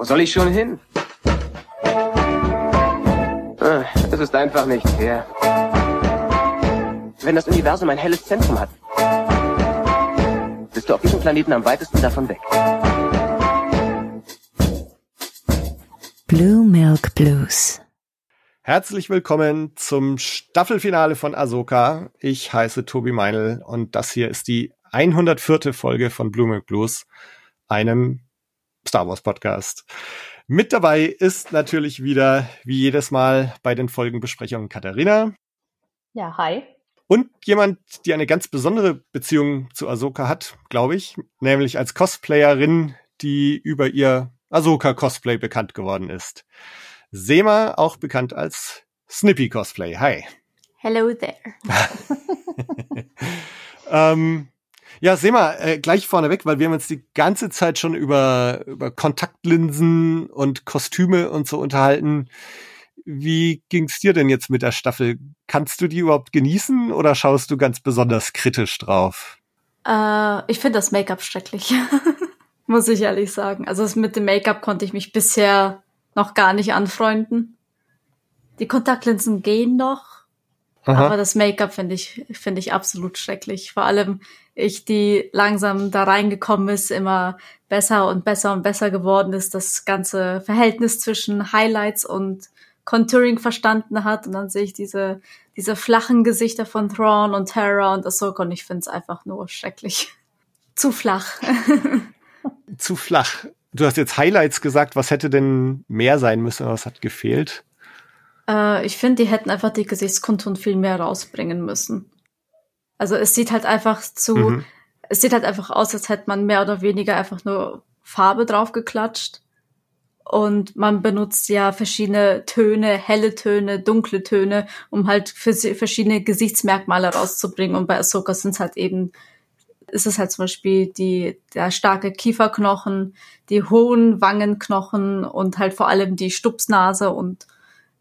Wo soll ich schon hin? Ah, Es ist einfach nicht fair. Wenn das Universum ein helles Zentrum hat, bist du auf diesem Planeten am weitesten davon weg. Blue Milk Blues. Herzlich willkommen zum Staffelfinale von Ahsoka. Ich heiße Tobi Meinl und das hier ist die 104. Folge von Blue Milk Blues, einem Star Wars Podcast. Mit dabei ist natürlich wieder, wie jedes Mal bei den Folgenbesprechungen, Katharina. Ja, hi. Und jemand, die eine ganz besondere Beziehung zu Ahsoka hat, glaube ich, nämlich als Cosplayerin, die über ihr Ahsoka-Cosplay bekannt geworden ist. Sema, auch bekannt als Snippy Cosplay. Hi. Hello there. ähm, ja, Sema, äh, gleich vorneweg, weil wir haben uns die ganze Zeit schon über, über Kontaktlinsen und Kostüme und so unterhalten. Wie ging's dir denn jetzt mit der Staffel? Kannst du die überhaupt genießen oder schaust du ganz besonders kritisch drauf? Äh, ich finde das Make-up schrecklich. Muss ich ehrlich sagen. Also mit dem Make-up konnte ich mich bisher noch gar nicht anfreunden. Die Kontaktlinsen gehen noch, Aha. aber das Make-up finde ich, finde ich absolut schrecklich. Vor allem ich, die langsam da reingekommen ist, immer besser und besser und besser geworden ist, das ganze Verhältnis zwischen Highlights und Contouring verstanden hat und dann sehe ich diese, diese flachen Gesichter von Thrawn und Terra und Ahsoka und ich finde es einfach nur schrecklich. Zu flach. Zu flach. Du hast jetzt Highlights gesagt. Was hätte denn mehr sein müssen? Was hat gefehlt? Äh, ich finde, die hätten einfach die Gesichtskonturen viel mehr rausbringen müssen. Also es sieht halt einfach zu, Mhm. es sieht halt einfach aus, als hätte man mehr oder weniger einfach nur Farbe draufgeklatscht. Und man benutzt ja verschiedene Töne, helle Töne, dunkle Töne, um halt verschiedene Gesichtsmerkmale rauszubringen. Und bei Ahsoka sind es halt eben, ist es halt zum Beispiel die, der starke Kieferknochen, die hohen Wangenknochen und halt vor allem die Stupsnase und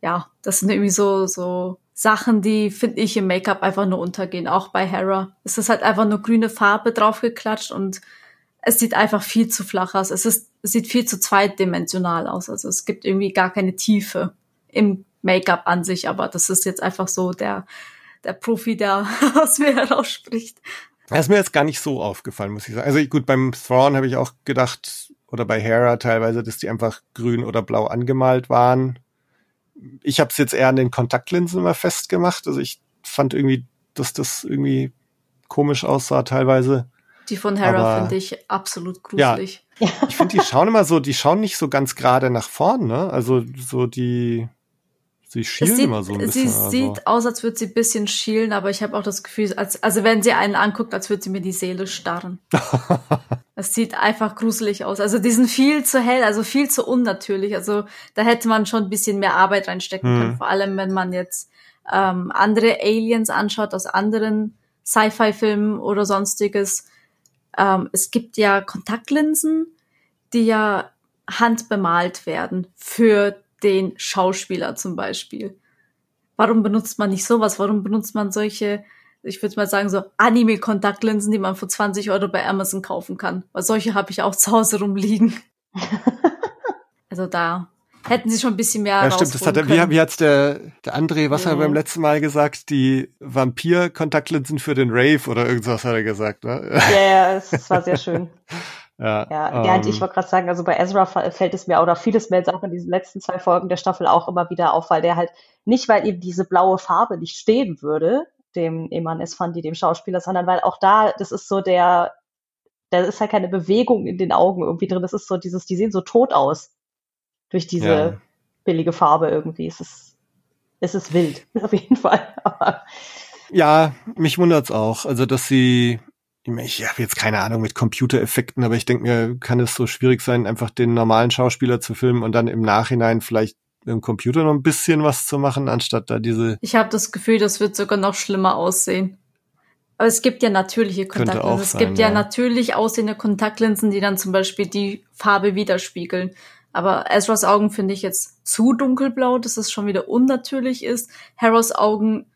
ja, das sind irgendwie so, so Sachen, die finde ich im Make-up einfach nur untergehen. Auch bei Hera. Es ist halt einfach nur grüne Farbe draufgeklatscht und es sieht einfach viel zu flach aus. Es ist, es sieht viel zu zweidimensional aus. Also es gibt irgendwie gar keine Tiefe im Make-up an sich, aber das ist jetzt einfach so der, der Profi, der aus mir herausspricht. Das ist mir jetzt gar nicht so aufgefallen, muss ich sagen. Also gut, beim Thrawn habe ich auch gedacht, oder bei Hera teilweise, dass die einfach grün oder blau angemalt waren. Ich habe es jetzt eher an den Kontaktlinsen immer festgemacht. Also ich fand irgendwie, dass das irgendwie komisch aussah teilweise. Die von Hera finde ich absolut Ja. gruselig. Ich finde, die schauen immer so, die schauen nicht so ganz gerade nach vorn, ne? Also so die, sie schielen sieht, immer so ein sie bisschen. sieht also. aus, als würde sie ein bisschen schielen, aber ich habe auch das Gefühl, als, also wenn sie einen anguckt, als würde sie mir die Seele starren. Es sieht einfach gruselig aus. Also die sind viel zu hell, also viel zu unnatürlich. Also da hätte man schon ein bisschen mehr Arbeit reinstecken Hm. können. Vor allem, wenn man jetzt ähm, andere Aliens anschaut aus anderen Sci-Fi-Filmen oder sonstiges. Ähm, es gibt ja Kontaktlinsen, die ja handbemalt werden für den Schauspieler zum Beispiel. Warum benutzt man nicht sowas? Warum benutzt man solche, ich würde mal sagen, so Anime-Kontaktlinsen, die man für 20 Euro bei Amazon kaufen kann? Weil solche habe ich auch zu Hause rumliegen. also da hätten sie schon ein bisschen mehr Ja, stimmt, das hat, wie, wie hat's der, der André, was hat er Mhm. beim letzten Mal gesagt? Die Vampir-Kontaktlinsen für den Rave oder irgendwas hat er gesagt, ne? Ja, ja, es war sehr schön. Ja, Ja, ja und ähm, ich wollte gerade sagen, also bei Ezra fällt es mir oder fiel es mir jetzt auch in diesen letzten zwei Folgen der Staffel auch immer wieder auf, weil der halt nicht, weil ihm diese blaue Farbe nicht stehen würde, dem Eman Esfandi, dem Schauspieler, sondern weil auch da, das ist so der, da ist halt keine Bewegung in den Augen irgendwie drin. Das ist so dieses, die sehen so tot aus durch diese Ja. billige Farbe irgendwie. Es ist, es ist wild, auf jeden Fall. Aber Ja, mich wundert's auch. Also, dass sie, ich habe jetzt keine Ahnung mit Computereffekten, aber ich denke mir, kann es so schwierig sein, einfach den normalen Schauspieler zu filmen und dann im Nachhinein vielleicht im Computer noch ein bisschen was zu machen, anstatt da diese, Ich habe das Gefühl, das wird sogar noch schlimmer aussehen. Aber es gibt ja natürliche Kontaktlinsen. Es sein, gibt ja, ja. natürlich aussehende Kontaktlinsen, die dann zum Beispiel die Farbe widerspiegeln. Aber Ezras Augen finde ich jetzt zu dunkelblau, dass es schon wieder unnatürlich ist. Harrows Augen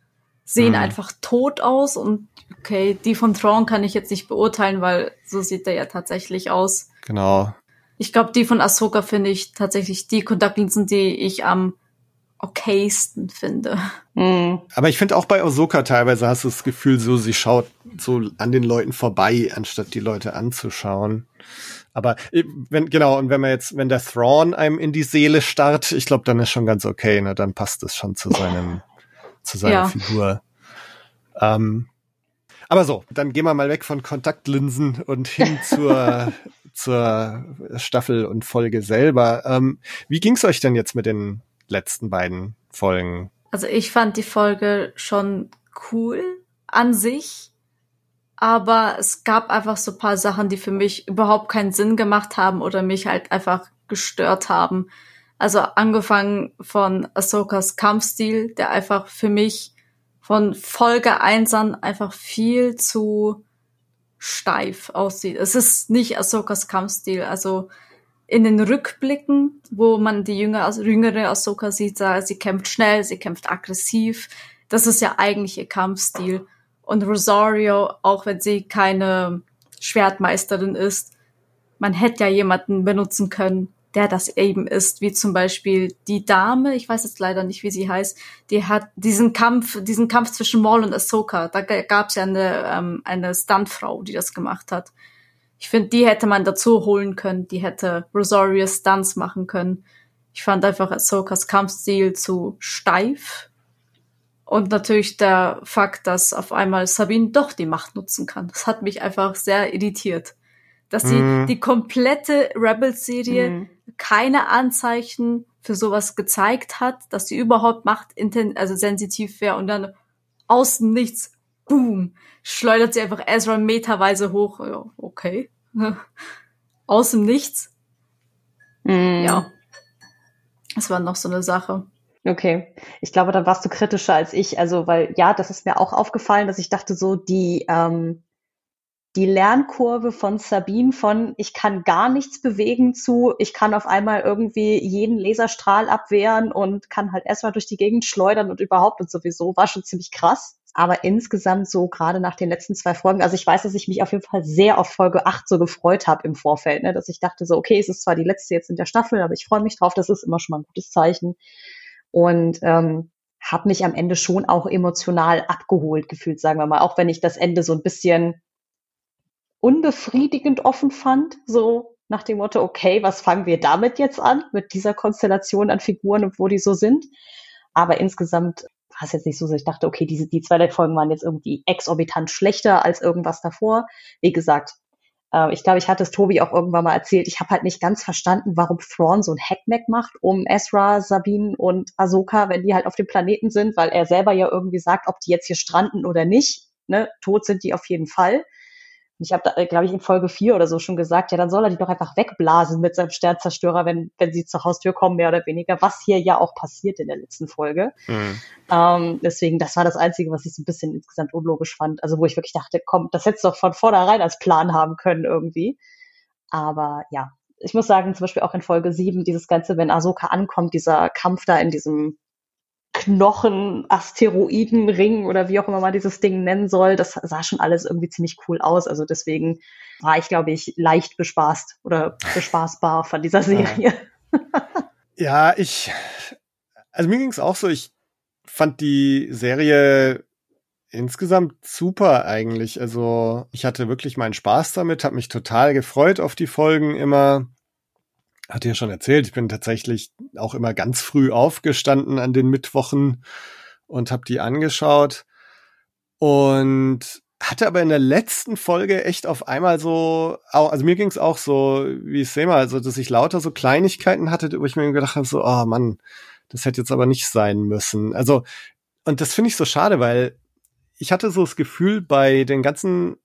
sehen Hm. einfach tot aus und okay, die von Thrawn kann ich jetzt nicht beurteilen, weil so sieht er ja tatsächlich aus. genau. Ich glaube, die von Ahsoka finde ich tatsächlich die Kontaktlinsen, die ich am okaysten finde. Mhm. Aber ich finde auch bei Ahsoka teilweise hast du das Gefühl, so sie schaut so an den Leuten vorbei, anstatt die Leute anzuschauen. Aber äh, wenn, genau, und wenn man jetzt, wenn der Thrawn einem in die Seele starrt, ich glaube, dann ist schon ganz okay, ne? Dann passt es schon zu seinem, zu seiner ja. Figur. Ähm, aber so, dann gehen wir mal weg von Kontaktlinsen und hin zur, zur Staffel und Folge selber. Ähm, wie ging's euch denn jetzt mit den letzten beiden Folgen? Also ich fand die Folge schon cool an sich aber es gab einfach so paar Sachen, die für mich überhaupt keinen Sinn gemacht haben oder mich halt einfach gestört haben. Also angefangen von Ahsokas Kampfstil, der einfach für mich von Folge 1 an einfach viel zu steif aussieht. Es ist nicht Ahsokas Kampfstil. Also in den Rückblicken, wo man die jüngere, also jüngere Ahsoka sieht, sie kämpft schnell, sie kämpft aggressiv. Das ist ja eigentlich ihr Kampfstil. Und Rosario, auch wenn sie keine Schwertmeisterin ist, man hätte ja jemanden benutzen können, der das eben ist, wie zum Beispiel die Dame, ich weiß jetzt leider nicht, wie sie heißt, die hat diesen Kampf, diesen Kampf zwischen Maul und Ahsoka, da gab es ja eine, ähm, eine Stuntfrau, die das gemacht hat. Ich finde, die hätte man dazu holen können, die hätte Rosario Stunts machen können. Ich fand einfach Ahsokas Kampfstil zu steif und natürlich der Fakt, dass auf einmal Sabine doch die Macht nutzen kann. Das hat mich einfach sehr irritiert. Dass sie mhm. die komplette Rebels-Serie mhm. Keine Anzeichen für sowas gezeigt hat, dass sie überhaupt Macht also sensitiv wäre und dann außen nichts, boom, schleudert sie einfach Ezra meterweise hoch. Ja, okay. Aus dem Nichts. Mhm. Ja. Das war noch so eine Sache. Okay. Ich glaube, dann warst du kritischer als ich. Also, weil ja, das ist mir auch aufgefallen, dass ich dachte, so die, ähm, die Lernkurve von Sabine von ich kann gar nichts bewegen zu, ich kann auf einmal irgendwie jeden Laserstrahl abwehren und kann halt erstmal durch die Gegend schleudern und überhaupt und sowieso, war schon ziemlich krass. Aber insgesamt so gerade nach den letzten zwei Folgen, also ich weiß, dass ich mich auf jeden Fall sehr auf Folge 8 so gefreut habe im Vorfeld, ne? dass ich dachte so, okay, es ist zwar die letzte jetzt in der Staffel, aber ich freue mich drauf, das ist immer schon mal ein gutes Zeichen und ähm, habe mich am Ende schon auch emotional abgeholt gefühlt, sagen wir mal, auch wenn ich das Ende so ein bisschen unbefriedigend offen fand, so nach dem Motto, okay, was fangen wir damit jetzt an, mit dieser Konstellation an Figuren und wo die so sind. Aber insgesamt war es jetzt nicht so, dass ich dachte, okay, diese, die zwei Folgen waren jetzt irgendwie exorbitant schlechter als irgendwas davor. Wie gesagt, äh, ich glaube, ich hatte es Tobi auch irgendwann mal erzählt. Ich habe halt nicht ganz verstanden, warum Thrawn so ein Hackmack macht um Ezra, Sabine und Ahsoka, wenn die halt auf dem Planeten sind, weil er selber ja irgendwie sagt, ob die jetzt hier stranden oder nicht. Ne? Tot sind die auf jeden Fall. Und ich habe da, glaube ich, in Folge 4 oder so schon gesagt, ja, dann soll er die doch einfach wegblasen mit seinem Sternzerstörer, wenn, wenn sie zur Haustür kommen, mehr oder weniger, was hier ja auch passiert in der letzten Folge. Mhm. Ähm, deswegen, das war das Einzige, was ich so ein bisschen insgesamt unlogisch fand. Also wo ich wirklich dachte, komm, das hättest du doch von vornherein als Plan haben können irgendwie. Aber ja, ich muss sagen, zum Beispiel auch in Folge 7, dieses Ganze, wenn Ahsoka ankommt, dieser Kampf da in diesem Knochen, Asteroidenring oder wie auch immer man dieses Ding nennen soll. Das sah schon alles irgendwie ziemlich cool aus. Also deswegen war ich, glaube ich, leicht bespaßt oder bespaßbar von dieser Serie. Ja, ich, also mir ging es auch so, ich fand die Serie insgesamt super eigentlich. Also ich hatte wirklich meinen Spaß damit, habe mich total gefreut auf die Folgen immer hatte ja schon erzählt, ich bin tatsächlich auch immer ganz früh aufgestanden an den Mittwochen und habe die angeschaut und hatte aber in der letzten Folge echt auf einmal so, also mir ging es auch so, wie ich sehe mal, also dass ich lauter so Kleinigkeiten hatte, wo ich mir gedacht habe, so, oh Mann, das hätte jetzt aber nicht sein müssen. Also, und das finde ich so schade, weil ich hatte so das Gefühl, bei den ganzen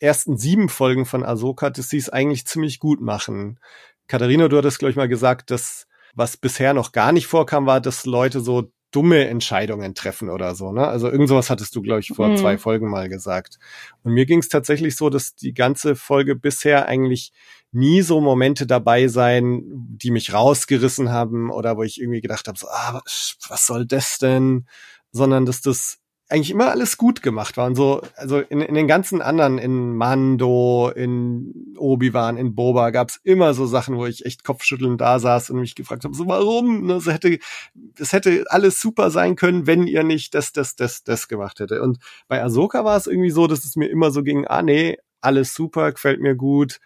ersten sieben Folgen von Ahsoka, dass sie es eigentlich ziemlich gut machen. Katharina, du hattest, glaube ich, mal gesagt, dass was bisher noch gar nicht vorkam, war, dass Leute so dumme Entscheidungen treffen oder so. Ne? Also irgend sowas hattest du, glaube ich, vor mhm. zwei Folgen mal gesagt. Und mir ging es tatsächlich so, dass die ganze Folge bisher eigentlich nie so Momente dabei sein, die mich rausgerissen haben oder wo ich irgendwie gedacht habe, so, ah, was soll das denn? Sondern dass das eigentlich immer alles gut gemacht war. Und so, also in, in den ganzen anderen, in Mando, in Obi-Wan, in Boba, gab's immer so Sachen, wo ich echt kopfschüttelnd da saß und mich gefragt habe, so warum? Ne, so hätte, es hätte alles super sein können, wenn ihr nicht das, das, das, das gemacht hätte. Und bei Ahsoka war es irgendwie so, dass es mir immer so ging, ah nee, alles super, gefällt mir gut.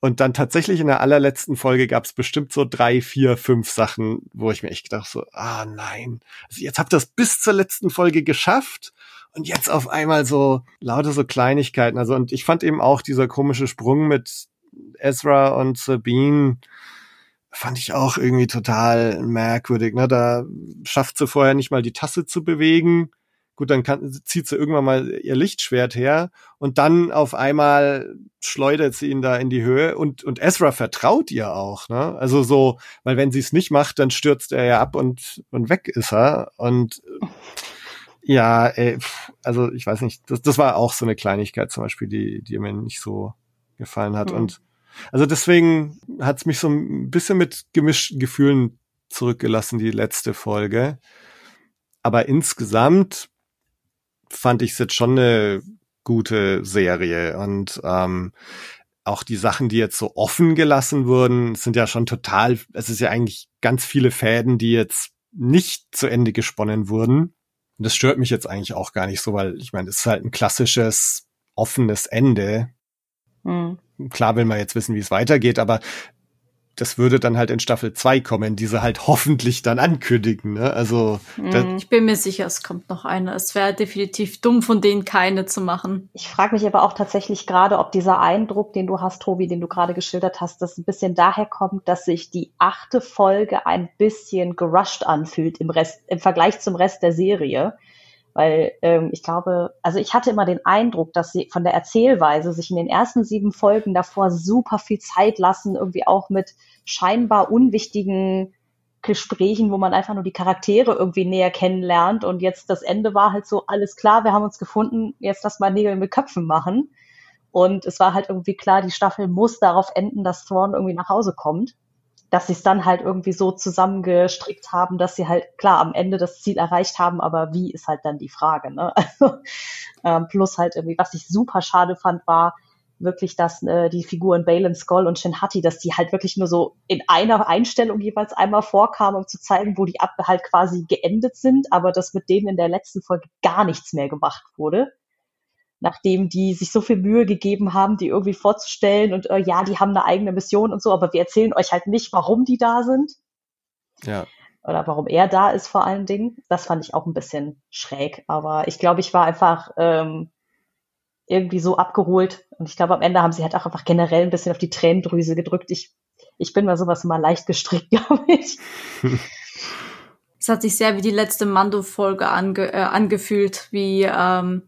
Und dann tatsächlich in der allerletzten Folge gab es bestimmt so drei, vier, fünf Sachen, wo ich mir echt gedacht so, ah nein, also jetzt habt ihr das bis zur letzten Folge geschafft und jetzt auf einmal so lauter so Kleinigkeiten. Also und ich fand eben auch dieser komische Sprung mit Ezra und Sabine fand ich auch irgendwie total merkwürdig. Ne? Da schafft sie vorher nicht mal die Tasse zu bewegen Gut, dann kann, zieht sie irgendwann mal ihr Lichtschwert her und dann auf einmal schleudert sie ihn da in die Höhe und, und Ezra vertraut ihr auch, ne? Also so, weil wenn sie es nicht macht, dann stürzt er ja ab und, und weg ist er. Und ja, ey, also ich weiß nicht, das, das war auch so eine Kleinigkeit zum Beispiel, die, die mir nicht so gefallen hat. Mhm. Und also deswegen hat's mich so ein bisschen mit gemischten Gefühlen zurückgelassen, die letzte Folge. Aber insgesamt fand ich es jetzt schon eine gute Serie und ähm, auch die Sachen, die jetzt so offen gelassen wurden, sind ja schon total, es ist ja eigentlich ganz viele Fäden, die jetzt nicht zu Ende gesponnen wurden. Und das stört mich jetzt eigentlich auch gar nicht so, weil ich meine, es ist halt ein klassisches offenes Ende. Mhm. Klar will man jetzt wissen, wie es weitergeht, aber das würde dann halt in Staffel 2 kommen, diese halt hoffentlich dann ankündigen. Ne? Also mm, ich bin mir sicher, es kommt noch eine. Es wäre definitiv dumm, von denen keine zu machen. Ich frage mich aber auch tatsächlich gerade, ob dieser Eindruck, den du hast, Tobi, den du gerade geschildert hast, das ein bisschen daher kommt, dass sich die achte Folge ein bisschen gerusht anfühlt im Rest, im Vergleich zum Rest der Serie. Weil ähm, ich glaube, also ich hatte immer den Eindruck, dass sie von der Erzählweise sich in den ersten sieben Folgen davor super viel Zeit lassen, irgendwie auch mit scheinbar unwichtigen Gesprächen, wo man einfach nur die Charaktere irgendwie näher kennenlernt. Und jetzt das Ende war halt so, alles klar, wir haben uns gefunden, jetzt lass mal Nägel mit Köpfen machen. Und es war halt irgendwie klar, die Staffel muss darauf enden, dass Thrawn irgendwie nach Hause kommt dass sie es dann halt irgendwie so zusammengestrickt haben, dass sie halt klar am Ende das Ziel erreicht haben, aber wie ist halt dann die Frage. Ne? Also, ähm, plus halt irgendwie, was ich super schade fand, war wirklich, dass äh, die Figuren Balin Skull und Shin Hati, dass die halt wirklich nur so in einer Einstellung jeweils einmal vorkamen, um zu zeigen, wo die ab halt quasi geendet sind, aber dass mit denen in der letzten Folge gar nichts mehr gemacht wurde nachdem die sich so viel Mühe gegeben haben, die irgendwie vorzustellen und äh, ja, die haben eine eigene Mission und so, aber wir erzählen euch halt nicht, warum die da sind. Ja. Oder warum er da ist vor allen Dingen. Das fand ich auch ein bisschen schräg. Aber ich glaube, ich war einfach ähm, irgendwie so abgeholt. Und ich glaube, am Ende haben sie halt auch einfach generell ein bisschen auf die Tränendrüse gedrückt. Ich, ich bin mal sowas immer leicht gestrickt, glaube ich. Es hat sich sehr wie die letzte Mando-Folge ange, äh, angefühlt, wie ähm,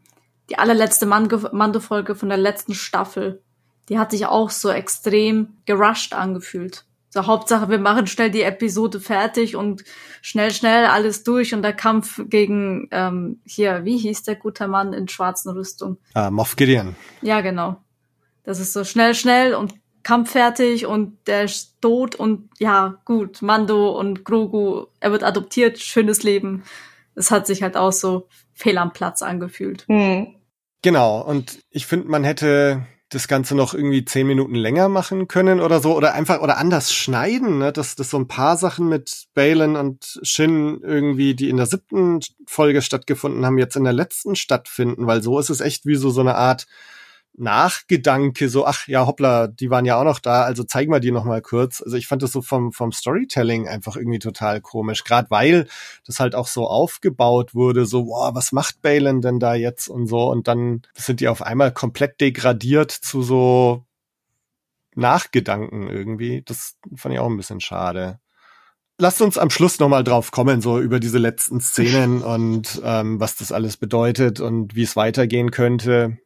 die allerletzte Mando-Folge von der letzten Staffel, die hat sich auch so extrem gerusht angefühlt. So Hauptsache, wir machen schnell die Episode fertig und schnell, schnell alles durch und der Kampf gegen ähm, hier, wie hieß der gute Mann in schwarzen Rüstung? Uh, Moff Gideon. Ja, genau. Das ist so schnell, schnell und Kampf fertig und der ist tot und ja, gut, Mando und Grogu, er wird adoptiert, schönes Leben. Es hat sich halt auch so fehl am Platz angefühlt. Hm. Genau, und ich finde, man hätte das Ganze noch irgendwie zehn Minuten länger machen können oder so oder einfach oder anders schneiden, ne? dass, dass so ein paar Sachen mit Balin und Shin irgendwie, die in der siebten Folge stattgefunden haben, jetzt in der letzten stattfinden, weil so ist es echt wie so so eine Art Nachgedanke, so, ach ja, hoppla, die waren ja auch noch da, also zeigen wir die noch mal kurz. Also ich fand das so vom, vom Storytelling einfach irgendwie total komisch, gerade weil das halt auch so aufgebaut wurde, so, boah, was macht Balin denn da jetzt und so und dann sind die auf einmal komplett degradiert zu so Nachgedanken irgendwie. Das fand ich auch ein bisschen schade. Lasst uns am Schluss noch mal drauf kommen, so über diese letzten Szenen und ähm, was das alles bedeutet und wie es weitergehen könnte.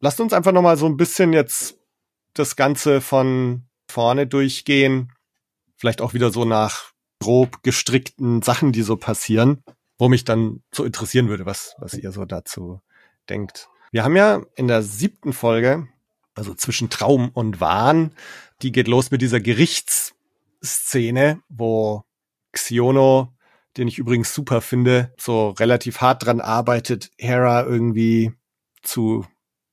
Lasst uns einfach noch mal so ein bisschen jetzt das Ganze von vorne durchgehen. Vielleicht auch wieder so nach grob gestrickten Sachen, die so passieren, wo mich dann so interessieren würde, was, was ihr so dazu denkt. Wir haben ja in der siebten Folge, also zwischen Traum und Wahn, die geht los mit dieser Gerichtsszene, wo Xiono den ich übrigens super finde, so relativ hart dran arbeitet, Hera irgendwie zu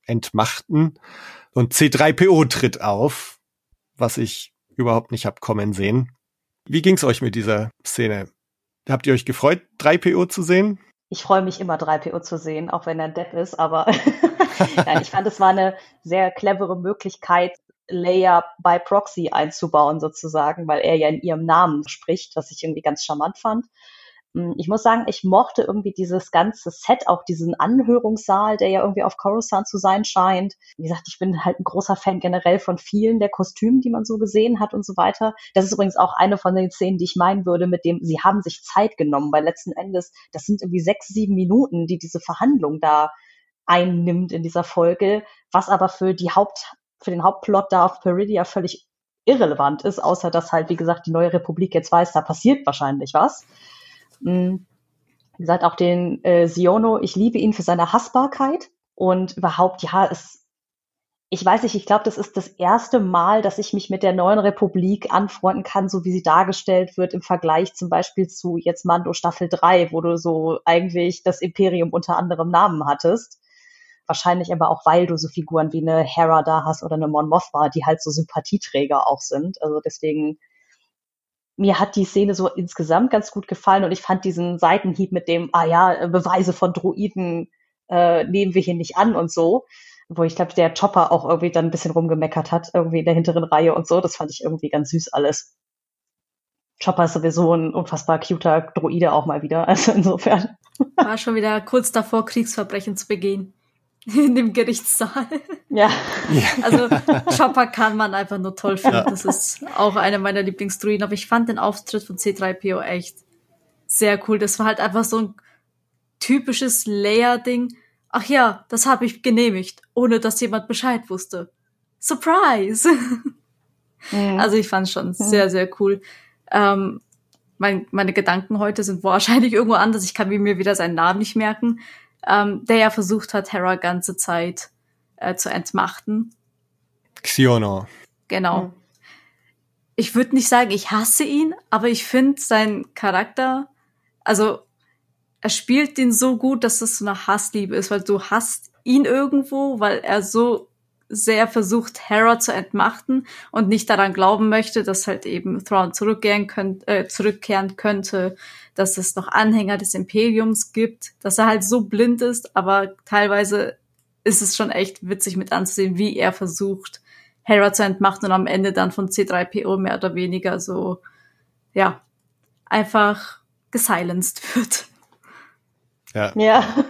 entmachten. Und C3PO tritt auf, was ich überhaupt nicht hab kommen sehen. Wie ging's euch mit dieser Szene? Habt ihr euch gefreut, 3PO zu sehen? Ich freue mich immer, 3PO zu sehen, auch wenn er Depp ist, aber Nein, ich fand, es war eine sehr clevere Möglichkeit, Leia bei Proxy einzubauen sozusagen, weil er ja in ihrem Namen spricht, was ich irgendwie ganz charmant fand. Hm, ich muss sagen, ich mochte irgendwie dieses ganze Set, auch diesen Anhörungssaal, der ja irgendwie auf Coruscant zu sein scheint. Wie gesagt, ich bin halt ein großer Fan generell von vielen der Kostümen, die man so gesehen hat und so weiter. Das ist übrigens auch eine von den Szenen, die ich meinen würde, mit dem sie haben sich Zeit genommen, weil letzten Endes, das sind irgendwie sechs, sieben Minuten, die diese Verhandlung da einnimmt in dieser Folge, was aber für die Haupt, für den Hauptplot da auf Peridia völlig irrelevant ist, außer dass halt, wie gesagt, die neue Republik jetzt weiß, da passiert wahrscheinlich was. Mhm. Wie gesagt, auch den äh, Siono, ich liebe ihn für seine Hassbarkeit und überhaupt, ja, es, ich weiß nicht, ich glaube, das ist das erste Mal, dass ich mich mit der neuen Republik anfreunden kann, so wie sie dargestellt wird im Vergleich zum Beispiel zu jetzt Mando Staffel 3, wo du so eigentlich das Imperium unter anderem Namen hattest. Wahrscheinlich aber auch, weil du so Figuren wie eine Hera da hast oder eine Mon Mothma, die halt so Sympathieträger auch sind. Also deswegen, mir hat die Szene so insgesamt ganz gut gefallen und ich fand diesen Seitenhieb mit dem, ah ja, Beweise von Druiden äh, nehmen wir hier nicht an und so, wo ich glaube, der Chopper auch irgendwie dann ein bisschen rumgemeckert hat, irgendwie in der hinteren Reihe und so. Das fand ich irgendwie ganz süß alles. Chopper ist sowieso ein unfassbar cuter Droide auch mal wieder. Also insofern. War schon wieder kurz davor, Kriegsverbrechen zu begehen in dem Gerichtssaal. Ja. Also Chopper kann man einfach nur toll finden. Ja. Das ist auch einer meiner Lieblingsdruiden. Aber ich fand den Auftritt von C3PO echt sehr cool. Das war halt einfach so ein typisches Layer-Ding. Ach ja, das habe ich genehmigt, ohne dass jemand Bescheid wusste. Surprise! Mhm. Also ich fand schon mhm. sehr, sehr cool. Ähm, mein, meine Gedanken heute sind wahrscheinlich irgendwo anders. Ich kann mir wieder seinen Namen nicht merken ähm, der ja versucht hat, Hera ganze Zeit äh, zu entmachten. Xiono. Genau. Mhm. Ich würde nicht sagen, ich hasse ihn, aber ich finde seinen Charakter, also er spielt den so gut, dass es so eine Hassliebe ist, weil du hasst ihn irgendwo, weil er so sehr versucht, Hera zu entmachten und nicht daran glauben möchte, dass halt eben Thrawn zurückkehren, könnt, äh, zurückkehren könnte, dass es noch Anhänger des Imperiums gibt, dass er halt so blind ist, aber teilweise ist es schon echt witzig mit anzusehen, wie er versucht, Hera zu entmachten und am Ende dann von C3PO mehr oder weniger so, ja, einfach gesilenced wird. Ja. Ja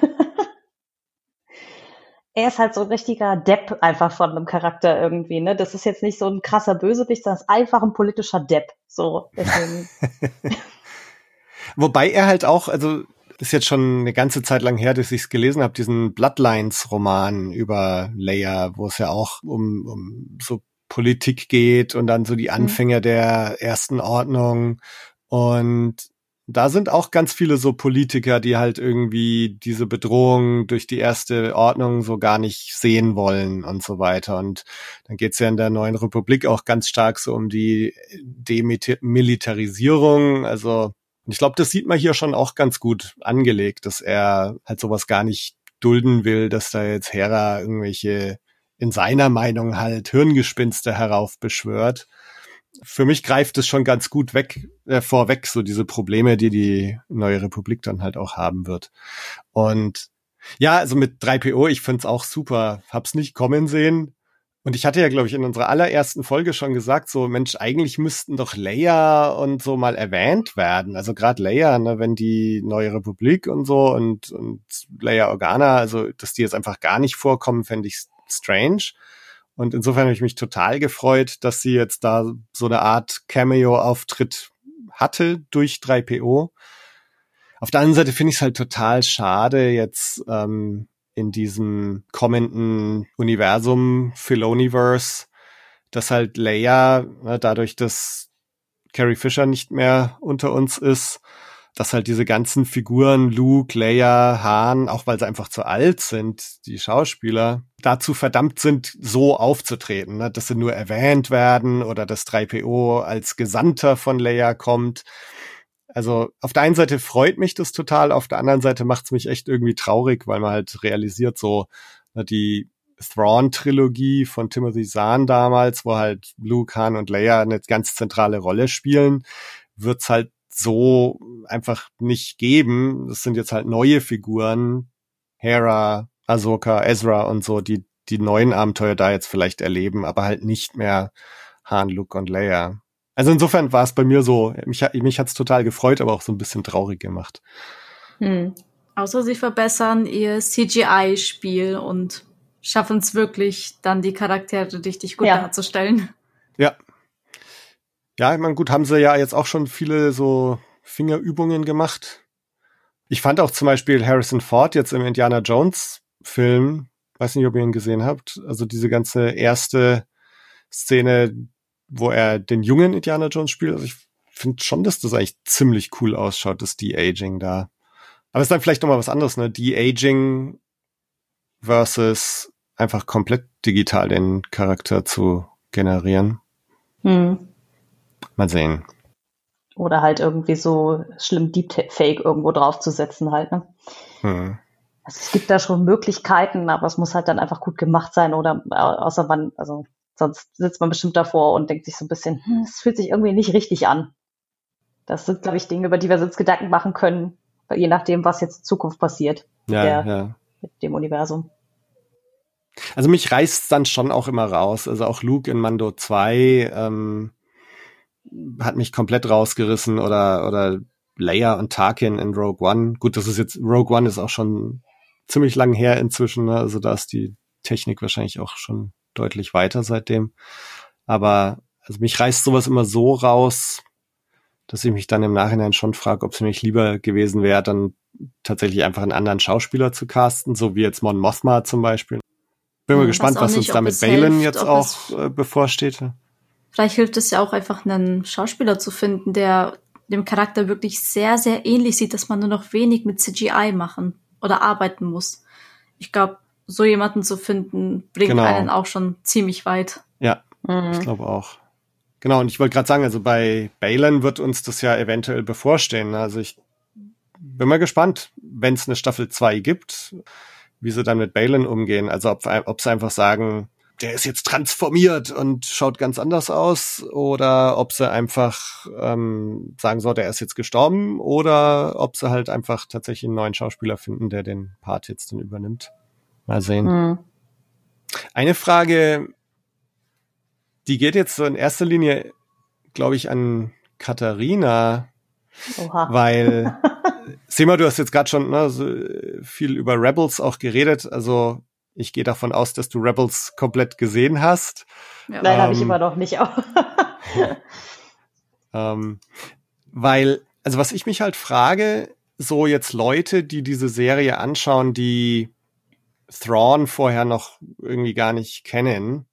er ist halt so ein richtiger Depp einfach von einem Charakter irgendwie, ne? Das ist jetzt nicht so ein krasser Bösewicht, sondern ist einfach ein politischer Depp. So. Wobei er halt auch, also ist jetzt schon eine ganze Zeit lang her, dass ich es gelesen habe, diesen Bloodlines-Roman über Leia, wo es ja auch um, um so Politik geht und dann so die mhm. Anfänger mhm. der ersten Ordnung. Und da sind auch ganz viele so Politiker, die halt irgendwie diese Bedrohung durch die erste Ordnung so gar nicht sehen wollen und so weiter. Und dann geht's ja in der neuen Republik auch ganz stark so um die Demilitarisierung. Also ich glaube, das sieht man hier schon auch ganz gut angelegt, dass er halt sowas gar nicht dulden will, dass da jetzt Hera irgendwelche in seiner Meinung halt Hirngespinste heraufbeschwört für mich greift es schon ganz gut weg, äh, vorweg, so diese Probleme, die die neue Republik dann halt auch haben wird. Und ja, also mit 3PO, ich find's auch super. Hab's nicht kommen sehen. Und ich hatte ja, glaube ich, in unserer allerersten Folge schon gesagt, so Mensch, eigentlich müssten doch Leia und so mal erwähnt werden. Also gerade Leia, ne, wenn die neue Republik und so und, und Leia Organa, also dass die jetzt einfach gar nicht vorkommen, fände ich strange. Und insofern habe ich mich total gefreut, dass sie jetzt da so eine Art Cameo-Auftritt hatte durch 3PO. Auf der anderen Seite finde ich es halt total schade, jetzt ähm, in diesem kommenden Universum, Filoniverse, dass halt Leia, ne, dadurch, dass Carrie Fisher nicht mehr unter uns ist, dass halt diese ganzen Figuren, Luke, Leia, Han, auch weil sie einfach zu alt sind, die Schauspieler, dazu verdammt sind, so aufzutreten, ne? dass sie nur erwähnt werden oder dass 3PO als Gesandter von Leia kommt. Also auf der einen Seite freut mich das total, auf der anderen Seite macht es mich echt irgendwie traurig, weil man halt realisiert, so na, die Thrawn-Trilogie von Timothy Zahn damals, wo halt Luke, Han und Leia eine ganz zentrale Rolle spielen, wird's halt so einfach nicht geben. Das sind jetzt halt neue Figuren, Hera, Ahsoka, Ezra und so, die die neuen Abenteuer da jetzt vielleicht erleben, aber halt nicht mehr Han, Luke und Leia. Also insofern war es bei mir so, mich, mich hat's total gefreut, aber auch so ein bisschen traurig gemacht. Hm. Außer sie verbessern ihr CGI-Spiel und schaffen es wirklich, dann die Charaktere richtig gut ja. darzustellen. Ja. Ja, ich meine, gut, haben sie ja jetzt auch schon viele so Fingerübungen gemacht. Ich fand auch zum Beispiel Harrison Ford jetzt im Indiana Jones Film, weiß nicht, ob ihr ihn gesehen habt, also diese ganze erste Szene, wo er den jungen Indiana Jones spielt. Also ich finde schon, dass das eigentlich ziemlich cool ausschaut, das De-Aging da. Aber es ist dann vielleicht nochmal was anderes, ne? De-Aging versus einfach komplett digital den Charakter zu generieren. Hm. Mal sehen. Oder halt irgendwie so schlimm Deepfake irgendwo draufzusetzen halt, ne? Hm. Also es gibt da schon Möglichkeiten, aber es muss halt dann einfach gut gemacht sein oder äh, außer man, also sonst sitzt man bestimmt davor und denkt sich so ein bisschen, hm, es fühlt sich irgendwie nicht richtig an. Das sind, glaube ich, Dinge, über die wir uns Gedanken machen können, je nachdem, was jetzt in Zukunft passiert ja, der, ja. mit dem Universum. Also mich reißt dann schon auch immer raus. Also auch Luke in Mando 2 ähm, hat mich komplett rausgerissen oder oder Leia und Tarkin in Rogue One. Gut, das ist jetzt Rogue One ist auch schon ziemlich lang her inzwischen. Ne? Also da ist die Technik wahrscheinlich auch schon deutlich weiter seitdem. Aber also mich reißt sowas immer so raus, dass ich mich dann im Nachhinein schon frage, ob es mich lieber gewesen wäre, dann tatsächlich einfach einen anderen Schauspieler zu casten, so wie jetzt Mon Mothma zum Beispiel. Bin mal hm, gespannt, was nicht, uns da mit Balin jetzt auch äh, bevorsteht. Vielleicht hilft es ja auch einfach, einen Schauspieler zu finden, der dem Charakter wirklich sehr, sehr ähnlich sieht, dass man nur noch wenig mit CGI machen oder arbeiten muss. Ich glaube, so jemanden zu finden, bringt genau. einen auch schon ziemlich weit. Ja, mhm. ich glaube auch. Genau, und ich wollte gerade sagen, also bei Balin wird uns das ja eventuell bevorstehen. Also ich bin mal gespannt, wenn es eine Staffel 2 gibt wie sie dann mit Balin umgehen. Also ob, ob sie einfach sagen, der ist jetzt transformiert und schaut ganz anders aus, oder ob sie einfach ähm, sagen so, der ist jetzt gestorben, oder ob sie halt einfach tatsächlich einen neuen Schauspieler finden, der den Part jetzt dann übernimmt. Mal sehen. Mhm. Eine Frage, die geht jetzt so in erster Linie, glaube ich, an Katharina, Oha. weil Sema, du hast jetzt gerade schon ne, so viel über Rebels auch geredet. Also ich gehe davon aus, dass du Rebels komplett gesehen hast. Ja. Nein, ähm, habe ich immer noch nicht. ähm, weil, also was ich mich halt frage, so jetzt Leute, die diese Serie anschauen, die Thrawn vorher noch irgendwie gar nicht kennen,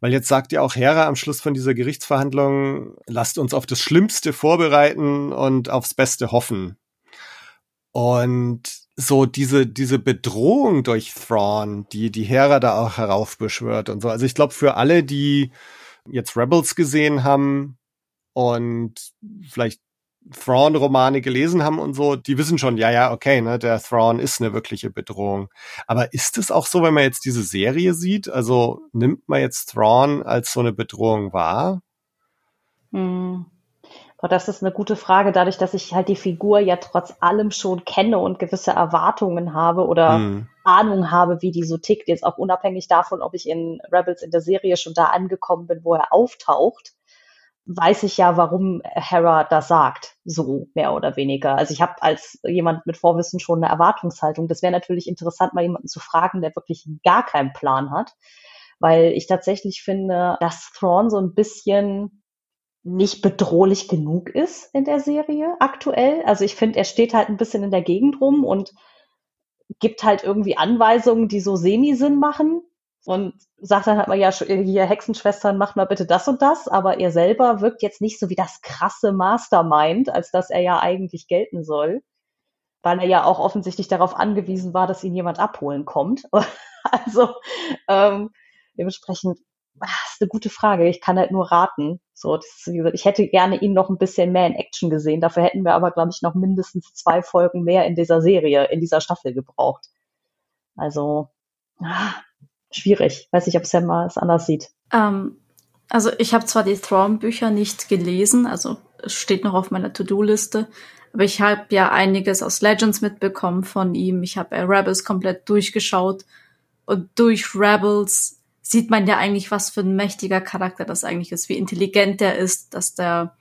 weil jetzt sagt ja auch Hera am Schluss von dieser Gerichtsverhandlung, lasst uns auf das Schlimmste vorbereiten und aufs Beste hoffen. Und so diese, diese Bedrohung durch Thrawn, die die Hera da auch heraufbeschwört und so. Also ich glaube, für alle, die jetzt Rebels gesehen haben und vielleicht Thrawn-Romane gelesen haben und so, die wissen schon, ja, ja, okay, ne, der Thrawn ist eine wirkliche Bedrohung. Aber ist es auch so, wenn man jetzt diese Serie sieht? Also nimmt man jetzt Thrawn als so eine Bedrohung wahr? Hm. Oh, das ist eine gute Frage, dadurch, dass ich halt die Figur ja trotz allem schon kenne und gewisse Erwartungen habe oder mhm. Ahnung habe, wie die so tickt, jetzt auch unabhängig davon, ob ich in Rebels in der Serie schon da angekommen bin, wo er auftaucht, weiß ich ja, warum Hera das sagt, so mehr oder weniger. Also ich habe als jemand mit Vorwissen schon eine Erwartungshaltung. Das wäre natürlich interessant, mal jemanden zu fragen, der wirklich gar keinen Plan hat, weil ich tatsächlich finde, dass Thrawn so ein bisschen nicht bedrohlich genug ist in der Serie aktuell. Also ich finde, er steht halt ein bisschen in der Gegend rum und gibt halt irgendwie Anweisungen, die so Semi-Sinn machen und sagt dann halt mal, ja, hier Hexenschwestern, macht mal bitte das und das, aber er selber wirkt jetzt nicht so wie das krasse Mastermind, als dass er ja eigentlich gelten soll, weil er ja auch offensichtlich darauf angewiesen war, dass ihn jemand abholen kommt. also ähm, dementsprechend, ach, ist eine gute Frage. Ich kann halt nur raten So, das, wie gesagt, ich hätte gerne ihn noch ein bisschen mehr in Action gesehen. Dafür hätten wir aber, glaube ich, noch mindestens zwei Folgen mehr in dieser Serie, in dieser Staffel gebraucht. Also, ah, schwierig. Weiß nicht, ob Sam mal es anders sieht. Ähm, also ich habe zwar die Thrawn-Bücher nicht gelesen, also es steht noch auf meiner To-Do-Liste, aber ich habe ja einiges aus Legends mitbekommen von ihm. Ich habe Rebels komplett durchgeschaut und durch Rebels sieht man ja eigentlich, was für ein mächtiger Charakter das eigentlich ist, wie intelligent der ist, dass der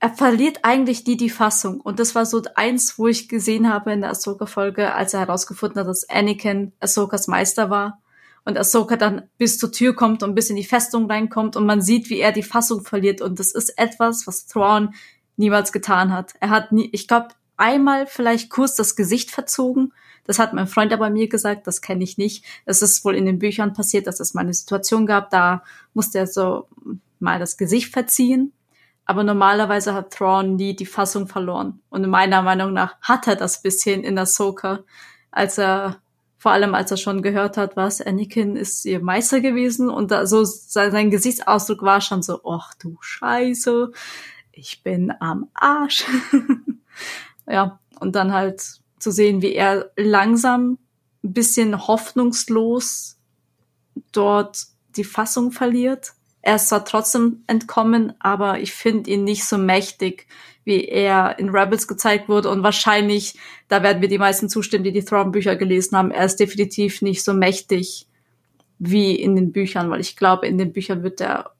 er verliert eigentlich nie die Fassung. Und das war so eins, wo ich gesehen habe in der Ahsoka-Folge, als er herausgefunden hat, dass Anakin Ahsokas Meister war. Und Ahsoka dann bis zur Tür kommt und bis in die Festung reinkommt und man sieht, wie er die Fassung verliert. Und das ist etwas, was Thrawn niemals getan hat. Er hat nie, ich glaube, einmal vielleicht kurz das Gesicht verzogen. Das hat mein Freund aber mir gesagt, das kenne ich nicht. Es ist wohl in den Büchern passiert, dass es mal eine Situation gab, da musste er so mal das Gesicht verziehen. Aber normalerweise hat Thrawn nie die Fassung verloren. Und meiner Meinung nach hat er das bisschen in Ahsoka, als er, vor allem als er schon gehört hat, was, Anakin ist ihr Meister gewesen und da so sein Gesichtsausdruck war schon so, ach du Scheiße, ich bin am Arsch. ja, und dann halt zu sehen, wie er langsam ein bisschen hoffnungslos dort die Fassung verliert. Er ist zwar trotzdem entkommen, aber ich finde ihn nicht so mächtig, wie er in Rebels gezeigt wurde. Und wahrscheinlich, da werden wir die meisten zustimmen, die die Thrawn-Bücher gelesen haben, er ist definitiv nicht so mächtig wie in den Büchern, weil ich glaube, in den Büchern wird er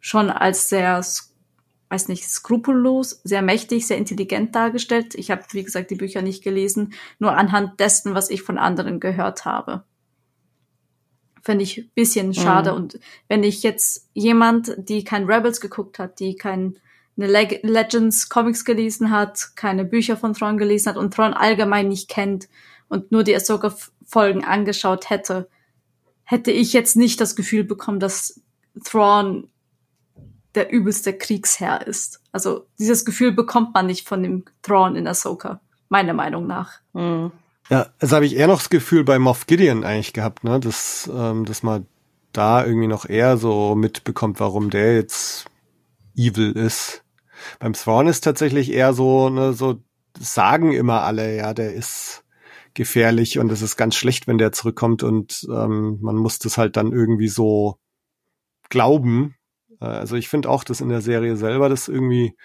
schon als sehr weiß nicht, skrupellos, sehr mächtig, sehr intelligent dargestellt. Ich habe, wie gesagt, die Bücher nicht gelesen, nur anhand dessen, was ich von anderen gehört habe. Finde ich bisschen schade. Mhm. Und wenn ich jetzt jemand, die kein Rebels geguckt hat, die kein eine Leg Legends Comics gelesen hat, keine Bücher von Thrawn gelesen hat und Thrawn allgemein nicht kennt und nur die Ahsoka Folgen angeschaut hätte, hätte ich jetzt nicht das Gefühl bekommen, dass Thrawn der übelste Kriegsherr ist. Also dieses Gefühl bekommt man nicht von dem Thrawn in Ahsoka, meiner Meinung nach. Mhm. Ja, also habe ich eher noch das Gefühl bei Moff Gideon eigentlich gehabt, ne, dass, ähm, dass man da irgendwie noch eher so mitbekommt, warum der jetzt evil ist. Beim Thrawn ist tatsächlich eher so, ne, so sagen immer alle, ja, der ist gefährlich und es ist ganz schlecht, wenn der zurückkommt und ähm, man muss das halt dann irgendwie so glauben, also ich finde auch, dass in der Serie selber das irgendwie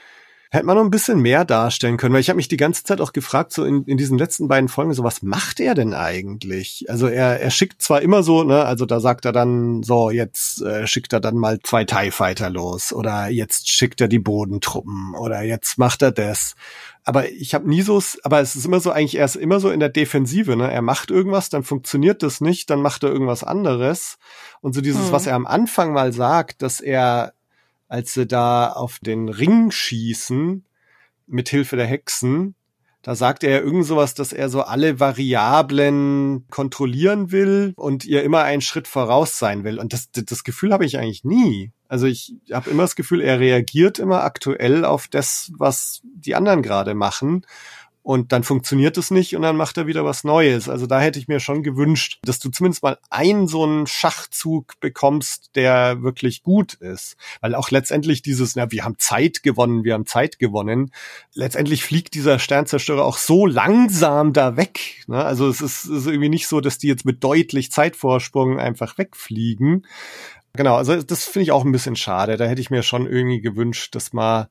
hätte man noch ein bisschen mehr darstellen können, weil ich habe mich die ganze Zeit auch gefragt, so in, in diesen letzten beiden Folgen, so was macht er denn eigentlich? Also er, er schickt zwar immer so, ne, also da sagt er dann, so, jetzt äh, schickt er dann mal zwei TIE Fighter los oder jetzt schickt er die Bodentruppen oder jetzt macht er das. Aber ich habe nie so, aber es ist immer so, eigentlich er ist immer so in der Defensive, ne? Er macht irgendwas, dann funktioniert das nicht, dann macht er irgendwas anderes. Und so dieses, hm. was er am Anfang mal sagt, dass er als sie da auf den Ring schießen mit Hilfe der Hexen, da sagt er irgend sowas, dass er so alle Variablen kontrollieren will und ihr immer einen Schritt voraus sein will. Und das, das Gefühl habe ich eigentlich nie. Also ich habe immer das Gefühl, er reagiert immer aktuell auf das, was die anderen gerade machen und dann funktioniert es nicht und dann macht er wieder was Neues. Also da hätte ich mir schon gewünscht, dass du zumindest mal einen so einen Schachzug bekommst, der wirklich gut ist. Weil auch letztendlich dieses, na, wir haben Zeit gewonnen, wir haben Zeit gewonnen. Letztendlich fliegt dieser Sternzerstörer auch so langsam da weg. Ne? Also es ist, ist irgendwie nicht so, dass die jetzt mit deutlich Zeitvorsprung einfach wegfliegen. Genau, also das finde ich auch ein bisschen schade. Da hätte ich mir schon irgendwie gewünscht, dass mal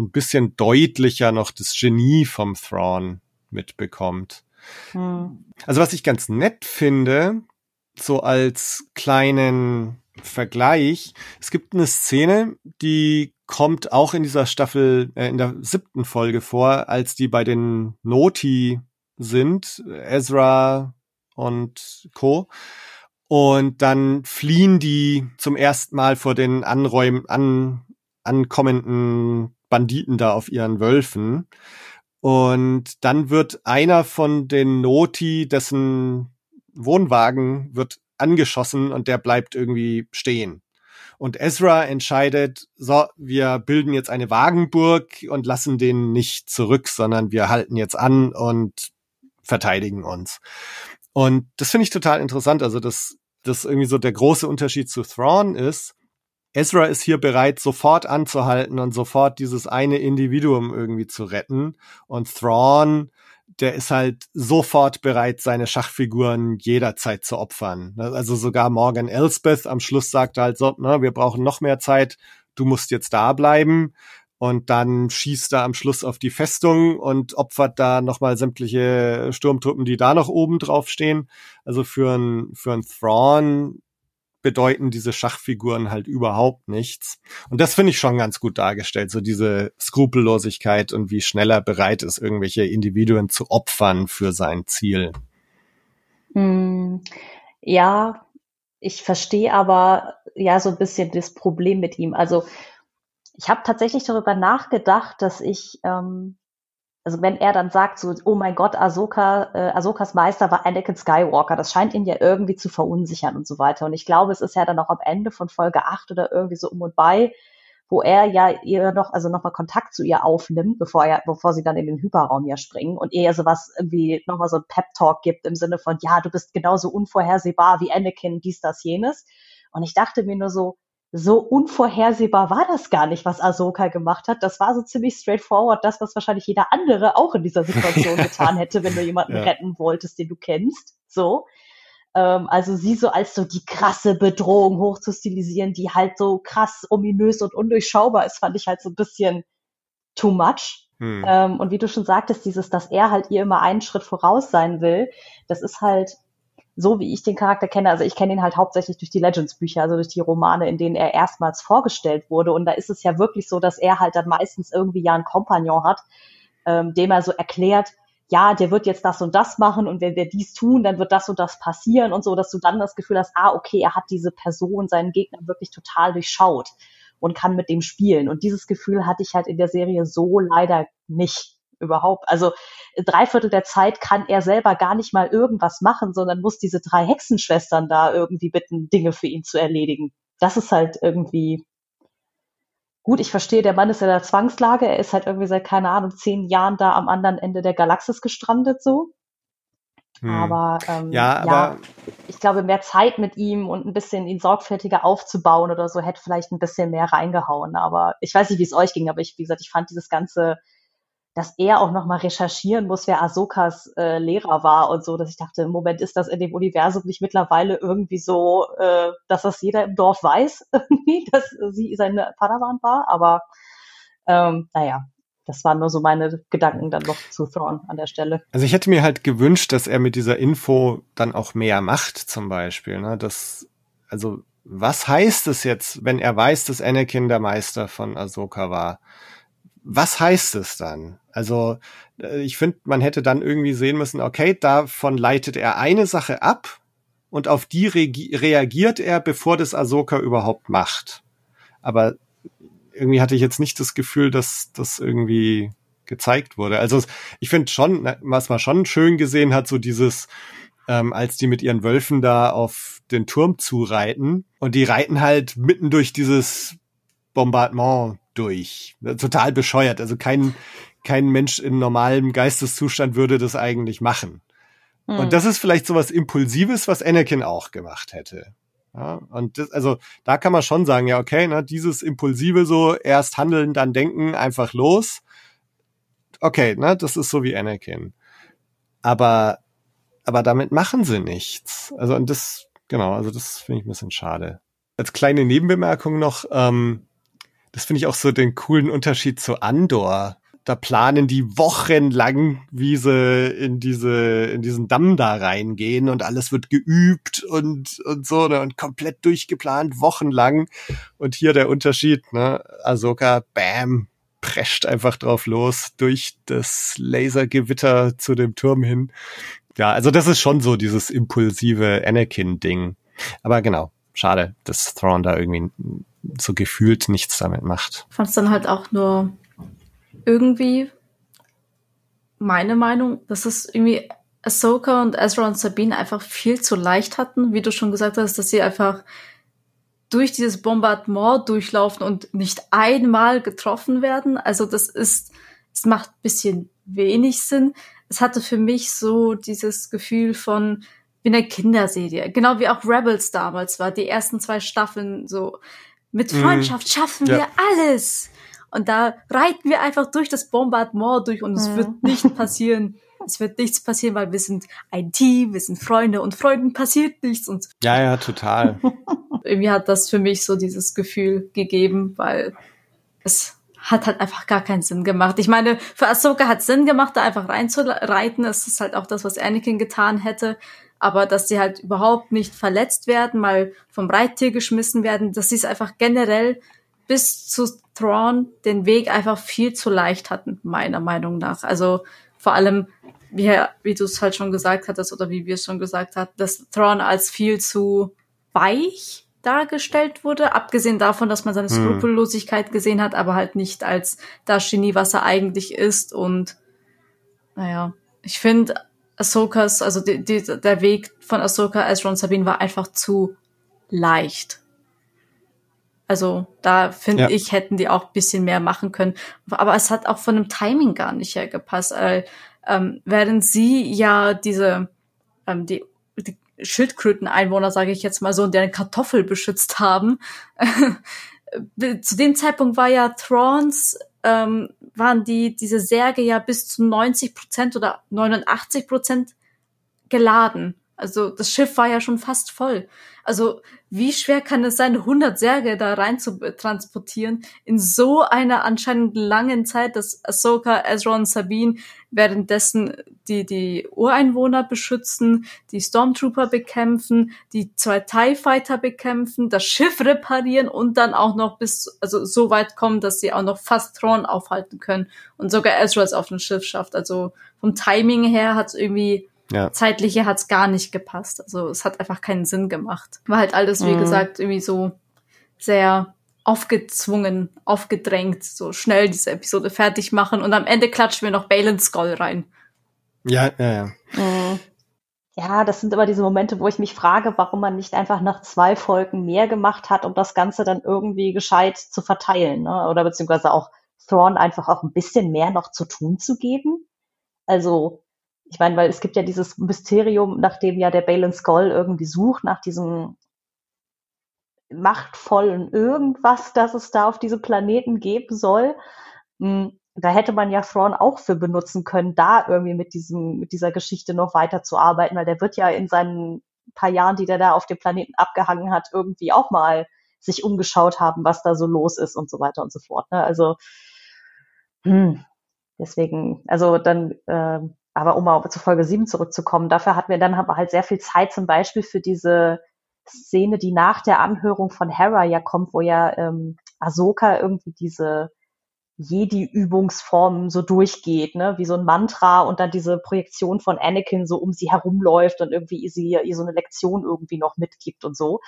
so ein bisschen deutlicher noch das Genie vom Thrawn mitbekommt. Hm. Also was ich ganz nett finde, so als kleinen Vergleich, es gibt eine Szene, die kommt auch in dieser Staffel, äh, in der siebten Folge vor, als die bei den Noti sind, Ezra und Co. Und dann fliehen die zum ersten Mal vor den Anräumen, an, ankommenden Banditen da auf ihren Wölfen. Und dann wird einer von den Noti, dessen Wohnwagen wird angeschossen und der bleibt irgendwie stehen. Und Ezra entscheidet, so, wir bilden jetzt eine Wagenburg und lassen den nicht zurück, sondern wir halten jetzt an und verteidigen uns. Und das finde ich total interessant. Also, dass das irgendwie so der große Unterschied zu Thrawn ist, Ezra ist hier bereit, sofort anzuhalten und sofort dieses eine Individuum irgendwie zu retten. Und Thrawn, der ist halt sofort bereit, seine Schachfiguren jederzeit zu opfern. Also sogar Morgan Elsbeth am Schluss sagt halt so, ne, wir brauchen noch mehr Zeit, du musst jetzt da bleiben. Und dann schießt er am Schluss auf die Festung und opfert da nochmal sämtliche Sturmtruppen, die da noch oben drauf stehen. Also für ein, für ein Thrawn bedeuten diese Schachfiguren halt überhaupt nichts. Und das finde ich schon ganz gut dargestellt, so diese Skrupellosigkeit und wie schnell er bereit ist, irgendwelche Individuen zu opfern für sein Ziel. Hm, ja, ich verstehe aber ja so ein bisschen das Problem mit ihm. Also ich habe tatsächlich darüber nachgedacht, dass ich ähm, also wenn er dann sagt so, oh mein Gott, Ahsoka, äh, Ahsokas Meister war Anakin Skywalker, das scheint ihn ja irgendwie zu verunsichern und so weiter. Und ich glaube, es ist ja dann auch am Ende von Folge 8 oder irgendwie so um und bei, wo er ja ihr noch, also nochmal Kontakt zu ihr aufnimmt, bevor er, bevor sie dann in den Hyperraum ja springen und ihr sowas irgendwie nochmal so ein Pep-Talk gibt im Sinne von, ja, du bist genauso unvorhersehbar wie Anakin, dies, das, jenes. Und ich dachte mir nur so, so unvorhersehbar war das gar nicht, was Ahsoka gemacht hat. Das war so ziemlich straightforward, das, was wahrscheinlich jeder andere auch in dieser Situation getan hätte, wenn du jemanden ja. retten wolltest, den du kennst. So. Ähm, also sie so als so die krasse Bedrohung hochzustilisieren, die halt so krass ominös und undurchschaubar ist, fand ich halt so ein bisschen too much. Hm. Ähm, und wie du schon sagtest, dieses, dass er halt ihr immer einen Schritt voraus sein will, das ist halt so wie ich den Charakter kenne, also ich kenne ihn halt hauptsächlich durch die Legends-Bücher, also durch die Romane, in denen er erstmals vorgestellt wurde. Und da ist es ja wirklich so, dass er halt dann meistens irgendwie ja einen Kompagnon hat, ähm, dem er so erklärt, ja, der wird jetzt das und das machen und wenn wir dies tun, dann wird das und das passieren und so, dass du dann das Gefühl hast, ah, okay, er hat diese Person, seinen Gegner wirklich total durchschaut und kann mit dem spielen. Und dieses Gefühl hatte ich halt in der Serie so leider nicht überhaupt. Also drei Viertel der Zeit kann er selber gar nicht mal irgendwas machen, sondern muss diese drei Hexenschwestern da irgendwie bitten, Dinge für ihn zu erledigen. Das ist halt irgendwie gut. Ich verstehe, der Mann ist in der Zwangslage. Er ist halt irgendwie seit, keine Ahnung, zehn Jahren da am anderen Ende der Galaxis gestrandet, so. Hm. Aber, ähm, ja, aber ja, ich glaube, mehr Zeit mit ihm und ein bisschen ihn sorgfältiger aufzubauen oder so hätte vielleicht ein bisschen mehr reingehauen. Aber ich weiß nicht, wie es euch ging, aber ich, wie gesagt, ich fand dieses ganze dass er auch nochmal recherchieren muss, wer Ahsokas äh, Lehrer war und so, dass ich dachte, im Moment ist das in dem Universum nicht mittlerweile irgendwie so, äh, dass das jeder im Dorf weiß, dass sie seine Padawan war, aber ähm, naja, das waren nur so meine Gedanken dann noch zu Thrawn an der Stelle. Also ich hätte mir halt gewünscht, dass er mit dieser Info dann auch mehr macht, zum Beispiel. Ne? Das, also was heißt es jetzt, wenn er weiß, dass Anakin der Meister von Ahsoka war? Was heißt es dann? Also äh, ich finde, man hätte dann irgendwie sehen müssen, okay, davon leitet er eine Sache ab und auf die re reagiert er, bevor das Ahsoka überhaupt macht. Aber irgendwie hatte ich jetzt nicht das Gefühl, dass das irgendwie gezeigt wurde. Also ich finde schon, was man schon schön gesehen hat, so dieses, ähm, als die mit ihren Wölfen da auf den Turm zureiten und die reiten halt mitten durch dieses Bombardement durch. Total bescheuert. Also kein, kein Mensch in normalem Geisteszustand würde das eigentlich machen. Mhm. Und das ist vielleicht so was Impulsives, was Anakin auch gemacht hätte. Ja, und das, also da kann man schon sagen, ja, okay, ne, dieses Impulsive so, erst handeln, dann denken, einfach los. Okay, ne, das ist so wie Anakin. Aber, aber damit machen sie nichts. Also, und das, genau, also das finde ich ein bisschen schade. Als kleine Nebenbemerkung noch, ähm, das finde ich auch so den coolen Unterschied zu Andor. Da planen die wochenlang, wie sie in diese, in diesen Damm da reingehen und alles wird geübt und, und so, ne, und komplett durchgeplant, wochenlang. Und hier der Unterschied, ne, Ahsoka, bam, prescht einfach drauf los durch das Lasergewitter zu dem Turm hin. Ja, also das ist schon so dieses impulsive Anakin-Ding. Aber genau, schade, dass Thrawn da irgendwie so gefühlt nichts damit macht. Ich fand es dann halt auch nur irgendwie meine Meinung, dass es irgendwie Ahsoka und Ezra und Sabine einfach viel zu leicht hatten, wie du schon gesagt hast, dass sie einfach durch dieses Bombardement durchlaufen und nicht einmal getroffen werden. Also das ist, es macht bisschen wenig Sinn. Es hatte für mich so dieses Gefühl von wie eine Kinderserie, genau wie auch Rebels damals war, die ersten zwei Staffeln so Mit Freundschaft mhm. schaffen ja. wir alles. Und da reiten wir einfach durch das Bombardement durch und es mhm. wird nicht passieren. Es wird nichts passieren, weil wir sind ein Team, wir sind Freunde und Freunden passiert nichts. Und ja, ja, total. irgendwie hat das für mich so dieses Gefühl gegeben, weil es hat halt einfach gar keinen Sinn gemacht. Ich meine, für Ahsoka hat Sinn gemacht, da einfach reinzureiten. Es ist halt auch das, was Anakin getan hätte. Aber dass sie halt überhaupt nicht verletzt werden, mal vom Reittier geschmissen werden, dass sie es einfach generell bis zu Thrawn den Weg einfach viel zu leicht hatten, meiner Meinung nach. Also vor allem, wie, wie du es halt schon gesagt hattest oder wie wir es schon gesagt haben, dass Thrawn als viel zu weich dargestellt wurde, abgesehen davon, dass man seine hm. Skrupellosigkeit gesehen hat, aber halt nicht als das Genie, was er eigentlich ist. Und naja, ich finde Ahsokas, also die, die, der Weg von Ahsoka als Ron Sabine war einfach zu leicht. Also da finde ja. ich, hätten die auch bisschen mehr machen können. Aber es hat auch von dem Timing gar nicht hergepasst. Weil, ähm, während sie ja diese ähm, die, die Schildkröten-Einwohner, sage ich jetzt mal so, deren Kartoffel beschützt haben. Zu dem Zeitpunkt war ja Thrawns, ähm, waren die, diese Särge ja bis zu 90 Prozent oder 89 Prozent geladen. Also das Schiff war ja schon fast voll. Also wie schwer kann es sein, 100 Särge da rein zu transportieren in so einer anscheinend langen Zeit, dass Ahsoka, Ezra und Sabine währenddessen die, die Ureinwohner beschützen, die Stormtrooper bekämpfen, die zwei TIE Fighter bekämpfen, das Schiff reparieren und dann auch noch bis, also so weit kommen, dass sie auch noch fast Thrawn aufhalten können und sogar Ezra es auf dem Schiff schafft. Also vom Timing her hat es irgendwie ja. Zeitliche hat's gar nicht gepasst. Also es hat einfach keinen Sinn gemacht. War halt alles, wie mhm. gesagt, irgendwie so sehr aufgezwungen, aufgedrängt, so schnell diese Episode fertig machen und am Ende klatschen wir noch Balance Skull rein. Ja, ja, ja. Mhm. Ja, das sind immer diese Momente, wo ich mich frage, warum man nicht einfach nach zwei Folgen mehr gemacht hat, um das Ganze dann irgendwie gescheit zu verteilen, ne? Oder beziehungsweise auch Thrawn einfach auch ein bisschen mehr noch zu tun zu geben. Also ich meine, weil es gibt ja dieses Mysterium, nach dem ja der Balin Skull irgendwie sucht, nach diesem machtvollen irgendwas, das es da auf diesem Planeten geben soll. Hm, da hätte man ja Thrawn auch für benutzen können, da irgendwie mit diesem, mit dieser Geschichte noch weiterzuarbeiten, weil der wird ja in seinen paar Jahren, die der da auf dem Planeten abgehangen hat, irgendwie auch mal sich umgeschaut haben, was da so los ist und so weiter und so fort. Ne? Also hm, deswegen, also dann äh, aber um mal zu Folge 7 zurückzukommen, dafür hatten wir dann aber halt sehr viel Zeit zum Beispiel für diese Szene, die nach der Anhörung von Hera ja kommt, wo ja ähm, Ahsoka irgendwie diese Jedi-Übungsformen so durchgeht, ne, wie so ein Mantra und dann diese Projektion von Anakin so um sie herumläuft und irgendwie sie ihr so eine Lektion irgendwie noch mitgibt und so.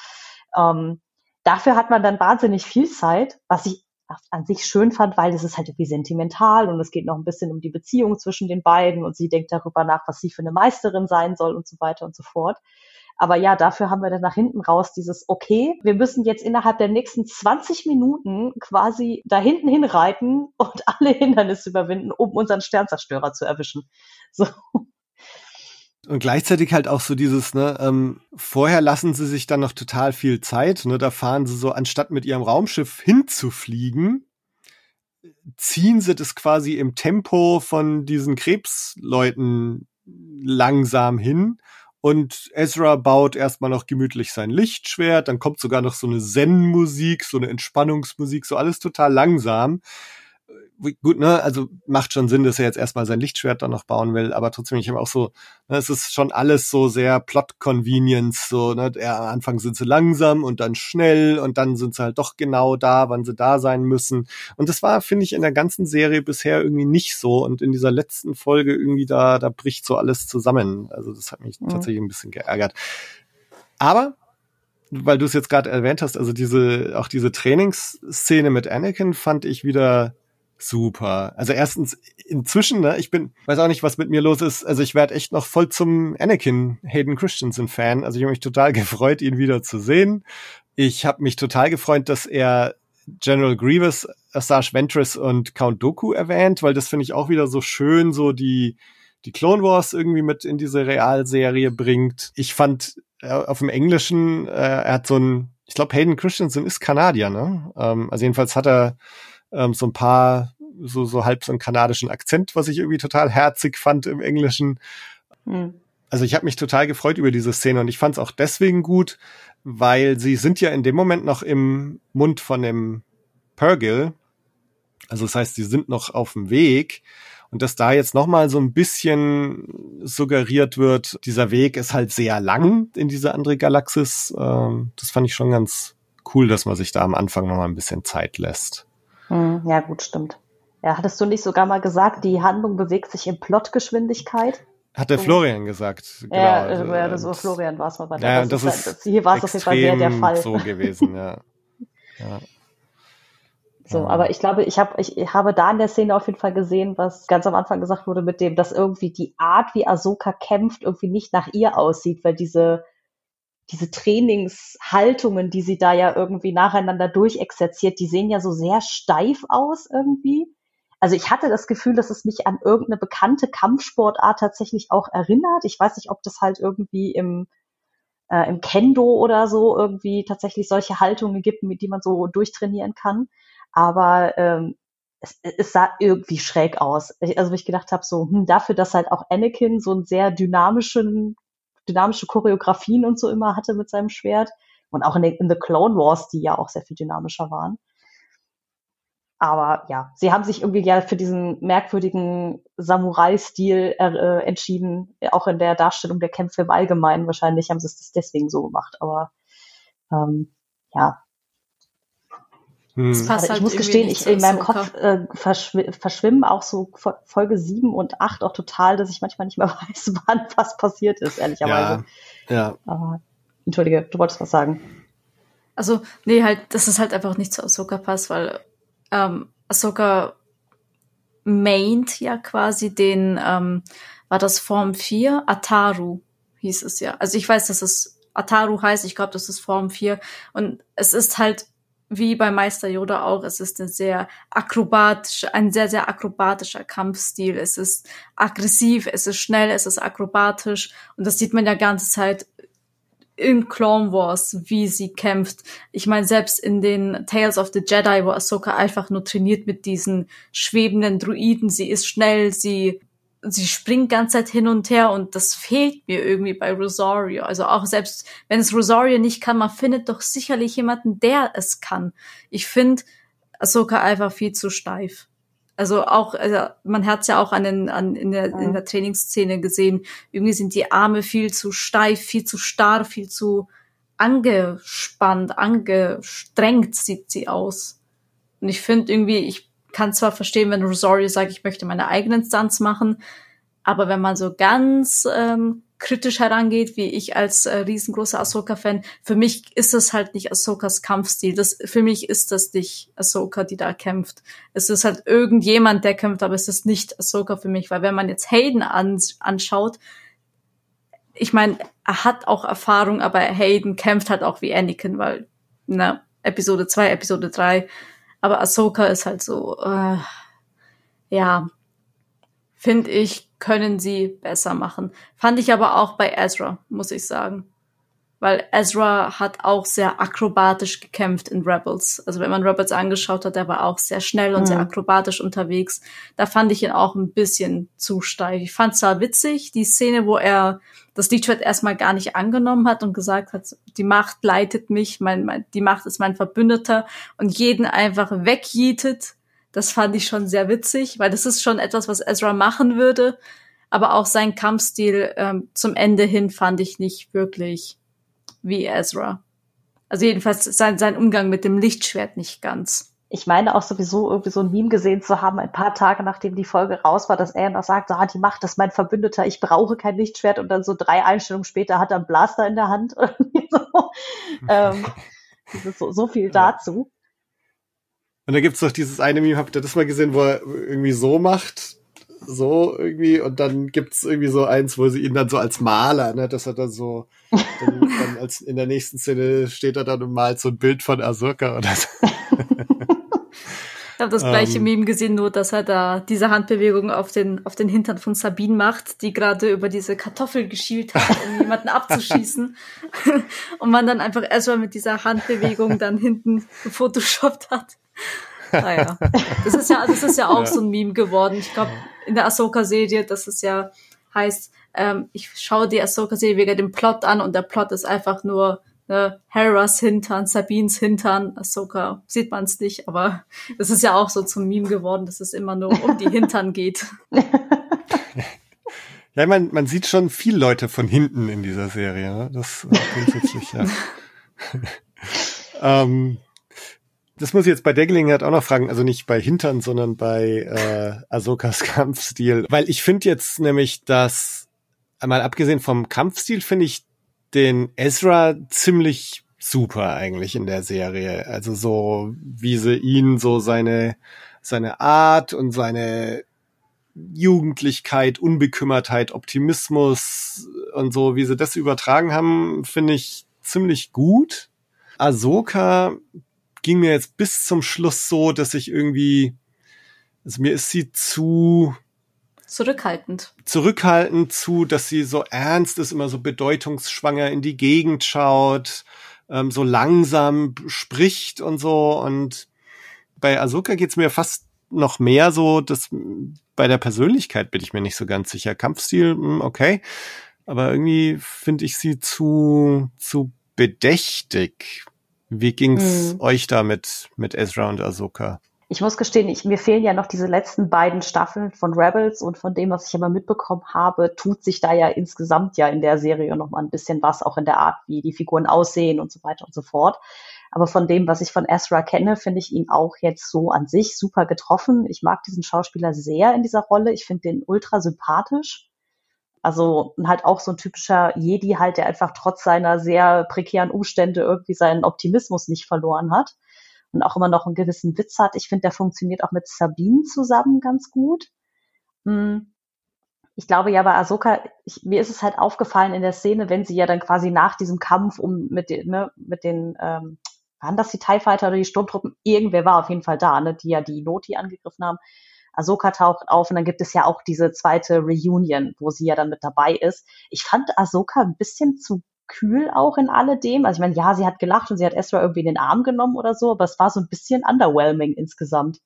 Ähm, dafür hat man dann wahnsinnig viel Zeit, was ich an sich schön fand, weil es ist halt irgendwie sentimental und es geht noch ein bisschen um die Beziehung zwischen den beiden und sie denkt darüber nach, was sie für eine Meisterin sein soll und so weiter und so fort. Aber ja, dafür haben wir dann nach hinten raus dieses, okay, wir müssen jetzt innerhalb der nächsten 20 Minuten quasi da hinten hinreiten und alle Hindernisse überwinden, um unseren Sternzerstörer zu erwischen. So. Und gleichzeitig halt auch so dieses, ne, ähm, vorher lassen sie sich dann noch total viel Zeit, ne, da fahren sie so, anstatt mit ihrem Raumschiff hinzufliegen, ziehen sie das quasi im Tempo von diesen Krebsleuten langsam hin. Und Ezra baut erstmal noch gemütlich sein Lichtschwert, dann kommt sogar noch so eine Zen-Musik, so eine Entspannungsmusik, so alles total langsam gut, ne, also macht schon Sinn, dass er jetzt erstmal sein Lichtschwert dann noch bauen will, aber trotzdem, ich habe auch so, ne, es ist schon alles so sehr Plot-Convenience, so, ne, er, am Anfang sind sie langsam und dann schnell und dann sind sie halt doch genau da, wann sie da sein müssen. Und das war, finde ich, in der ganzen Serie bisher irgendwie nicht so und in dieser letzten Folge irgendwie da, da bricht so alles zusammen. Also das hat mich mhm. tatsächlich ein bisschen geärgert. Aber weil du es jetzt gerade erwähnt hast, also diese, auch diese Trainingsszene mit Anakin fand ich wieder super. Also erstens, inzwischen, ne, ich bin, weiß auch nicht, was mit mir los ist. Also ich werde echt noch voll zum Anakin Hayden Christensen Fan. Also ich habe mich total gefreut, ihn wieder zu sehen. Ich habe mich total gefreut, dass er General Grievous, Asajj Ventress und Count Doku erwähnt, weil das finde ich auch wieder so schön, so die die Clone Wars irgendwie mit in diese Realserie bringt. Ich fand äh, auf dem Englischen, äh, er hat so ein ich glaube, Hayden Christensen ist Kanadier, ne? Ähm, also jedenfalls hat er ähm, so ein paar, so, so halb so einen kanadischen Akzent, was ich irgendwie total herzig fand im Englischen. Mhm. Also ich habe mich total gefreut über diese Szene und ich fand es auch deswegen gut, weil sie sind ja in dem Moment noch im Mund von dem Pergil. Also das heißt, sie sind noch auf dem Weg und dass da jetzt nochmal so ein bisschen suggeriert wird, dieser Weg ist halt sehr lang in diese andere Galaxis. Ähm, das fand ich schon ganz cool, dass man sich da am Anfang nochmal ein bisschen Zeit lässt. Hm, ja, gut, stimmt. Ja, hattest du nicht sogar mal gesagt, die Handlung bewegt sich in Plotgeschwindigkeit? Hat der Florian gesagt. Genau. Ja, also, ja das war Florian war es mal bei der. Ja, das, das ist, hier war es auf jeden Fall sehr der Fall. so gewesen, ja. ja. So, aber ich glaube, ich habe ich habe da in der Szene auf jeden Fall gesehen, was ganz am Anfang gesagt wurde mit dem, dass irgendwie die Art, wie Ahsoka kämpft, irgendwie nicht nach ihr aussieht, weil diese diese Trainingshaltungen, die sie da ja irgendwie nacheinander durchexerziert, die sehen ja so sehr steif aus irgendwie. Also ich hatte das Gefühl, dass es mich an irgendeine bekannte Kampfsportart tatsächlich auch erinnert. Ich weiß nicht, ob das halt irgendwie im äh, im Kendo oder so irgendwie tatsächlich solche Haltungen gibt, mit die man so durchtrainieren kann aber ähm, es, es sah irgendwie schräg aus. Also ich gedacht habe, so hm, dafür, dass halt auch Anakin so einen sehr dynamischen, dynamische Choreografien und so immer hatte mit seinem Schwert und auch in, den, in The Clone Wars, die ja auch sehr viel dynamischer waren. Aber ja, sie haben sich irgendwie ja für diesen merkwürdigen Samurai-Stil äh, entschieden, auch in der Darstellung der Kämpfe im Allgemeinen. Wahrscheinlich haben sie es deswegen so gemacht. Aber ähm, ja, hm. ich halt muss gestehen, ich in meinem Kopf äh, verschw verschwimmen auch so Folge 7 und 8 auch total, dass ich manchmal nicht mehr weiß, wann was passiert ist, ehrlicherweise. Ja. ja. Aber, entschuldige, du wolltest was sagen. Also, nee, halt, dass es halt einfach nicht zu Ahsoka passt, weil ähm, Ahsoka maint ja quasi den, ähm, war das Form 4? Ataru hieß es ja. Also ich weiß, dass es Ataru heißt, ich glaube, das ist Form 4. Und es ist halt wie bei Meister Yoda auch, es ist ein sehr akrobatisch, ein sehr, sehr akrobatischer Kampfstil. Es ist aggressiv, es ist schnell, es ist akrobatisch. Und das sieht man ja ganze Zeit in Clone Wars, wie sie kämpft. Ich meine, selbst in den Tales of the Jedi, wo Ahsoka einfach nur trainiert mit diesen schwebenden Druiden. Sie ist schnell, sie sie springt ganze Zeit hin und her und das fehlt mir irgendwie bei Rosario. Also auch selbst wenn es Rosario nicht kann, man findet doch sicherlich jemanden, der es kann. Ich finde Ahsoka einfach viel zu steif. Also auch, also man hat es ja auch an den, an, in, der, in der Trainingsszene gesehen. Irgendwie sind die Arme viel zu steif, viel zu starr, viel zu angespannt, angestrengt sieht sie aus. Und ich finde irgendwie, ich kann zwar verstehen, wenn Rosario sagt, ich möchte meine eigene Instanz machen, aber wenn man so ganz ähm, kritisch herangeht, wie ich als äh, riesengroßer Ahsoka-Fan, für mich ist das halt nicht Ahsokas Kampfstil. Das, für mich ist das nicht Ahsoka, die da kämpft. Es ist halt irgendjemand, der kämpft, aber es ist nicht Ahsoka für mich, weil wenn man jetzt Hayden an, anschaut, ich meine, er hat auch Erfahrung, aber Hayden kämpft halt auch wie Anakin, weil, ne, Episode 2, Episode 3, aber Ahsoka ist halt so, äh, ja, finde ich, können sie besser machen. Fand ich aber auch bei Ezra, muss ich sagen. Weil Ezra hat auch sehr akrobatisch gekämpft in Rebels. Also wenn man Rebels angeschaut hat, der war auch sehr schnell und mhm. sehr akrobatisch unterwegs. Da fand ich ihn auch ein bisschen zu steif. Ich fand zwar witzig, die Szene, wo er das Lichtschwert erstmal gar nicht angenommen hat und gesagt hat, die Macht leitet mich, mein, mein, die Macht ist mein Verbündeter und jeden einfach wegjietet. Das fand ich schon sehr witzig, weil das ist schon etwas, was Ezra machen würde. Aber auch sein Kampfstil ähm, zum Ende hin fand ich nicht wirklich wie Ezra. Also jedenfalls sein, sein Umgang mit dem Lichtschwert nicht ganz ich meine auch sowieso irgendwie so ein Meme gesehen zu haben, ein paar Tage nachdem die Folge raus war, dass er noch sagt, ah, die Macht ist mein Verbündeter, ich brauche kein Lichtschwert und dann so drei Einstellungen später hat er einen Blaster in der Hand. so. ähm, so, so viel dazu. Und da gibt's doch dieses eine Meme, habt ihr das mal gesehen, wo er irgendwie so macht, so irgendwie, und dann gibt's irgendwie so eins, wo sie ihn dann so als Maler, ne, dass er dann so, dann, dann als in der nächsten Szene steht er dann und malt so ein Bild von Ahsoka oder so. habe das gleiche ähm, Meme gesehen, nur dass er da diese Handbewegung auf den, auf den Hintern von Sabine macht, die gerade über diese Kartoffel geschielt hat, um jemanden abzuschießen. und man dann einfach erstmal mit dieser Handbewegung dann hinten gefotoshoppt hat. Naja. Das ist ja, das ist ja auch ja. so ein Meme geworden. Ich glaube, in der Ahsoka-Serie, das ist ja, heißt, ähm, ich schaue die Ahsoka-Serie wegen dem Plot an und der Plot ist einfach nur ne, Hera's Hintern, Sabines Hintern, Ahsoka sieht man es nicht, aber es ist ja auch so zum Meme geworden, dass es immer nur um die Hintern geht. Ja, man, man sieht schon viele Leute von hinten in dieser Serie. Ne? Das äh, grundsätzlich, ja. ähm, das muss ich jetzt bei der Gelegenheit auch noch fragen, also nicht bei Hintern, sondern bei äh, Ahsokas Kampfstil. Weil ich finde jetzt nämlich, dass, einmal abgesehen vom Kampfstil, finde ich den Ezra ziemlich super eigentlich in der Serie. Also so, wie sie ihn, so seine, seine Art und seine Jugendlichkeit, Unbekümmertheit, Optimismus und so, wie sie das übertragen haben, finde ich ziemlich gut. Ahsoka ging mir jetzt bis zum Schluss so, dass ich irgendwie, also mir ist sie zu zurückhaltend. Zurückhaltend zu, dass sie so ernst ist, immer so bedeutungsschwanger in die Gegend schaut, ähm, so langsam spricht und so. Und bei Ahsoka geht's mir fast noch mehr so, dass bei der Persönlichkeit bin ich mir nicht so ganz sicher. Kampfstil, hm, okay. Aber irgendwie finde ich sie zu, zu bedächtig. Wie ging's hm. euch da mit, mit Ezra und Ahsoka? ich muss gestehen, ich, mir fehlen ja noch diese letzten beiden Staffeln von Rebels und von dem, was ich aber mitbekommen habe, tut sich da ja insgesamt ja in der Serie noch mal ein bisschen was, auch in der Art, wie die Figuren aussehen und so weiter und so fort. Aber von dem, was ich von Ezra kenne, finde ich ihn auch jetzt so an sich super getroffen. Ich mag diesen Schauspieler sehr in dieser Rolle. Ich finde den ultra sympathisch. Also halt auch so ein typischer Jedi halt, der einfach trotz seiner sehr prekären Umstände irgendwie seinen Optimismus nicht verloren hat und auch immer noch einen gewissen Witz hat. Ich finde, der funktioniert auch mit Sabine zusammen ganz gut. Hm. Ich glaube ja bei Ahsoka, ich, mir ist es halt aufgefallen in der Szene, wenn sie ja dann quasi nach diesem Kampf um mit den, ne, mit den, ähm, waren das die TIE Fighter oder die Sturmtruppen? Irgendwer war auf jeden Fall da, ne, die ja die Noti angegriffen haben. Ahsoka taucht auf und dann gibt es ja auch diese zweite Reunion, wo sie ja dann mit dabei ist. Ich fand Ahsoka ein bisschen zu kühl auch in alledem. Also ich meine, ja, sie hat gelacht und sie hat Ezra irgendwie in den Arm genommen oder so, aber es war so ein bisschen underwhelming insgesamt.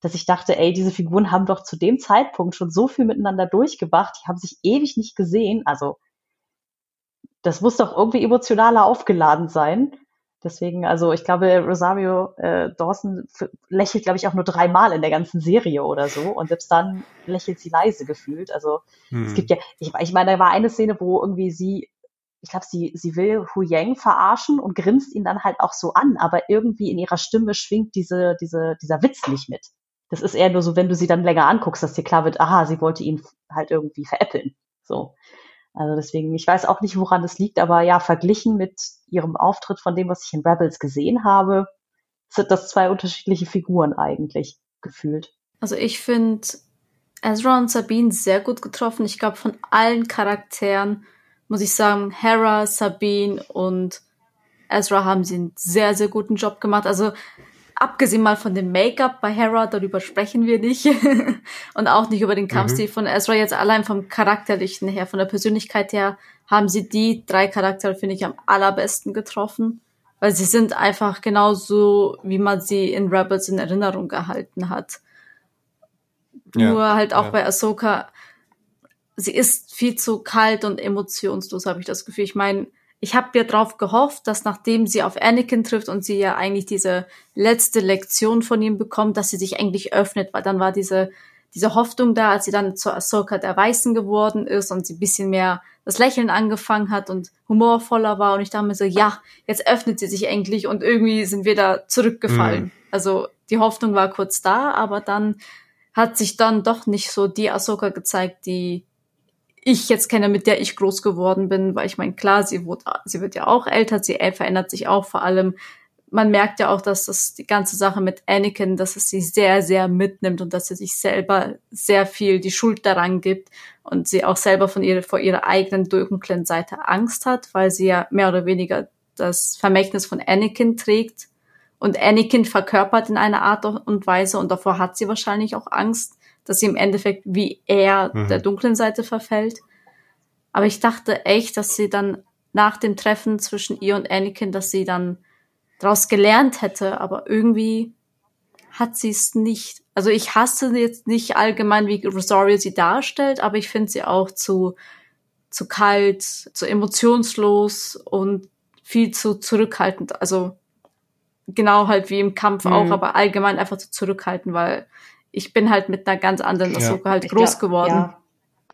Dass ich dachte, ey, diese Figuren haben doch zu dem Zeitpunkt schon so viel miteinander durchgebracht, die haben sich ewig nicht gesehen. Also das muss doch irgendwie emotionaler aufgeladen sein. Deswegen, also ich glaube, Rosario äh, Dawson lächelt, glaube ich, auch nur dreimal in der ganzen Serie oder so. Und selbst dann lächelt sie leise gefühlt. Also hm. es gibt ja, ich, ich meine, da war eine Szene, wo irgendwie sie ich glaube, sie, sie will Hu Yang verarschen und grinst ihn dann halt auch so an, aber irgendwie in ihrer Stimme schwingt diese, diese, dieser Witz nicht mit. Das ist eher nur so, wenn du sie dann länger anguckst, dass dir klar wird, aha, sie wollte ihn halt irgendwie veräppeln. So. Also deswegen, ich weiß auch nicht, woran das liegt, aber ja, verglichen mit ihrem Auftritt von dem, was ich in Rebels gesehen habe, sind das zwei unterschiedliche Figuren eigentlich gefühlt. Also ich finde Ezra und Sabine sehr gut getroffen. Ich glaube, von allen Charakteren muss ich sagen, Hera, Sabine und Ezra haben sie einen sehr, sehr guten Job gemacht. Also abgesehen mal von dem Make-up bei Hera, darüber sprechen wir nicht. und auch nicht über den Kampfstil mhm. von Ezra. Jetzt allein vom Charakterlichen her, von der Persönlichkeit her, haben sie die drei Charaktere, finde ich, am allerbesten getroffen. Weil sie sind einfach genauso, wie man sie in Rebels in Erinnerung gehalten hat. Ja, Nur halt auch ja. bei Ahsoka, sie ist viel zu kalt und emotionslos, habe ich das Gefühl. Ich meine, ich habe ja drauf gehofft, dass nachdem sie auf Anakin trifft und sie ja eigentlich diese letzte Lektion von ihm bekommt, dass sie sich eigentlich öffnet, weil dann war diese diese Hoffnung da, als sie dann zur Ahsoka der Weißen geworden ist und sie ein bisschen mehr das Lächeln angefangen hat und humorvoller war und ich dachte mir so, ja, jetzt öffnet sie sich endlich und irgendwie sind wir da zurückgefallen. Mhm. Also die Hoffnung war kurz da, aber dann hat sich dann doch nicht so die Ahsoka gezeigt, die ich jetzt kenne, mit der ich groß geworden bin, weil ich meine, klar, sie wird, sie wird ja auch älter, sie verändert sich auch vor allem. Man merkt ja auch, dass das die ganze Sache mit Anakin, dass es sie sehr, sehr mitnimmt und dass sie sich selber sehr viel die Schuld daran gibt und sie auch selber von ihrer, vor ihrer eigenen dunklen Seite Angst hat, weil sie ja mehr oder weniger das Vermächtnis von Anakin trägt Und Anakin verkörpert in einer Art und Weise und davor hat sie wahrscheinlich auch Angst, dass sie im Endeffekt wie er mhm. der dunklen Seite verfällt. Aber ich dachte echt, dass sie dann nach dem Treffen zwischen ihr und Anakin, dass sie dann daraus gelernt hätte, aber irgendwie hat sie es nicht. Also ich hasse jetzt nicht allgemein, wie Rosario sie darstellt, aber ich finde sie auch zu, zu kalt, zu emotionslos und viel zu zurückhaltend. Also genau halt wie im Kampf mhm. auch, aber allgemein einfach zu zurückhaltend, weil ich bin halt mit einer ganz anderen Ahsoka ja. halt ich groß glaub, geworden. Ja.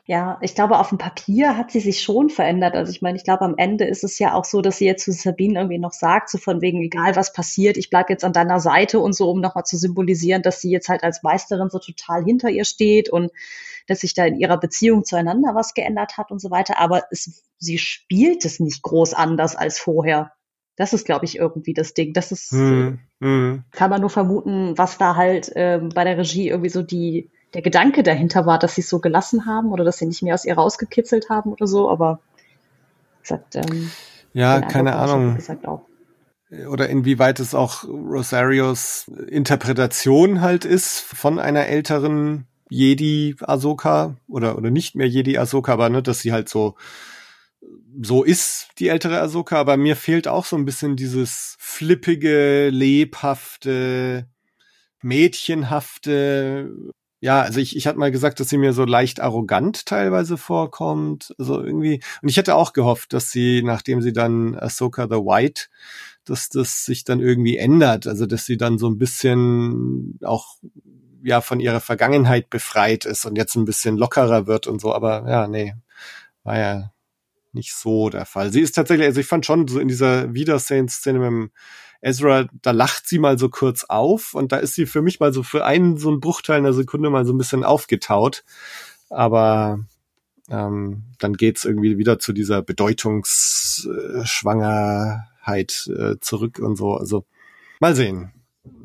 Ja, ich glaube, auf dem Papier hat sie sich schon verändert. Also ich meine, ich glaube, am Ende ist es ja auch so, dass sie jetzt zu Sabine irgendwie noch sagt, so von wegen, egal was passiert, ich bleib jetzt an deiner Seite und so, um nochmal zu symbolisieren, dass sie jetzt halt als Meisterin so total hinter ihr steht und dass sich da in ihrer Beziehung zueinander was geändert hat und so weiter. Aber es, sie spielt es nicht groß anders als vorher. Das ist, glaube ich, irgendwie das Ding. Das ist, hm, hm. kann man nur vermuten, was da halt ähm, bei der Regie irgendwie so die, der Gedanke dahinter war, dass sie es so gelassen haben oder dass sie nicht mehr aus ihr rausgekitzelt haben oder so, aber gesagt, ähm, ja, keine Ahnung. Gesagt auch. Oder inwieweit es auch Rosarios Interpretation halt ist von einer älteren Jedi Ahsoka oder, oder nicht mehr Jedi Ahsoka, aber ne, dass sie halt so so ist die ältere Ahsoka, aber mir fehlt auch so ein bisschen dieses flippige, lebhafte, mädchenhafte. Ja, also ich, ich hatte mal gesagt, dass sie mir so leicht arrogant teilweise vorkommt. Also irgendwie, und ich hätte auch gehofft, dass sie, nachdem sie dann Ahsoka the White, dass das sich dann irgendwie ändert. Also, dass sie dann so ein bisschen auch ja von ihrer Vergangenheit befreit ist und jetzt ein bisschen lockerer wird und so. Aber ja, nee, war ja nicht so der Fall. Sie ist tatsächlich, also ich fand schon so in dieser Wiedersehen-Szene mit dem Ezra, da lacht sie mal so kurz auf und da ist sie für mich mal so für einen so einen Bruchteil einer Sekunde mal so ein bisschen aufgetaut. Aber ähm, dann geht's irgendwie wieder zu dieser Bedeutungsschwangerheit äh, zurück und so. Also mal sehen,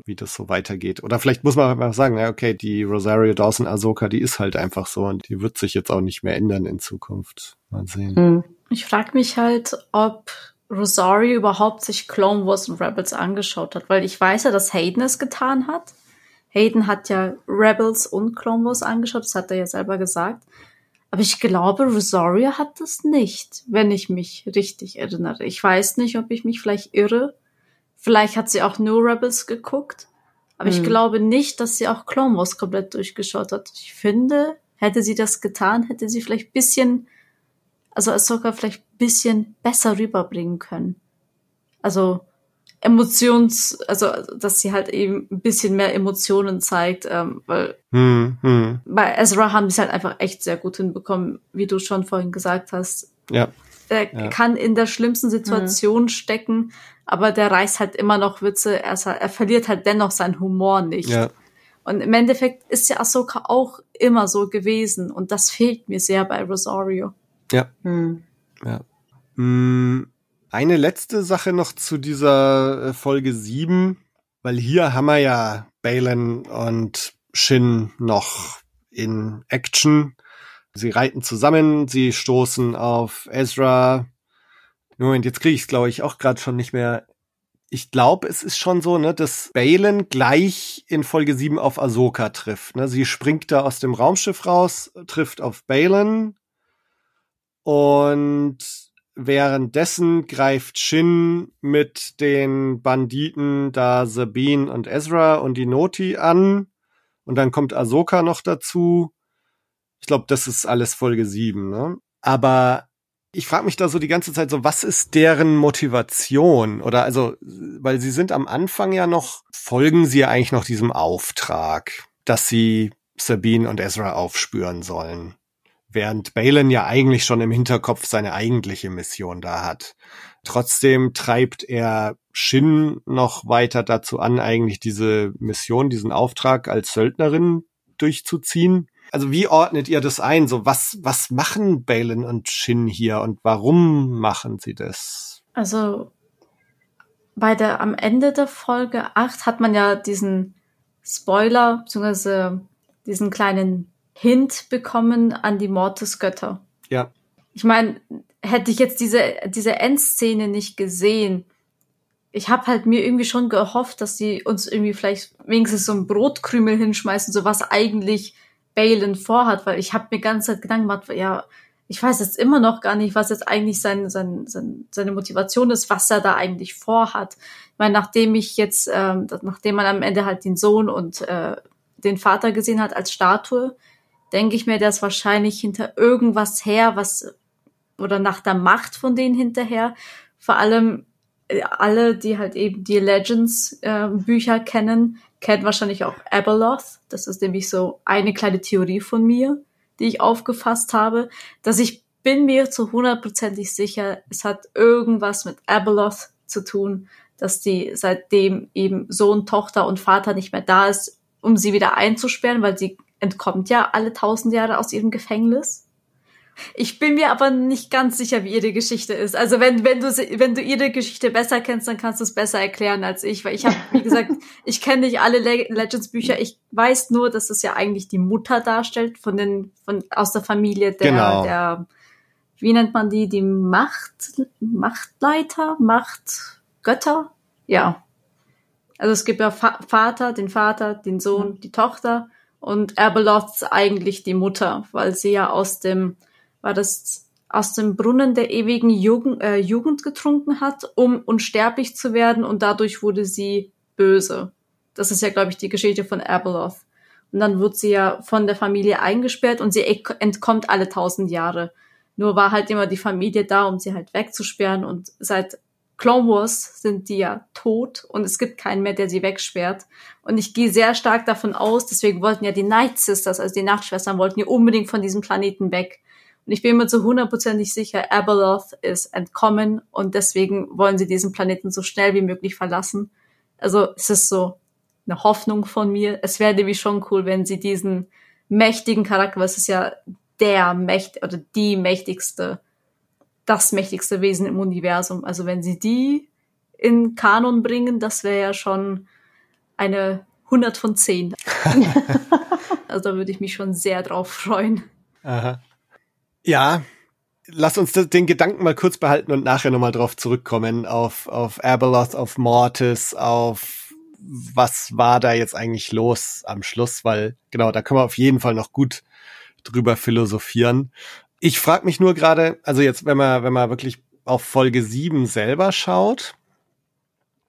wie das so weitergeht. Oder vielleicht muss man einfach sagen, okay, die Rosario Dawson Ahsoka, die ist halt einfach so und die wird sich jetzt auch nicht mehr ändern in Zukunft. Mal sehen. Mhm. Ich frage mich halt, ob Rosario überhaupt sich Clone Wars und Rebels angeschaut hat, weil ich weiß ja, dass Hayden es getan hat. Hayden hat ja Rebels und Clone Wars angeschaut, das hat er ja selber gesagt. Aber ich glaube, Rosario hat das nicht, wenn ich mich richtig erinnere. Ich weiß nicht, ob ich mich vielleicht irre. Vielleicht hat sie auch nur Rebels geguckt. Aber hm. ich glaube nicht, dass sie auch Clone Wars komplett durchgeschaut hat. Ich finde, hätte sie das getan, hätte sie vielleicht bisschen also Ahsoka vielleicht bisschen besser rüberbringen können. Also Emotions, also dass sie halt eben ein bisschen mehr Emotionen zeigt, ähm, weil hm, hm. bei Ezra haben sie es halt einfach echt sehr gut hinbekommen, wie du schon vorhin gesagt hast. Ja. Er ja. kann in der schlimmsten Situation hm. stecken, aber der reißt halt immer noch Witze, er, er verliert halt dennoch seinen Humor nicht. Ja. Und im Endeffekt ist ja Ahsoka auch immer so gewesen und das fehlt mir sehr bei Rosario. Ja. Hm. ja. Hm, eine letzte Sache noch zu dieser äh, Folge 7, weil hier haben wir ja Balin und Shin noch in Action. Sie reiten zusammen, sie stoßen auf Ezra. Moment, jetzt kriege ich es, glaube ich, auch gerade schon nicht mehr. Ich glaube, es ist schon so, ne, dass Balin gleich in Folge 7 auf Ahsoka trifft. Ne? Sie springt da aus dem Raumschiff raus, trifft auf Balin und währenddessen greift Shin mit den Banditen da Sabine und Ezra und die Noti an. Und dann kommt Ahsoka noch dazu. Ich glaube, das ist alles Folge 7, ne? Aber ich frage mich da so die ganze Zeit so, was ist deren Motivation? Oder also, weil sie sind am Anfang ja noch, folgen sie ja eigentlich noch diesem Auftrag, dass sie Sabine und Ezra aufspüren sollen während Balin ja eigentlich schon im Hinterkopf seine eigentliche Mission da hat. Trotzdem treibt er Shin noch weiter dazu an, eigentlich diese Mission, diesen Auftrag als Söldnerin durchzuziehen. Also wie ordnet ihr das ein? So was, was machen Balin und Shin hier und warum machen sie das? Also bei der, am Ende der Folge 8 hat man ja diesen Spoiler, beziehungsweise diesen kleinen Hint bekommen an die Mortisgötter. Ja. Ich meine, hätte ich jetzt diese, diese Endszene nicht gesehen, ich habe halt mir irgendwie schon gehofft, dass sie uns irgendwie vielleicht wenigstens so ein Brotkrümel hinschmeißen, so was eigentlich Balin vorhat, weil ich habe mir ganz Zeit Gedanken gemacht, ja, ich weiß jetzt immer noch gar nicht, was jetzt eigentlich sein, sein, sein, seine Motivation ist, was er da eigentlich vorhat. Ich meine, nachdem ich jetzt, ähm, nachdem man am Ende halt den Sohn und äh, den Vater gesehen hat als Statue, denke ich mir, ist wahrscheinlich hinter irgendwas her, was oder nach der Macht von denen hinterher. Vor allem äh, alle, die halt eben die Legends äh, Bücher kennen, kennen wahrscheinlich auch Abeloth. Das ist nämlich so eine kleine Theorie von mir, die ich aufgefasst habe, dass ich bin mir zu hundertprozentig sicher, es hat irgendwas mit Abeloth zu tun, dass die seitdem eben Sohn, Tochter und Vater nicht mehr da ist, um sie wieder einzusperren, weil sie entkommt ja alle tausend Jahre aus ihrem Gefängnis. Ich bin mir aber nicht ganz sicher, wie ihre Geschichte ist. Also wenn, wenn du, wenn du ihre Geschichte besser kennst, dann kannst du es besser erklären als ich, weil ich habe, wie gesagt, ich kenne nicht alle Le Legends Bücher. Ich weiß nur, dass es ja eigentlich die Mutter darstellt von den, von, aus der Familie der, genau. der, wie nennt man die, die Macht, Machtleiter, Machtgötter? Ja. Also es gibt ja Fa Vater, den Vater, den Sohn, mhm. die Tochter und Abeloth ist eigentlich die Mutter, weil sie ja aus dem war das aus dem Brunnen der ewigen Jugend, äh, Jugend getrunken hat, um unsterblich zu werden und dadurch wurde sie böse. Das ist ja, glaube ich, die Geschichte von Abeloth. Und dann wird sie ja von der Familie eingesperrt und sie entkommt alle tausend Jahre. Nur war halt immer die Familie da, um sie halt wegzusperren und seit Clone Wars sind die ja tot und es gibt keinen mehr, der sie wegsperrt. Und ich gehe sehr stark davon aus, deswegen wollten ja die Night Sisters, also die Nachtschwestern, wollten ja unbedingt von diesem Planeten weg. Und ich bin mir zu hundertprozentig sicher, Abeloth ist entkommen und deswegen wollen sie diesen Planeten so schnell wie möglich verlassen. Also es ist so eine Hoffnung von mir. Es wäre nämlich schon cool, wenn sie diesen mächtigen Charakter, was ist ja der Mächt oder die mächtigste, das mächtigste Wesen im Universum. Also wenn sie die in Kanon bringen, das wäre ja schon eine 100 von 10. also da würde ich mich schon sehr drauf freuen. Aha. Ja, lass uns den Gedanken mal kurz behalten und nachher nochmal drauf zurückkommen, auf, auf Abeloth, auf Mortis, auf was war da jetzt eigentlich los am Schluss, weil genau, da können wir auf jeden Fall noch gut drüber philosophieren. Ich frage mich nur gerade, also jetzt, wenn man, wenn man wirklich auf Folge 7 selber schaut,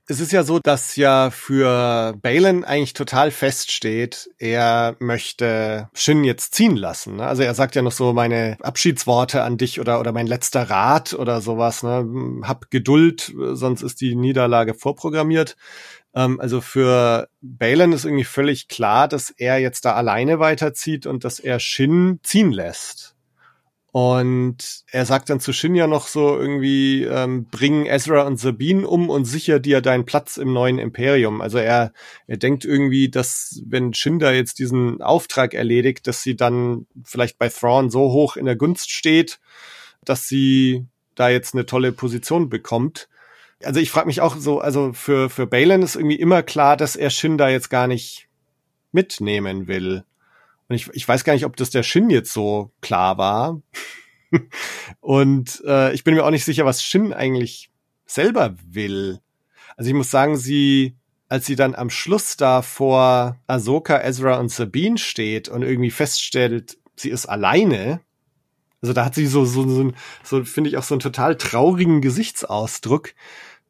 es ist ja so, dass ja für Balin eigentlich total feststeht, er möchte Shin jetzt ziehen lassen. Ne? Also er sagt ja noch so meine Abschiedsworte an dich oder, oder mein letzter Rat oder sowas. Ne? Hab Geduld, sonst ist die Niederlage vorprogrammiert. Ähm, also für Balin ist irgendwie völlig klar, dass er jetzt da alleine weiterzieht und dass er Shin ziehen lässt. Und er sagt dann zu Shin ja noch so irgendwie, ähm, bring Ezra und Sabine um und sicher dir deinen Platz im neuen Imperium. Also er, er denkt irgendwie, dass wenn Shin da jetzt diesen Auftrag erledigt, dass sie dann vielleicht bei Thrawn so hoch in der Gunst steht, dass sie da jetzt eine tolle Position bekommt. Also ich frage mich auch so, also für, für Balin ist irgendwie immer klar, dass er Shin da jetzt gar nicht mitnehmen will. Und ich, ich weiß gar nicht, ob das der Shin jetzt so klar war. und äh, ich bin mir auch nicht sicher, was Shin eigentlich selber will. Also ich muss sagen, sie, als sie dann am Schluss da vor Ahsoka, Ezra und Sabine steht und irgendwie feststellt, sie ist alleine, also da hat sie so, so, so, so finde ich auch so einen total traurigen Gesichtsausdruck,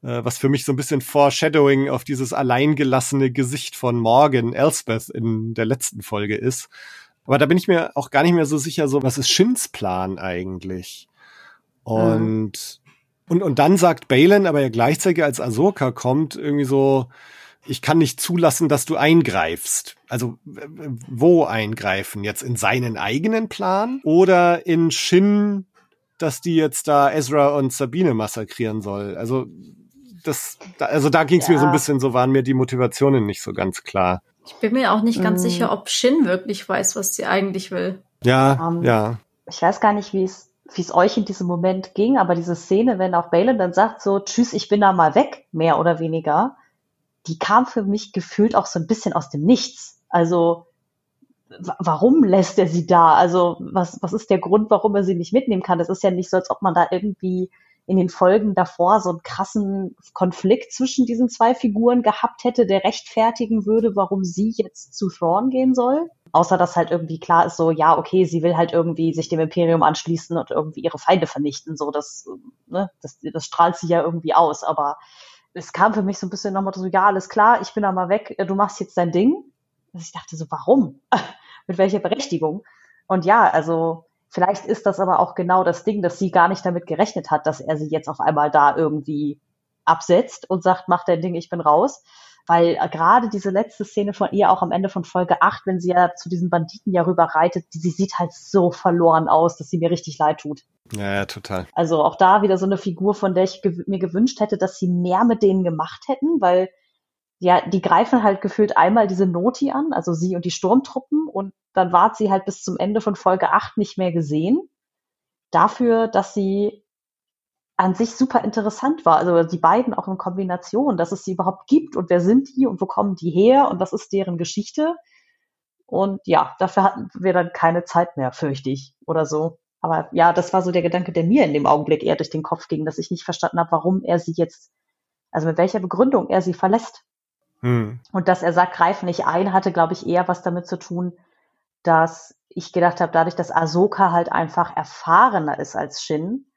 was für mich so ein bisschen Foreshadowing auf dieses alleingelassene Gesicht von Morgan Elspeth in der letzten Folge ist. Aber da bin ich mir auch gar nicht mehr so sicher, so was ist Shins Plan eigentlich? Und mhm. und und dann sagt Balin, aber ja gleichzeitig als Ahsoka kommt irgendwie so, ich kann nicht zulassen, dass du eingreifst. Also wo eingreifen? Jetzt in seinen eigenen Plan oder in Shin, dass die jetzt da Ezra und Sabine massakrieren soll? Also das, also da ging es ja. mir so ein bisschen, so waren mir die Motivationen nicht so ganz klar. Ich bin mir auch nicht ganz mm. sicher, ob Shin wirklich weiß, was sie eigentlich will. Ja, um, ähm, ja. Ich weiß gar nicht, wie es wie es euch in diesem Moment ging, aber diese Szene, wenn auch Balin dann sagt so, tschüss, ich bin da mal weg, mehr oder weniger, die kam für mich gefühlt auch so ein bisschen aus dem Nichts. Also, warum lässt er sie da? Also, was, was ist der Grund, warum er sie nicht mitnehmen kann? Das ist ja nicht so, als ob man da irgendwie in den Folgen davor so einen krassen Konflikt zwischen diesen zwei Figuren gehabt hätte, der rechtfertigen würde, warum sie jetzt zu Thrawn gehen soll. Außer dass halt irgendwie klar ist, so, ja, okay, sie will halt irgendwie sich dem Imperium anschließen und irgendwie ihre Feinde vernichten. So, das, ne, das, das strahlt sie ja irgendwie aus. Aber es kam für mich so ein bisschen nochmal so, ja, alles klar, ich bin da mal weg, du machst jetzt dein Ding. Also ich dachte so, warum? Mit welcher Berechtigung? Und ja, also vielleicht ist das aber auch genau das Ding, dass sie gar nicht damit gerechnet hat, dass er sie jetzt auf einmal da irgendwie absetzt und sagt, mach dein Ding, ich bin raus weil äh, gerade diese letzte Szene von ihr auch am Ende von Folge 8, wenn sie ja zu diesen Banditen ja rüber reitet, die, sie sieht halt so verloren aus, dass sie mir richtig leid tut. Ja, ja, total. Also auch da wieder so eine Figur, von der ich gew mir gewünscht hätte, dass sie mehr mit denen gemacht hätten, weil ja, die greifen halt gefühlt einmal diese Noti an, also sie und die Sturmtruppen und dann war sie halt bis zum Ende von Folge 8 nicht mehr gesehen. Dafür, dass sie an sich super interessant war. Also die beiden auch in Kombination, dass es sie überhaupt gibt und wer sind die und wo kommen die her und was ist deren Geschichte. Und ja, dafür hatten wir dann keine Zeit mehr, fürchte ich, oder so. Aber ja, das war so der Gedanke, der mir in dem Augenblick eher durch den Kopf ging, dass ich nicht verstanden habe, warum er sie jetzt, also mit welcher Begründung er sie verlässt. Hm. Und dass er sagt, greif nicht ein, hatte, glaube ich, eher was damit zu tun, dass ich gedacht habe, dadurch, dass Ahsoka halt einfach erfahrener ist als Shin,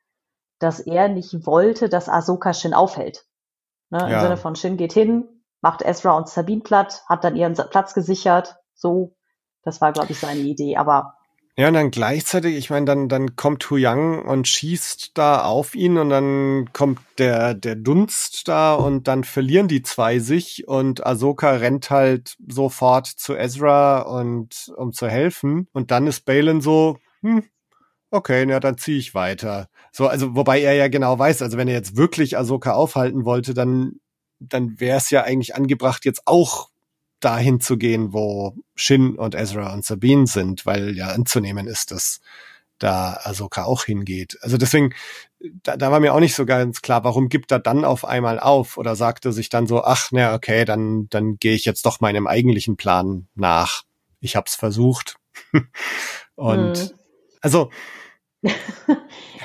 dass er nicht wollte, dass Ahsoka Shin aufhält. Ne? Im ja. Sinne von Shin geht hin, macht Ezra und Sabine platt, hat dann ihren Platz gesichert. So, das war, glaube ich, seine Idee. Aber ja, und dann gleichzeitig, ich meine, dann, dann kommt Hu Yang und schießt da auf ihn und dann kommt der, der Dunst da und dann verlieren die zwei sich und Ahsoka rennt halt sofort zu Ezra und um zu helfen und dann ist Balin so, hm, okay, na dann ziehe ich weiter. So, also wobei er ja genau weiß, also wenn er jetzt wirklich Ahsoka aufhalten wollte, dann dann wäre es ja eigentlich angebracht, jetzt auch dahin zu gehen, wo Shin und Ezra und Sabine sind, weil ja anzunehmen ist, dass da Ahsoka auch hingeht. Also deswegen, da, da war mir auch nicht so ganz klar, warum gibt er dann auf einmal auf oder sagte sich dann so, ach, na okay, dann dann gehe ich jetzt doch meinem eigentlichen Plan nach. Ich hab's versucht. und hm. also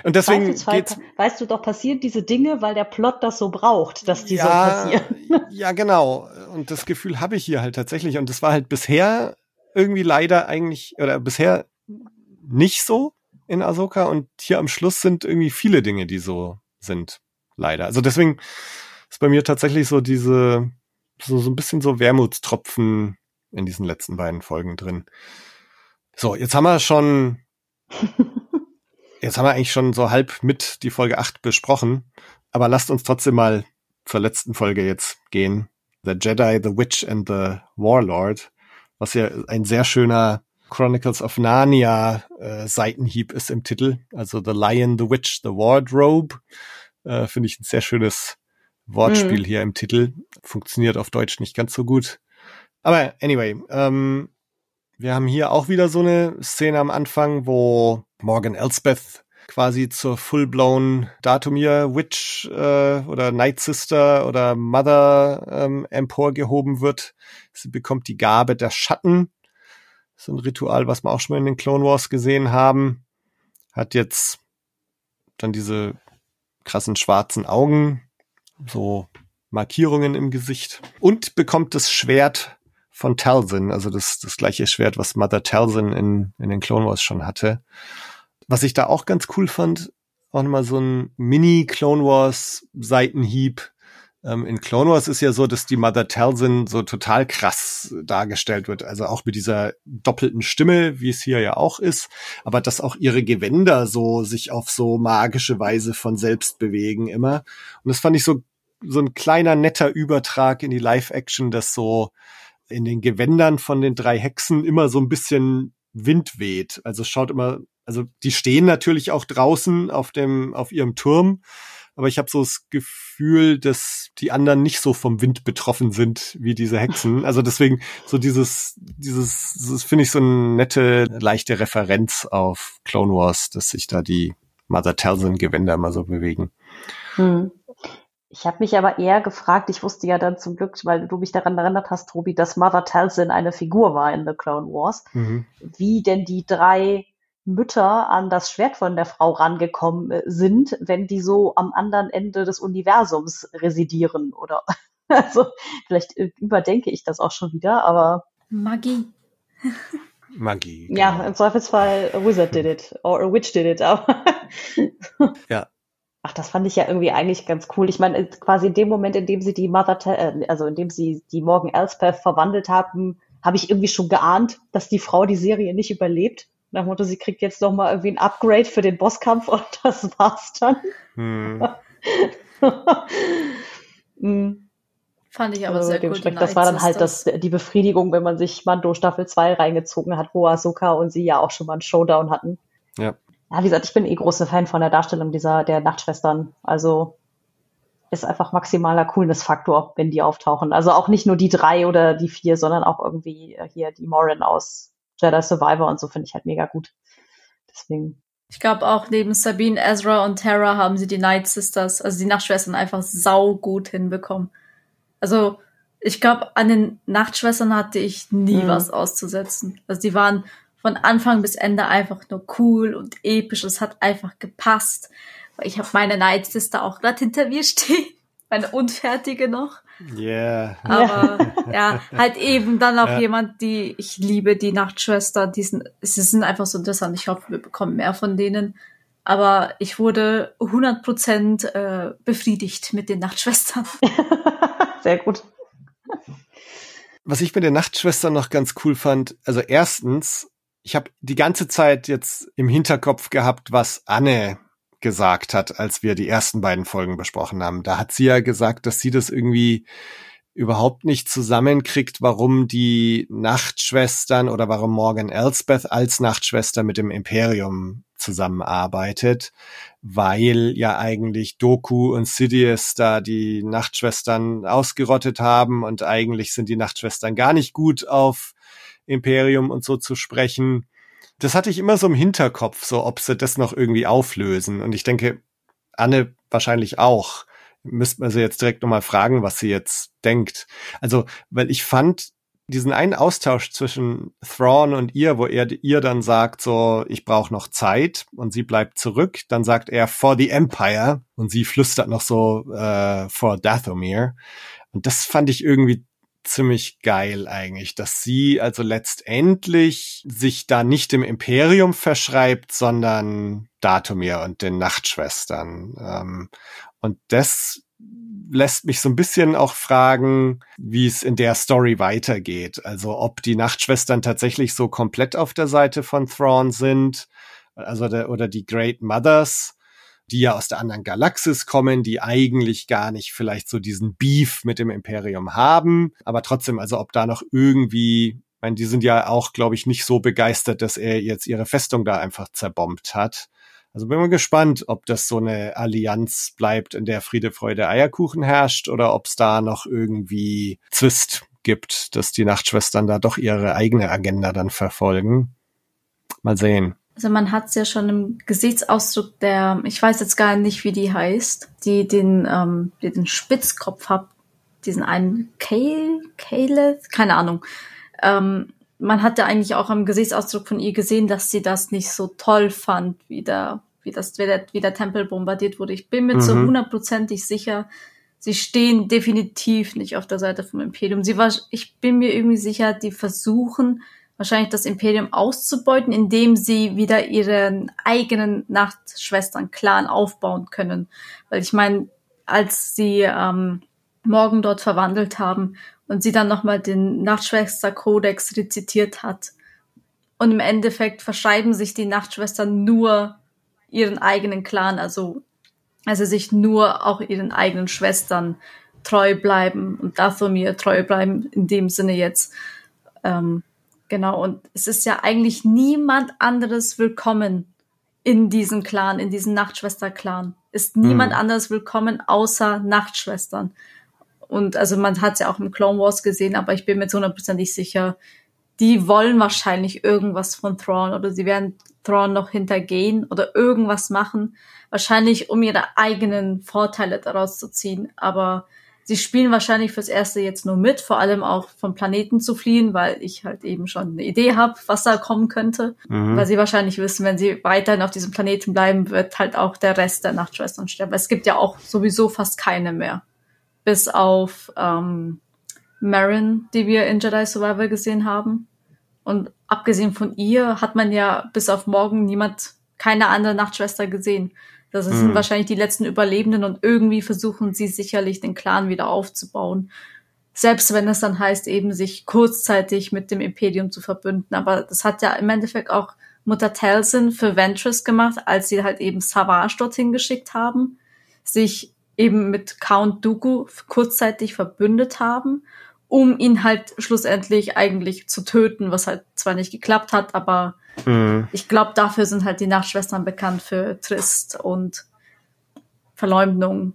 und deswegen weißt du, geht's, weißt du doch, passieren diese Dinge, weil der Plot das so braucht, dass die ja, so passieren. ja, genau. Und das Gefühl habe ich hier halt tatsächlich. Und das war halt bisher irgendwie leider eigentlich, oder bisher nicht so in Ahsoka. Und hier am Schluss sind irgendwie viele Dinge, die so sind. Leider. Also deswegen ist bei mir tatsächlich so diese, so, so ein bisschen so Wermutstropfen in diesen letzten beiden Folgen drin. So, jetzt haben wir schon Jetzt haben wir eigentlich schon so halb mit die Folge 8 besprochen, aber lasst uns trotzdem mal zur letzten Folge jetzt gehen. The Jedi, The Witch and the Warlord, was ja ein sehr schöner Chronicles of Narnia äh, Seitenhieb ist im Titel. Also The Lion, The Witch, The Wardrobe. Äh, Finde ich ein sehr schönes Wortspiel mhm. hier im Titel. Funktioniert auf Deutsch nicht ganz so gut. Aber anyway, ähm, wir haben hier auch wieder so eine Szene am Anfang, wo Morgan Elsbeth quasi zur full-blown Datumir Witch äh, oder Night Sister oder Mother ähm, emporgehoben wird. Sie bekommt die Gabe der Schatten. Ist ein Ritual, was wir auch schon mal in den Clone Wars gesehen haben. Hat jetzt dann diese krassen schwarzen Augen, so Markierungen im Gesicht und bekommt das Schwert von Talzin, also das, das gleiche Schwert, was Mother Talzin in, in den Clone Wars schon hatte. Was ich da auch ganz cool fand, auch nochmal so ein Mini-Clone Wars Seitenhieb. Ähm, in Clone Wars ist ja so, dass die Mother Talzin so total krass dargestellt wird. Also auch mit dieser doppelten Stimme, wie es hier ja auch ist. Aber dass auch ihre Gewänder so sich auf so magische Weise von selbst bewegen immer. Und das fand ich so, so ein kleiner netter Übertrag in die Live-Action, dass so in den Gewändern von den drei Hexen immer so ein bisschen Wind weht. Also schaut immer also die stehen natürlich auch draußen auf dem, auf ihrem Turm, aber ich habe so das Gefühl, dass die anderen nicht so vom Wind betroffen sind wie diese Hexen. Also deswegen so dieses, dieses, das finde ich so eine nette, leichte Referenz auf Clone Wars, dass sich da die Mother Talzin Gewänder immer so bewegen. Hm. Ich habe mich aber eher gefragt, ich wusste ja dann zum Glück, weil du mich daran erinnert hast, Tobi, dass Mother Talzin eine Figur war in The Clone Wars, mhm. wie denn die drei Mütter an das Schwert von der Frau rangekommen äh, sind, wenn die so am anderen Ende des Universums residieren oder also vielleicht äh, überdenke ich das auch schon wieder, aber Magie. Magie. ja, genau. im Zweifelsfall a Wizard did it or a Witch did it. Aber Ja. Ach, das fand ich ja irgendwie eigentlich ganz cool. Ich meine, quasi in dem Moment, in dem sie die Mother, äh, also in dem sie die Morgan Elspeth verwandelt haben, habe ich irgendwie schon geahnt, dass die Frau die Serie nicht überlebt. Nach dem Motto, sie kriegt jetzt noch mal irgendwie ein Upgrade für den Bosskampf und das war's dann. Hm. Mm, Fand ich aber also sehr cool. das war dann halt das, die Befriedigung, wenn man sich Mando Staffel 2 reingezogen hat, wo Ahsoka und sie ja auch schon mal einen Showdown hatten. Ja. Ja, wie gesagt, ich bin eh großer Fan von der Darstellung dieser, der Nachtschwestern. Also, ist einfach maximaler Coolness-Faktor, wenn die auftauchen. Also auch nicht nur die drei oder die vier, sondern auch irgendwie hier die Morin aus Jedi Survivor und so finde ich halt mega gut. Deswegen, Ich glaube auch neben Sabine, Ezra und Tara haben sie die Night Sisters, also die Nachtschwestern einfach sau gut hinbekommen. Also ich glaube, an den Nachtschwestern hatte ich nie Mhm. was auszusetzen. Also die waren von Anfang bis Ende einfach nur cool und episch. Es hat einfach gepasst. Weil Ich habe meine Night Sister auch gerade hinter mir stehen. Meine unfertige noch. Yeah. Aber ja, halt eben dann auch Ja. jemand, die ich liebe, die Nachtschwester, die sind, sie sind einfach so interessant. Ich hoffe, wir bekommen mehr von denen. Aber ich wurde 100% äh, befriedigt mit den Nachtschwestern. sehr gut. Was ich mit den Nachtschwestern noch ganz cool fand, also erstens, ich habe die ganze Zeit jetzt im Hinterkopf gehabt, was Anne gesagt hat, als wir die ersten beiden Folgen besprochen haben. Da hat sie ja gesagt, dass sie das irgendwie überhaupt nicht zusammenkriegt, warum die Nachtschwestern oder warum Morgan Elsbeth als Nachtschwester mit dem Imperium zusammenarbeitet, weil ja eigentlich Doku und Sidious da die Nachtschwestern ausgerottet haben und eigentlich sind die Nachtschwestern gar nicht gut auf Imperium und so zu sprechen. Das hatte ich immer so im Hinterkopf, so ob sie das noch irgendwie auflösen. Und ich denke, Anne wahrscheinlich auch. Müsste man sie jetzt direkt nochmal fragen, was sie jetzt denkt. Also, weil ich fand diesen einen Austausch zwischen Thrawn und ihr, wo er ihr dann sagt, so, ich brauche noch Zeit und sie bleibt zurück. Dann sagt er, for the Empire und sie flüstert noch so, äh, for Dathomir. Und das fand ich irgendwie ziemlich geil eigentlich, dass sie also letztendlich sich da nicht dem Imperium verschreibt, sondern Datomir und den Nachtschwestern. Ähm, und das lässt mich so ein bisschen auch fragen, wie es in der Story weitergeht. Also ob die Nachtschwestern tatsächlich so komplett auf der Seite von Thrawn sind, also der, oder die Great Mothers, die ja aus der anderen Galaxis kommen, die eigentlich gar nicht vielleicht so diesen Beef mit dem Imperium haben, aber trotzdem, also ob da noch irgendwie, ich meine, die sind ja auch, glaube ich, nicht so begeistert, dass er jetzt ihre Festung da einfach zerbombt hat. Also bin mal gespannt, ob das so eine Allianz bleibt, in der Friede, Freude, Eierkuchen herrscht oder ob es da noch irgendwie Zwist gibt, dass die Nachtschwestern da doch ihre eigene Agenda dann verfolgen. Mal sehen. Also man hat es ja schon im Gesichtsausdruck der, ich weiß jetzt gar nicht, wie die heißt, die den, ähm, die den Spitzkopf hat, diesen einen Kale, Kale, keine Ahnung. Ähm, man hatte eigentlich auch am Gesichtsausdruck von ihr gesehen, dass sie das nicht so toll fand, wie der, wie das, wie der, wie der Tempel bombardiert wurde. Ich bin mir Mhm. so hundertprozentig sicher, sie stehen definitiv nicht auf der Seite vom Imperium. Sie war, ich bin mir irgendwie sicher, die versuchen wahrscheinlich das Imperium auszubeuten, indem sie wieder ihren eigenen Nachtschwestern-Clan aufbauen können. Weil ich meine, als sie ähm, Morgen dort verwandelt haben und sie dann nochmal den Nachtschwester-Kodex rezitiert hat. Und im Endeffekt verschreiben sich die Nachtschwestern nur ihren eigenen Clan, also, also sich nur auch ihren eigenen Schwestern treu bleiben und Dathomir treu bleiben, in dem Sinne jetzt. Ähm, genau, und es ist ja eigentlich niemand anderes willkommen in diesem Clan, in diesem Nachtschwester-Clan. Ist niemand Mhm. anderes willkommen außer Nachtschwestern. Und also man hat es ja auch im Clone Wars gesehen, aber ich bin mir zu hundertprozentig sicher, die wollen wahrscheinlich irgendwas von Thrawn oder sie werden Thrawn noch hintergehen oder irgendwas machen. Wahrscheinlich, um ihre eigenen Vorteile daraus zu ziehen. Aber sie spielen wahrscheinlich fürs Erste jetzt nur mit, vor allem auch vom Planeten zu fliehen, weil ich halt eben schon eine Idee habe, was da kommen könnte. Mhm. Weil sie wahrscheinlich wissen, wenn sie weiterhin auf diesem Planeten bleiben, wird halt auch der Rest der Nachtschwestern sterben. Es gibt ja auch sowieso fast keine mehr. Bis auf ähm, Marin, die wir in Jedi Survivor gesehen haben. Und abgesehen von ihr hat man ja bis auf morgen niemand, keine andere Nachtschwester gesehen. Das sind mhm. wahrscheinlich die letzten Überlebenden und irgendwie versuchen sie sicherlich den Clan wieder aufzubauen. Selbst wenn es dann heißt, eben sich kurzzeitig mit dem Imperium zu verbünden. Aber das hat ja im Endeffekt auch Mutter Telsin für Ventress gemacht, als sie halt eben Savage dorthin geschickt haben, sich eben mit Count Dooku kurzzeitig verbündet haben, um ihn halt schlussendlich eigentlich zu töten, was halt zwar nicht geklappt hat, aber Mhm. Ich glaube, dafür sind halt die Nachtschwestern bekannt für Trist und Verleumdung.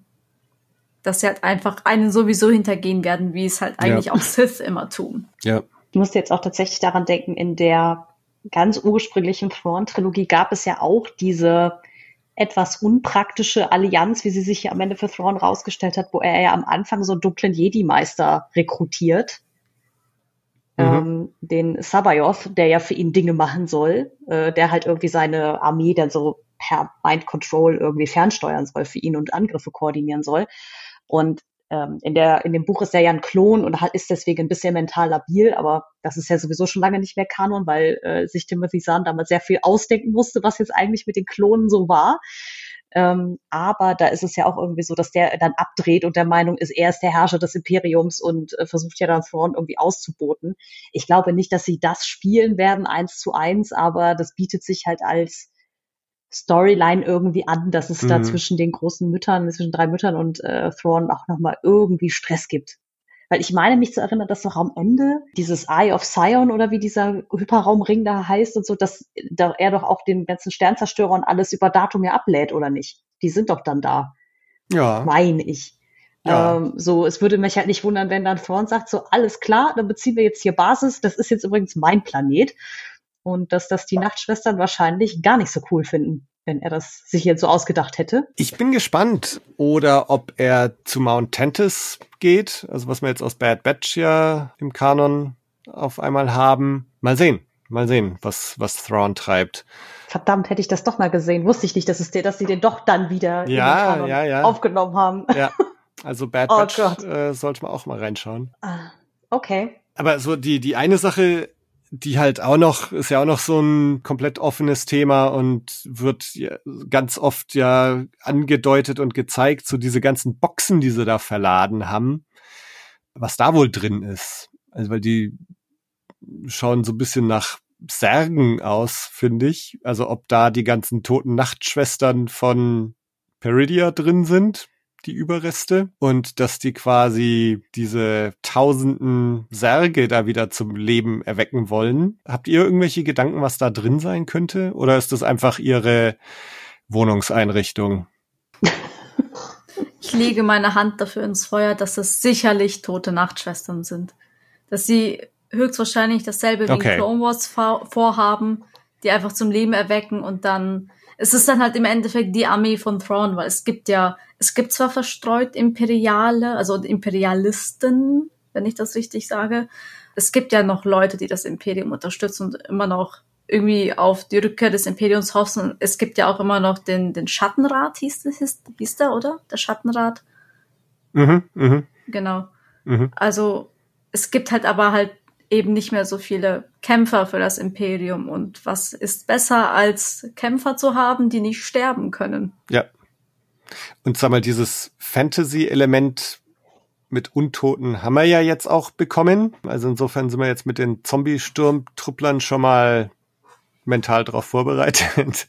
Dass sie halt einfach einen sowieso hintergehen werden, wie es halt eigentlich ja. auch Sith immer tun. Ja. Ich musste jetzt auch tatsächlich daran denken, in der ganz ursprünglichen Thrawn-Trilogie gab es ja auch diese etwas unpraktische Allianz, wie sie sich ja am Ende für Thrawn rausgestellt hat, wo er ja am Anfang so einen dunklen Jedi-Meister rekrutiert Mhm. Ähm, den Sabayoth, der ja für ihn Dinge machen soll, äh, der halt irgendwie seine Armee dann so per Mind Control irgendwie fernsteuern soll für ihn und Angriffe koordinieren soll. Und ähm, in, der, in dem Buch ist er ja ein Klon und ist deswegen ein bisschen mental labil, aber das ist ja sowieso schon lange nicht mehr Kanon, weil äh, sich Timothy Zahn damals sehr viel ausdenken musste, was jetzt eigentlich mit den Klonen so war. Ähm, aber da ist es ja auch irgendwie so, dass der dann abdreht und der Meinung ist, er ist der Herrscher des Imperiums und äh, versucht ja dann Thrawn irgendwie auszuboten. Ich glaube nicht, dass sie das spielen werden, eins zu eins, aber das bietet sich halt als Storyline irgendwie an, dass es mhm. da zwischen den großen Müttern, zwischen drei Müttern und äh, Thrawn auch nochmal irgendwie Stress gibt. Weil ich meine mich zu erinnern, dass doch am Ende dieses Eye of Sion oder wie dieser Hyperraumring da heißt und so, dass da er doch auch den ganzen Sternzerstörer und alles über Datum ja ablädt, oder nicht? Die sind doch dann da. Ja. Meine ich. Ja. Ähm, so, es würde mich halt nicht wundern, wenn dann Thrawn sagt, so alles klar, dann beziehen wir jetzt hier Basis, das ist jetzt übrigens mein Planet. Und dass das die Nachtschwestern wahrscheinlich gar nicht so cool finden wenn er das sich jetzt so ausgedacht hätte. Ich bin gespannt, oder ob er zu Mount Tentis geht, also was wir jetzt aus Bad Batch ja im Kanon auf einmal haben. Mal sehen, mal sehen, was, was Thrawn treibt. Verdammt, hätte ich das doch mal gesehen. Wusste ich nicht, dass es der, dass sie den doch dann wieder ja, ja, ja. aufgenommen haben. Ja, also Bad oh Batch äh, sollte man auch mal reinschauen. Ah, okay. Aber so die, die eine Sache, die halt auch noch, ist ja auch noch so ein komplett offenes Thema und wird ganz oft ja angedeutet und gezeigt, so diese ganzen Boxen, die sie da verladen haben, was da wohl drin ist. Also, weil die schauen so ein bisschen nach Särgen aus, finde ich. Also, ob da die ganzen toten Nachtschwestern von Peridia drin sind, die Überreste und dass die quasi diese tausenden Särge da wieder zum Leben erwecken wollen. Habt ihr irgendwelche Gedanken, was da drin sein könnte? Oder ist das einfach ihre Wohnungseinrichtung? Ich lege meine Hand dafür ins Feuer, dass es sicherlich tote Nachtschwestern sind. Dass sie höchstwahrscheinlich dasselbe okay. wie Clone Wars vorhaben, die einfach zum Leben erwecken und dann es ist dann halt im Endeffekt die Armee von Thrawn, weil es gibt ja, es gibt zwar verstreut Imperiale, also Imperialisten, wenn ich das richtig sage. Es gibt ja noch Leute, die das Imperium unterstützen und immer noch irgendwie auf die Rückkehr des Imperiums hoffen. Es gibt ja auch immer noch den, den Schattenrat, hieß, hieß, hieß der, oder? Der Schattenrat. Mhm, mhm. Genau. Mhm. Also es gibt halt aber halt eben nicht mehr so viele Kämpfer für das Imperium. Und was ist besser, als Kämpfer zu haben, die nicht sterben können? Ja. Und sag mal, dieses Fantasy-Element mit Untoten haben wir ja jetzt auch bekommen. Also insofern sind wir jetzt mit den Zombie-Sturmtrupplern schon mal mental darauf vorbereitet.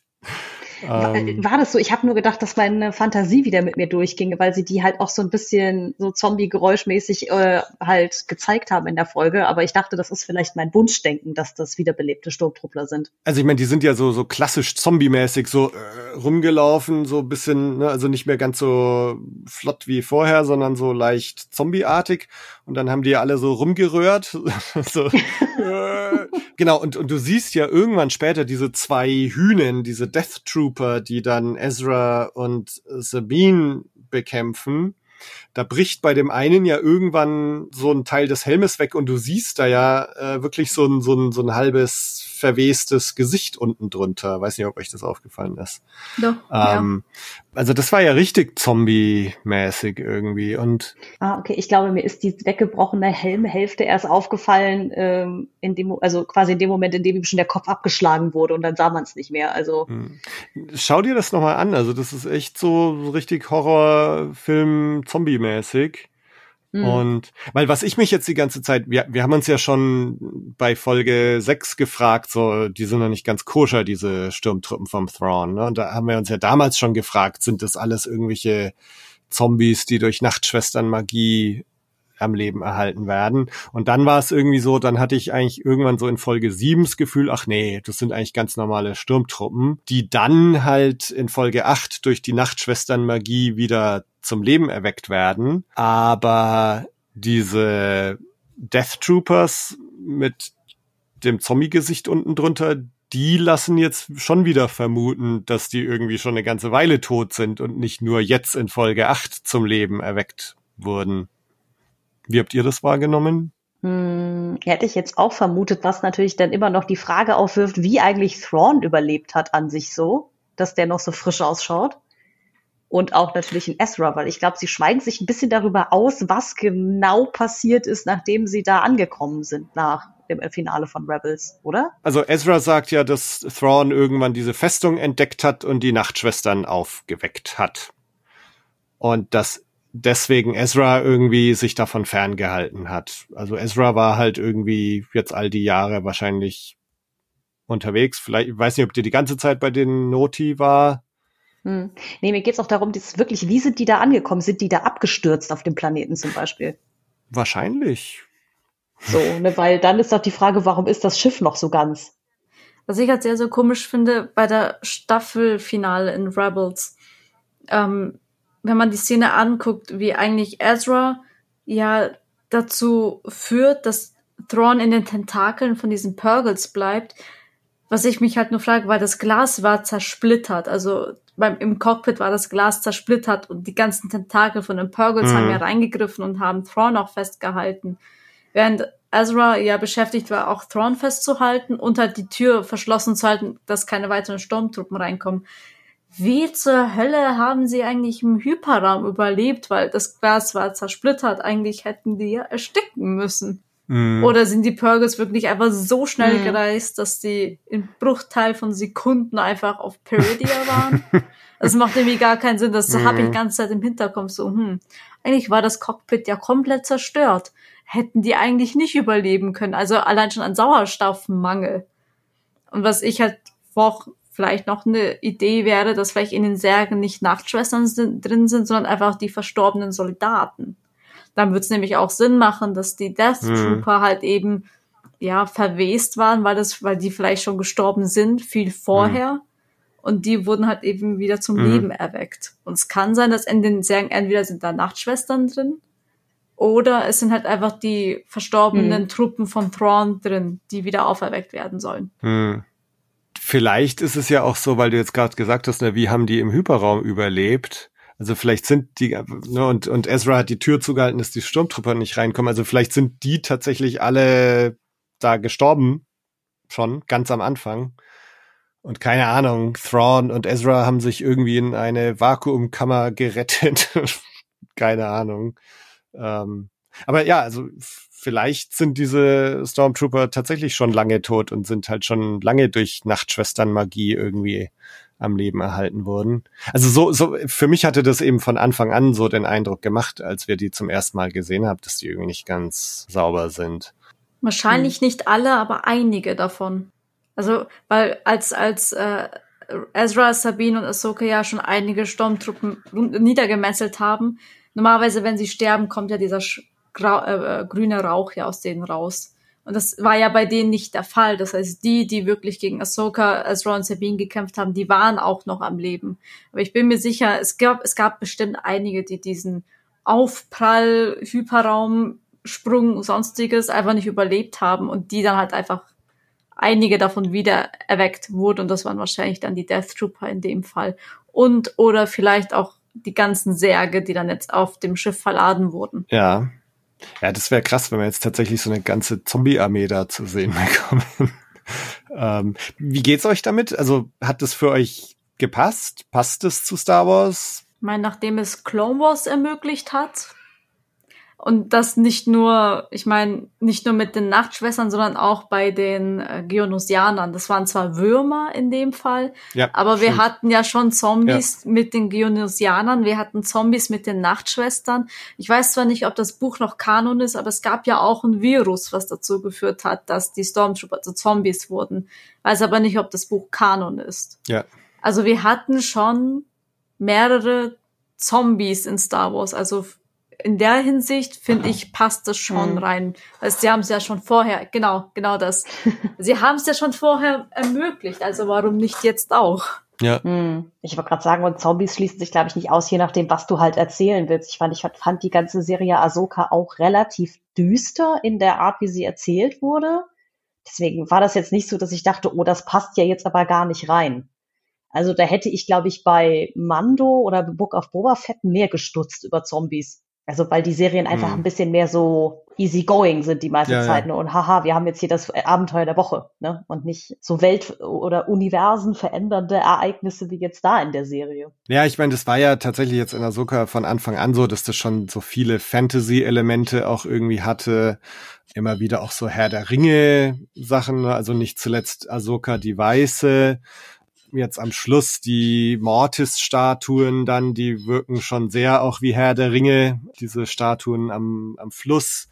Ähm, war das so? Ich habe nur gedacht, dass meine Fantasie wieder mit mir durchging, weil sie die halt auch so ein bisschen so Zombie-geräuschmäßig äh, halt gezeigt haben in der Folge. Aber ich dachte, das ist vielleicht mein Wunschdenken, dass das wiederbelebte Sturmtruppler sind. Also ich meine, die sind ja so so klassisch Zombie-mäßig so äh, rumgelaufen, so bisschen, ne, also nicht mehr ganz so flott wie vorher, sondern so leicht zombieartig. Und dann haben die ja alle so rumgerührt. so, äh, genau, und, und du siehst ja irgendwann später diese zwei Hühnen, diese Death Trooper, die dann Ezra und Sabine bekämpfen. da bricht bei dem einen ja irgendwann so ein Teil des Helmes weg und du siehst da ja äh, wirklich so ein, so ein, so ein halbes verwestes Gesicht unten drunter. Weiß nicht, ob euch das aufgefallen ist. Doch, ähm, ja. Also das war ja richtig Zombie-mäßig irgendwie und. Ah, okay. Ich glaube, mir ist die weggebrochene Helmhälfte erst aufgefallen, ähm, in dem, also quasi in dem Moment, in dem ihm schon der Kopf abgeschlagen wurde und dann sah man es nicht mehr. Also. Hm. Schau dir das nochmal an. Also das ist echt so, so richtig Horrorfilm Zombie-mäßig. Mhm. Und weil was ich mich jetzt die ganze Zeit, wir, wir haben uns ja schon bei Folge 6 gefragt, so, die sind noch nicht ganz koscher, diese Sturmtruppen vom Thrawn. Ne? Und da haben wir uns ja damals schon gefragt, sind das alles irgendwelche Zombies, die durch Nachtschwestern Magie am Leben erhalten werden. Und dann war es irgendwie so, dann hatte ich eigentlich irgendwann so in Folge 7 das Gefühl, ach nee, das sind eigentlich ganz normale Sturmtruppen, die dann halt in Folge 8 durch die Nachtschwestern Magie wieder zum Leben erweckt werden. Aber diese Death Troopers mit dem Zombie-Gesicht unten drunter, die lassen jetzt schon wieder vermuten, dass die irgendwie schon eine ganze Weile tot sind und nicht nur jetzt in Folge 8 zum Leben erweckt wurden. Wie habt ihr das wahrgenommen? Hm, hätte ich jetzt auch vermutet, was natürlich dann immer noch die Frage aufwirft, wie eigentlich Thrawn überlebt hat an sich so, dass der noch so frisch ausschaut und auch natürlich in Ezra, weil ich glaube, sie schweigen sich ein bisschen darüber aus, was genau passiert ist, nachdem sie da angekommen sind nach dem Finale von Rebels, oder? Also Ezra sagt ja, dass Thrawn irgendwann diese Festung entdeckt hat und die Nachtschwestern aufgeweckt hat. Und dass deswegen Ezra irgendwie sich davon ferngehalten hat. Also Ezra war halt irgendwie jetzt all die Jahre wahrscheinlich unterwegs. Vielleicht, ich weiß nicht, ob der die ganze Zeit bei den Noti war. Hm. Nee, mir geht's auch darum, dass wirklich, wie sind die da angekommen? Sind die da abgestürzt auf dem Planeten zum Beispiel? Wahrscheinlich. So, ne, weil dann ist doch die Frage, warum ist das Schiff noch so ganz? Was ich halt sehr, sehr komisch finde, bei der Staffelfinale in Rebels, ähm, wenn man die Szene anguckt, wie eigentlich Ezra ja dazu führt, dass Thrawn in den Tentakeln von diesen Purgles bleibt, was ich mich halt nur frage, weil das Glas war zersplittert. Also beim, im Cockpit war das Glas zersplittert und die ganzen Tentakel von den Purgles mhm. haben ja reingegriffen und haben Thrawn auch festgehalten. Während Ezra ja beschäftigt war, auch Thrawn festzuhalten und halt die Tür verschlossen zu halten, dass keine weiteren Sturmtruppen reinkommen. Wie zur Hölle haben sie eigentlich im Hyperraum überlebt, weil das Glas war zersplittert. Eigentlich hätten die ja ersticken müssen. Mhm. Oder sind die Purgles wirklich einfach so schnell mhm. gereist, dass die im Bruchteil von Sekunden einfach auf Peridia waren? das macht irgendwie gar keinen Sinn. Das mhm. habe ich die ganze Zeit im Hinterkopf so, hm, eigentlich war das Cockpit ja komplett zerstört. Hätten die eigentlich nicht überleben können. Also allein schon an Sauerstoffmangel. Und was ich halt auch vielleicht noch eine Idee wäre, dass vielleicht in den Särgen nicht Nachtschwestern sind, drin sind, sondern einfach die verstorbenen Soldaten. Dann wird es nämlich auch Sinn machen, dass die Death mhm. Trooper mhm. halt eben ja verwest waren, weil das, weil die vielleicht schon gestorben sind viel vorher. Mhm. Und die wurden halt eben wieder zum mhm. Leben erweckt. Und es kann sein, dass in den Särgen entweder sind da Nachtschwestern drin oder es sind halt einfach die verstorbenen mhm. Truppen von Thrawn drin, die wieder auferweckt werden sollen. Vielleicht ist es ja auch so, weil du jetzt gerade gesagt hast, ne, wie haben die im Hyperraum überlebt? Also vielleicht sind die, ne, und, und Ezra hat die Tür zugehalten, dass die Sturmtrupper nicht reinkommen. Also vielleicht sind die tatsächlich alle da gestorben. Schon, ganz am Anfang. Und keine Ahnung, Thrawn und Ezra haben sich irgendwie in eine Vakuumkammer gerettet. keine Ahnung. Ähm, aber ja, also vielleicht sind diese Stormtrooper tatsächlich schon lange tot und sind halt schon lange durch Nachtschwestern-Magie irgendwie am Leben erhalten wurden. Also so, so, für mich hatte das eben von Anfang an so den Eindruck gemacht, als wir die zum ersten Mal gesehen haben, dass die irgendwie nicht ganz sauber sind. Wahrscheinlich hm. nicht alle, aber einige davon. Also, weil als, als äh, Ezra, Sabine und Ahsoka ja schon einige Sturmtruppen niedergemesselt haben, normalerweise, wenn sie sterben, kommt ja dieser grau, äh, grüne Rauch ja aus denen raus. Und das war ja bei denen nicht der Fall. Das heißt, die, die wirklich gegen Ahsoka, Ezra und Sabine gekämpft haben, die waren auch noch am Leben. Aber ich bin mir sicher, es gab, es gab bestimmt einige, die diesen Aufprall, Hyperraum, Sprung, sonstiges einfach nicht überlebt haben und die dann halt einfach einige davon wieder erweckt wurden und das waren wahrscheinlich dann die Death Trooper in dem Fall. Und oder vielleicht auch die ganzen Särge, die dann jetzt auf dem Schiff verladen wurden. Ja. Ja, das wäre krass, wenn wir jetzt tatsächlich so eine ganze Zombie-Armee da zu sehen bekommen. ähm, wie geht's euch damit? Also hat das für euch gepasst? Passt es zu Star Wars? Ich meine, nachdem es Clone Wars ermöglicht hat, und das nicht nur, ich meine, nicht nur mit den Nachtschwestern, sondern auch bei den äh, Geonusianern. Das waren zwar Würmer in dem Fall, ja, aber wir hatten ja schon Zombies ja. mit den Geonusianern, wir hatten Zombies mit den Nachtschwestern. Ich weiß zwar nicht, ob das Buch noch Kanon ist, aber es gab ja auch ein Virus, was dazu geführt hat, dass die Stormtrooper zu Zombies wurden. Weiß aber nicht, ob das Buch Kanon ist. Ja. Also wir hatten schon mehrere Zombies in Star Wars, also in der Hinsicht finde ich passt das schon mhm. rein. Also sie haben es ja schon vorher, genau, genau das. sie haben es ja schon vorher ermöglicht, also warum nicht jetzt auch? Ja. Hm. Ich wollte gerade sagen, und Zombies schließen sich, glaube ich, nicht aus, je nachdem, was du halt erzählen willst. Ich fand, ich fand die ganze Serie Ahsoka auch relativ düster in der Art, wie sie erzählt wurde. Deswegen war das jetzt nicht so, dass ich dachte, oh, das passt ja jetzt aber gar nicht rein. Also da hätte ich, glaube ich, bei Mando oder Book of Boba Fett mehr gestutzt über Zombies. Also weil die Serien einfach hm. ein bisschen mehr so easygoing sind die meiste ja, Zeit. Ne? Und haha, wir haben jetzt hier das Abenteuer der Woche. Ne? Und nicht so Welt- oder Universen verändernde Ereignisse wie jetzt da in der Serie. Ja, ich meine, das war ja tatsächlich jetzt in Ahsoka von Anfang an so, dass das schon so viele Fantasy-Elemente auch irgendwie hatte. Immer wieder auch so Herr der Ringe-Sachen, ne? also nicht zuletzt Ahsoka die Weiße jetzt am Schluss die Mortis-Statuen dann, die wirken schon sehr auch wie Herr der Ringe, diese Statuen am, am Fluss.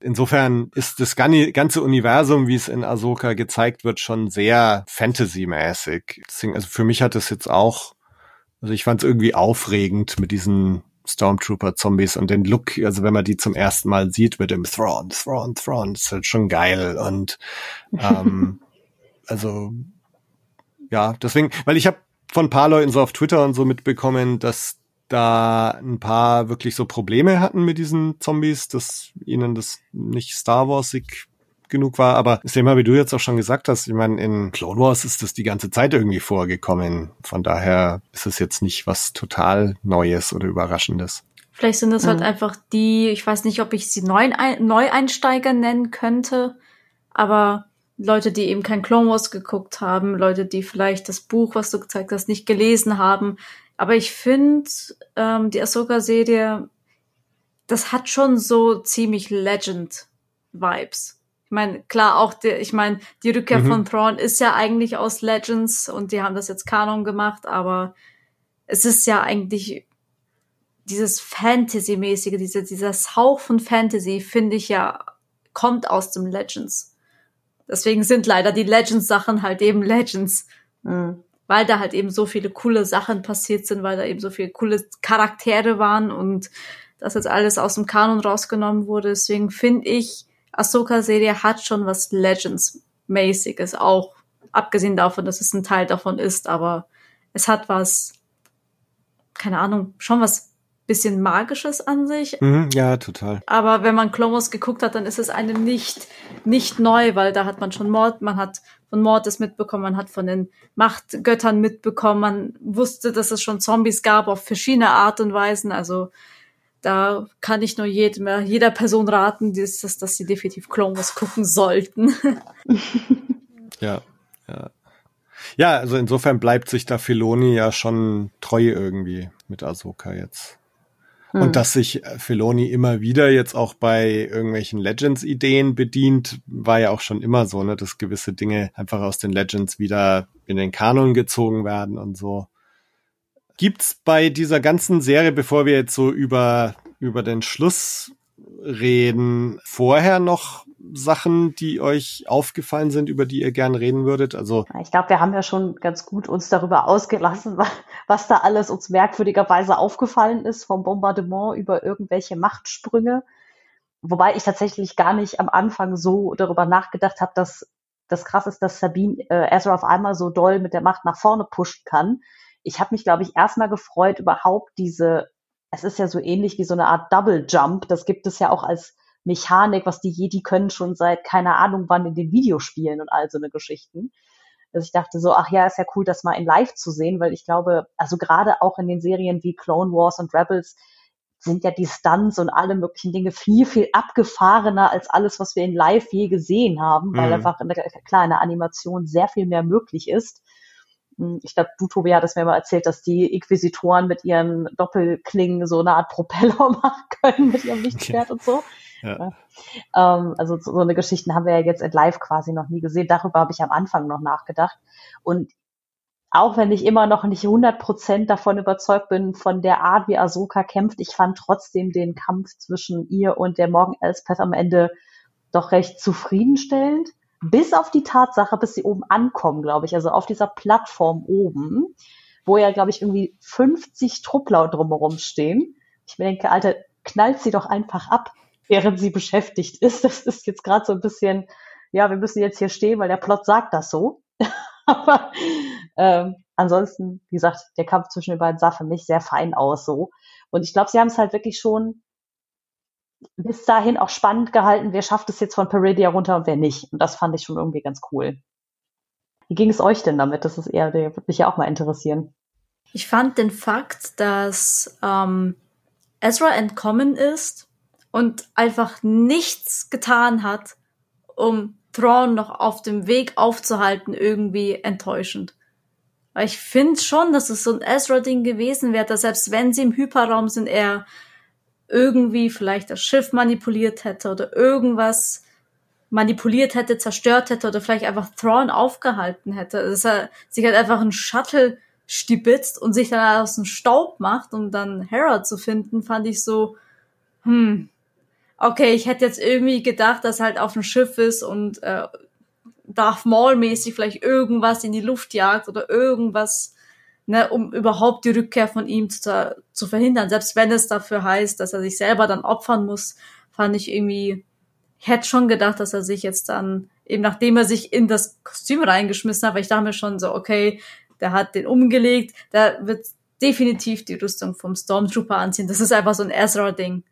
Insofern ist das ganze Universum, wie es in Ahsoka gezeigt wird, schon sehr Fantasy-mäßig. also für mich hat es jetzt auch, also ich fand es irgendwie aufregend mit diesen Stormtrooper-Zombies und den Look, also wenn man die zum ersten Mal sieht mit dem Thrawn, Thrawn, Thrawn, ist halt schon geil und ähm, also ja, deswegen, weil ich habe von ein paar Leuten so auf Twitter und so mitbekommen, dass da ein paar wirklich so Probleme hatten mit diesen Zombies, dass ihnen das nicht Star Warsig genug war. Aber ist ja immer, wie du jetzt auch schon gesagt hast, ich meine, in Clone Wars ist das die ganze Zeit irgendwie vorgekommen. Von daher ist es jetzt nicht was total Neues oder Überraschendes. Vielleicht sind das halt mhm. halt einfach die, ich weiß nicht, ob ich sie Neueinsteiger nennen könnte, aber Leute, die eben kein Clone Wars geguckt haben, Leute, die vielleicht das Buch, was du gezeigt hast, nicht gelesen haben. Aber ich finde, ähm, die Ahsoka-Serie, das hat schon so ziemlich Legend-Vibes. Ich meine, klar, auch die, ich meine, die Rückkehr mhm. von Thrawn ist ja eigentlich aus Legends und die haben das jetzt Kanon gemacht, aber es ist ja eigentlich dieses Fantasy-mäßige, dieser, dieser Hauch von Fantasy, finde ich ja, kommt aus dem Legends. Deswegen sind leider die Legends-Sachen halt eben Legends. Mhm. Weil da halt eben so viele coole Sachen passiert sind, weil da eben so viele coole Charaktere waren und das jetzt alles aus dem Kanon rausgenommen wurde. Deswegen finde ich, Ahsoka-Serie hat schon was Legends-mäßiges, auch abgesehen davon, dass es ein Teil davon ist, aber es hat was, keine Ahnung, schon was bisschen Magisches an sich. Mhm, ja, total. Aber wenn man Wars geguckt hat, dann ist es einem nicht, nicht neu, weil da hat man schon Mord, man hat von Mordes mitbekommen, man hat von den Machtgöttern mitbekommen, man wusste, dass es schon Zombies gab auf verschiedene Art und Weisen. Also da kann ich nur jedem, jeder Person raten, dass, dass sie definitiv Wars gucken sollten. ja, ja. Ja, also insofern bleibt sich da Filoni ja schon treu irgendwie mit Ahsoka jetzt. Und hm. dass sich Filoni immer wieder jetzt auch bei irgendwelchen Legends-Ideen bedient, war ja auch schon immer so, ne, dass gewisse Dinge einfach aus den Legends wieder in den Kanon gezogen werden und so. Gibt's bei dieser ganzen Serie, bevor wir jetzt so über, über den Schluss reden, vorher noch Sachen, die euch aufgefallen sind, über die ihr gern reden würdet? Also ich glaube, wir haben ja schon ganz gut uns darüber ausgelassen, was da alles uns merkwürdigerweise aufgefallen ist, vom Bombardement über irgendwelche Machtsprünge. Wobei ich tatsächlich gar nicht am Anfang so darüber nachgedacht habe, dass das krass ist, dass Sabine äh, Ezra auf einmal so doll mit der Macht nach vorne pushen kann. Ich habe mich, glaube ich, erstmal gefreut, überhaupt diese, es ist ja so ähnlich wie so eine Art Double Jump. Das gibt es ja auch als Mechanik, was die Jedi können schon seit keine Ahnung wann in den Videospielen und all so eine Geschichten. dass ich dachte so, ach ja, ist ja cool, das mal in live zu sehen, weil ich glaube, also gerade auch in den Serien wie Clone Wars und Rebels sind ja die Stunts und alle möglichen Dinge viel, viel abgefahrener als alles, was wir in live je gesehen haben, weil Mhm. einfach klar, in der Animation sehr viel mehr möglich ist. Hm, Ich glaube, du, Tobi, hattest mir mal erzählt, dass die Inquisitoren mit ihren Doppelklingen so eine Art Propeller machen können mit ihrem Lichtschwert und so. Ja. Ähm, also so, so eine Geschichten haben wir ja jetzt in live quasi noch nie gesehen. Darüber habe ich am Anfang noch nachgedacht. Und auch wenn ich immer noch nicht 100% davon überzeugt bin, von der Art, wie Ahsoka kämpft, ich fand trotzdem den Kampf zwischen ihr und der Morgan Elspeth am Ende doch recht zufriedenstellend. Bis auf die Tatsache, bis sie oben ankommen, glaube ich, also auf dieser Plattform oben, wo ja, glaube ich, irgendwie 50 Truppler drumherum stehen. Ich mir denke, Alter, knallt sie doch einfach ab, während sie beschäftigt ist. Das ist jetzt gerade so ein bisschen, ja, wir müssen jetzt hier stehen, weil der Plot sagt das so. Aber ähm, ansonsten, wie gesagt, der Kampf zwischen den beiden sah für mich sehr fein aus so. Und ich glaube, sie haben es halt wirklich schon bis dahin auch spannend gehalten, wer schafft es jetzt von Peridia runter und wer nicht. Und das fand ich schon irgendwie ganz cool. Wie ging es euch denn damit? Das ist eher, der würde mich ja auch mal interessieren. Ich fand den Fakt, dass ähm, Ezra entkommen ist und einfach nichts getan hat, um Thrawn noch auf dem Weg aufzuhalten, irgendwie enttäuschend. Weil ich finde schon, dass es so ein Ezra-Ding gewesen wäre, dass selbst wenn sie im Hyperraum sind, er irgendwie vielleicht das Schiff manipuliert hätte oder irgendwas manipuliert hätte, zerstört hätte oder vielleicht einfach Thrawn aufgehalten hätte. Dass er sich halt einfach einen Shuttle stibitzt und sich dann aus dem Staub macht, um dann Hera zu finden, fand ich so, hm, okay, ich hätte jetzt irgendwie gedacht, dass er halt auf dem Schiff ist und äh, Darth Maul-mäßig vielleicht irgendwas in die Luft jagt oder irgendwas, ne, um überhaupt die Rückkehr von ihm zu, zu verhindern. Selbst wenn es dafür heißt, dass er sich selber dann opfern muss, fand ich irgendwie, ich hätte schon gedacht, dass er sich jetzt dann, eben nachdem er sich in das Kostüm reingeschmissen hat, weil ich dachte mir schon so, okay, der hat den umgelegt, der wird definitiv die Rüstung vom Stormtrooper anziehen. Das ist einfach so ein Ezra-Ding.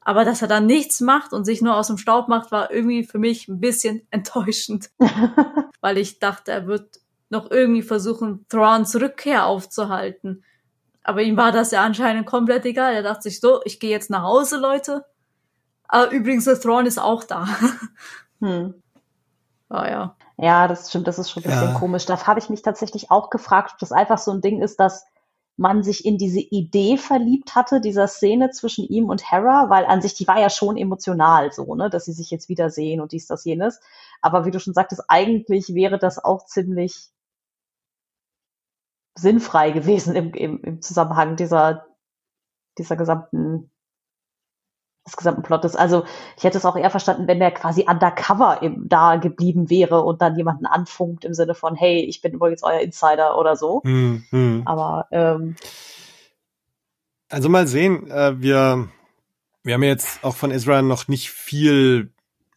Aber dass er dann nichts macht und sich nur aus dem Staub macht, war irgendwie für mich ein bisschen enttäuschend. weil ich dachte, er wird noch irgendwie versuchen, Thrawns Rückkehr aufzuhalten. Aber ihm war das ja anscheinend komplett egal. Er dachte sich so, ich gehe jetzt nach Hause, Leute. Aber übrigens, der Thrawn ist auch da. Hm. Ah ja. Ja, das stimmt, das ist schon ein bisschen Ja. komisch. Da habe ich mich tatsächlich auch gefragt, ob das einfach so ein Ding ist, dass man sich in diese Idee verliebt hatte, dieser Szene zwischen ihm und Hera, weil an sich, die war ja schon emotional so, ne, dass sie sich jetzt wiedersehen und dies, das, jenes. Aber wie du schon sagtest, eigentlich wäre das auch ziemlich sinnfrei gewesen im, im, im Zusammenhang dieser, dieser gesamten des gesamten Plottes. Also ich hätte es auch eher verstanden, wenn der quasi undercover im, da geblieben wäre und dann jemanden anfunkt im Sinne von, hey, ich bin übrigens euer Insider oder so. Hm, hm. Aber ähm, Also mal sehen, äh, wir, wir haben jetzt auch von Ezra noch nicht viel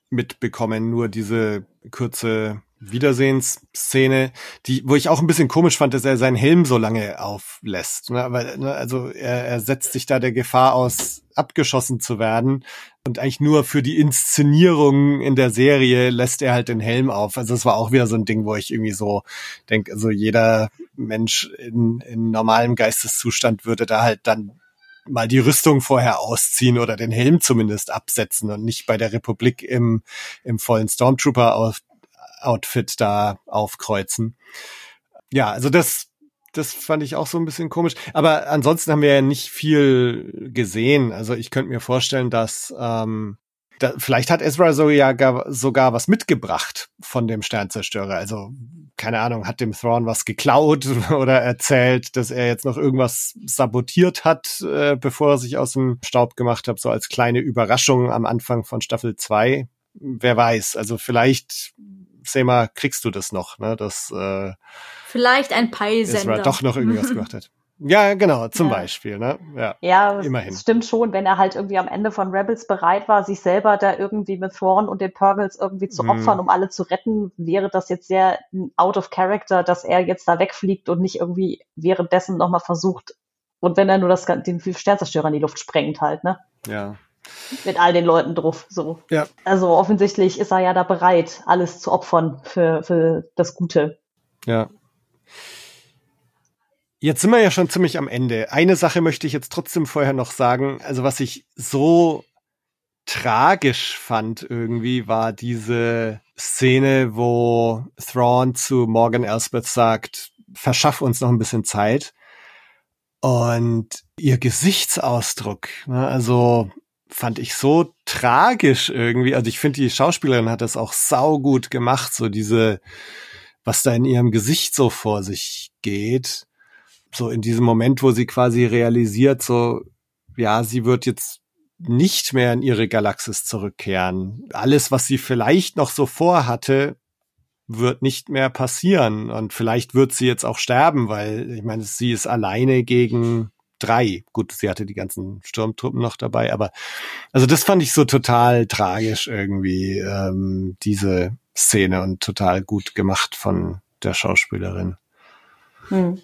mitbekommen, nur diese kurze Wiedersehensszene, die, wo ich auch ein bisschen komisch fand, dass er seinen Helm so lange auflässt. Ne? Weil, ne, also er, er setzt sich da der Gefahr aus, abgeschossen zu werden. Und eigentlich nur für die Inszenierung in der Serie lässt er halt den Helm auf. Also es war auch wieder so ein Ding, wo ich irgendwie so denke, also jeder Mensch in, in normalem Geisteszustand würde da halt dann mal die Rüstung vorher ausziehen oder den Helm zumindest absetzen und nicht bei der Republik im, im vollen Stormtrooper-Outfit da aufkreuzen. Ja, also das, das fand ich auch so ein bisschen komisch. Aber ansonsten haben wir ja nicht viel gesehen. Also ich könnte mir vorstellen, dass ähm, da, vielleicht hat Ezra so ja gar, sogar was mitgebracht von dem Sternzerstörer. Also keine Ahnung, hat dem Thrawn was geklaut oder erzählt, dass er jetzt noch irgendwas sabotiert hat, äh, bevor er sich aus dem Staub gemacht hat, so als kleine Überraschung am Anfang von Staffel 2. Wer weiß, also vielleicht, Sema, kriegst du das noch, ne, dass äh, Vielleicht ein Peilsender. Doch noch irgendwas gemacht hat. Ja, genau, zum Ja. Beispiel, ne? Ja. ja, Immerhin. es stimmt schon, wenn er halt irgendwie am Ende von Rebels bereit war, sich selber da irgendwie mit Thrawn und den Purgles irgendwie zu Mhm. opfern, um alle zu retten, wäre das jetzt sehr out of character, dass er jetzt da wegfliegt und nicht irgendwie währenddessen nochmal versucht, und wenn er nur das, den Sternzerstörer in die Luft sprengt halt, ne? Ja. Mit all den Leuten drauf, so. Ja. Also offensichtlich ist er ja da bereit, alles zu opfern für, für das Gute. Ja. Jetzt sind wir ja schon ziemlich am Ende. Eine Sache möchte ich jetzt trotzdem vorher noch sagen. Also was ich so tragisch fand irgendwie, war diese Szene, wo Thrawn zu Morgan Elsbeth sagt, verschaff uns noch ein bisschen Zeit. Und ihr Gesichtsausdruck, ne, also fand ich so tragisch irgendwie. Also ich finde, die Schauspielerin hat das auch saugut gemacht, so diese, was da in ihrem Gesicht so vor sich geht. So in diesem Moment, wo sie quasi realisiert, so, ja, sie wird jetzt nicht mehr in ihre Galaxis zurückkehren. Alles, was sie vielleicht noch so vorhatte, wird nicht mehr passieren. Und vielleicht wird sie jetzt auch sterben, weil ich meine, sie ist alleine gegen drei. Gut, sie hatte die ganzen Sturmtruppen noch dabei, aber also das fand ich so total tragisch irgendwie, ähm, diese Szene und total gut gemacht von der Schauspielerin. Hm.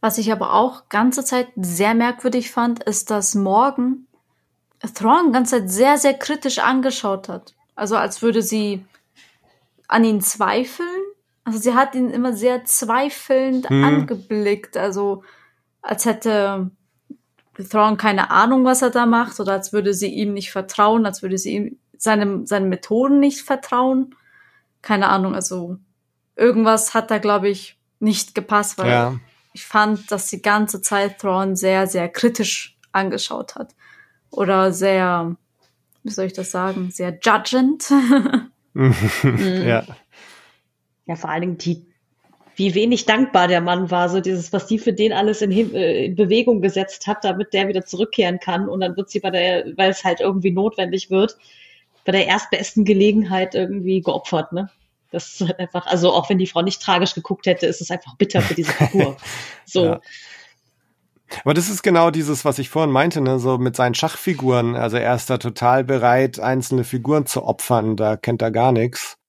Was ich aber auch ganze Zeit sehr merkwürdig fand, ist, dass Morgan Thrawn ganze Zeit sehr, sehr kritisch angeschaut hat. Also als würde sie an ihn zweifeln. Also sie hat ihn immer sehr zweifelnd hm. angeblickt. Also als hätte Thrawn keine Ahnung, was er da macht, oder als würde sie ihm nicht vertrauen, als würde sie ihm seinem, seinen Methoden nicht vertrauen. Keine Ahnung, also irgendwas hat da, glaube ich, nicht gepasst, weil ja. ich fand, dass die ganze Zeit Thrawn sehr, sehr kritisch angeschaut hat oder sehr, wie soll ich das sagen, sehr judgend. ja. Ja, vor allen Dingen die, wie wenig dankbar der Mann war, so dieses, was die für den alles in, äh, in, Bewegung gesetzt hat, damit der wieder zurückkehren kann und dann wird sie bei der, weil es halt irgendwie notwendig wird, bei der erstbesten Gelegenheit irgendwie geopfert, ne? Das ist halt einfach, also auch wenn die Frau nicht tragisch geguckt hätte, ist es einfach bitter für diese Figur. So. Ja. Aber das ist genau dieses, was ich vorhin meinte, ne? so mit seinen Schachfiguren. Also er ist da total bereit, einzelne Figuren zu opfern. Da kennt er gar nichts.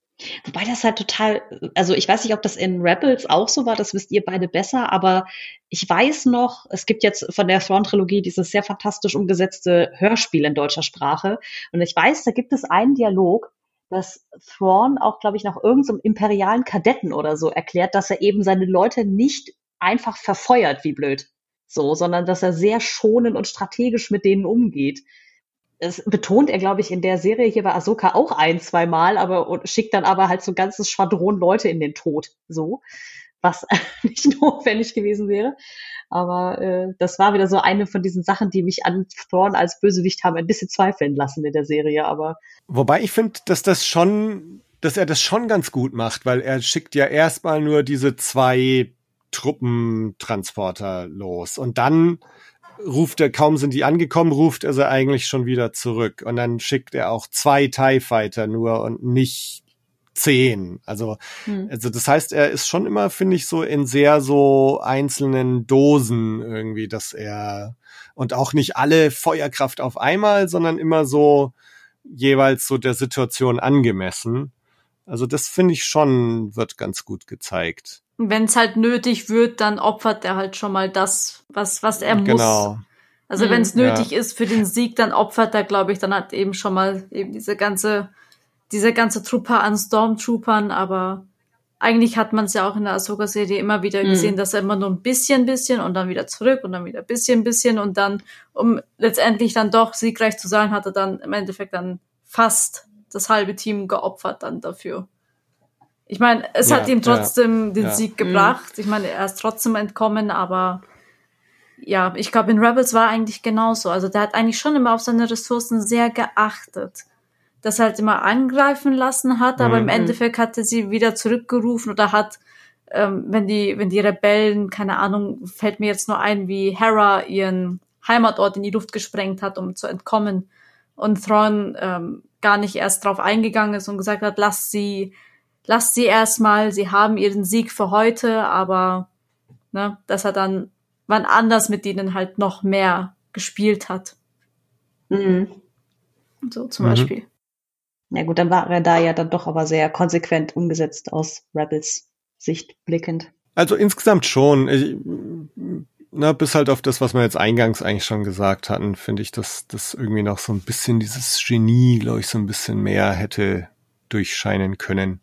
Wobei das halt total, also ich weiß nicht, ob das in Rebels auch so war, das wisst ihr beide besser, aber ich weiß noch, es gibt jetzt von der Thrawn-Trilogie dieses sehr fantastisch umgesetzte Hörspiel in deutscher Sprache. Und ich weiß, da gibt es einen Dialog, dass Thrawn auch, glaube ich, nach irgendeinem so imperialen Kadetten oder so erklärt, dass er eben seine Leute nicht einfach verfeuert, wie blöd so, sondern dass er sehr schonend und strategisch mit denen umgeht. Das betont er, glaube ich, in der Serie hier bei Ahsoka auch ein, zwei Mal, aber und schickt dann aber halt so ein ganzes Schwadron Leute in den Tod, so, was nicht notwendig gewesen wäre. Aber äh, das war wieder so eine von diesen Sachen, die mich an Thorn als Bösewicht haben ein bisschen zweifeln lassen in der Serie. Aber wobei ich finde, dass das schon, dass er das schon ganz gut macht, weil er schickt ja erstmal nur diese zwei Truppentransporter los. Und dann ruft er, kaum sind die angekommen, ruft er sie eigentlich schon wieder zurück. Und dann schickt er auch zwei TIE Fighter nur und nicht zehn. Also, hm. also das heißt, er ist schon immer, finde ich, so in sehr so einzelnen Dosen irgendwie, dass er und auch nicht alle Feuerkraft auf einmal, sondern immer so jeweils so der Situation angemessen. Also das finde ich schon, wird ganz gut gezeigt wenn es halt nötig wird, dann opfert er halt schon mal das, was, was er genau. muss. Also wenn es mhm. nötig ja. ist für den Sieg, dann opfert er, glaube ich, dann hat eben schon mal eben diese ganze, diese ganze Truppe an Stormtroopern, aber eigentlich hat man es ja auch in der Ahsoka-Serie immer wieder mhm. gesehen, dass er immer nur ein bisschen, bisschen und dann wieder zurück und dann wieder ein bisschen, bisschen und dann, um letztendlich dann doch siegreich zu sein, hat er dann im Endeffekt dann fast das halbe Team geopfert dann dafür. Ich meine, es ja, hat ihm trotzdem ja, den ja. Sieg gebracht. Ich meine, er ist trotzdem entkommen, aber ja, ich glaube, in Rebels war eigentlich genauso. Also der hat eigentlich schon immer auf seine Ressourcen sehr geachtet. Das halt immer angreifen lassen hat, aber mhm. im Endeffekt hat er sie wieder zurückgerufen oder hat, ähm, wenn die, wenn die Rebellen, keine Ahnung, fällt mir jetzt nur ein, wie Hera ihren Heimatort in die Luft gesprengt hat, um zu entkommen. Und Thrawn ähm, gar nicht erst drauf eingegangen ist und gesagt hat, lass sie lasst sie erstmal, sie haben ihren Sieg für heute, aber ne, dass er dann wann anders mit denen halt noch mehr gespielt hat. Mhm. So zum mhm. Beispiel. Ja gut, dann war er da ja dann doch aber sehr konsequent umgesetzt aus Rebels Sicht blickend. Also insgesamt schon. Ich, na, bis halt auf das, was wir jetzt eingangs eigentlich schon gesagt hatten, finde ich, dass das irgendwie noch so ein bisschen dieses Genie, glaube ich, so ein bisschen mehr hätte durchscheinen können.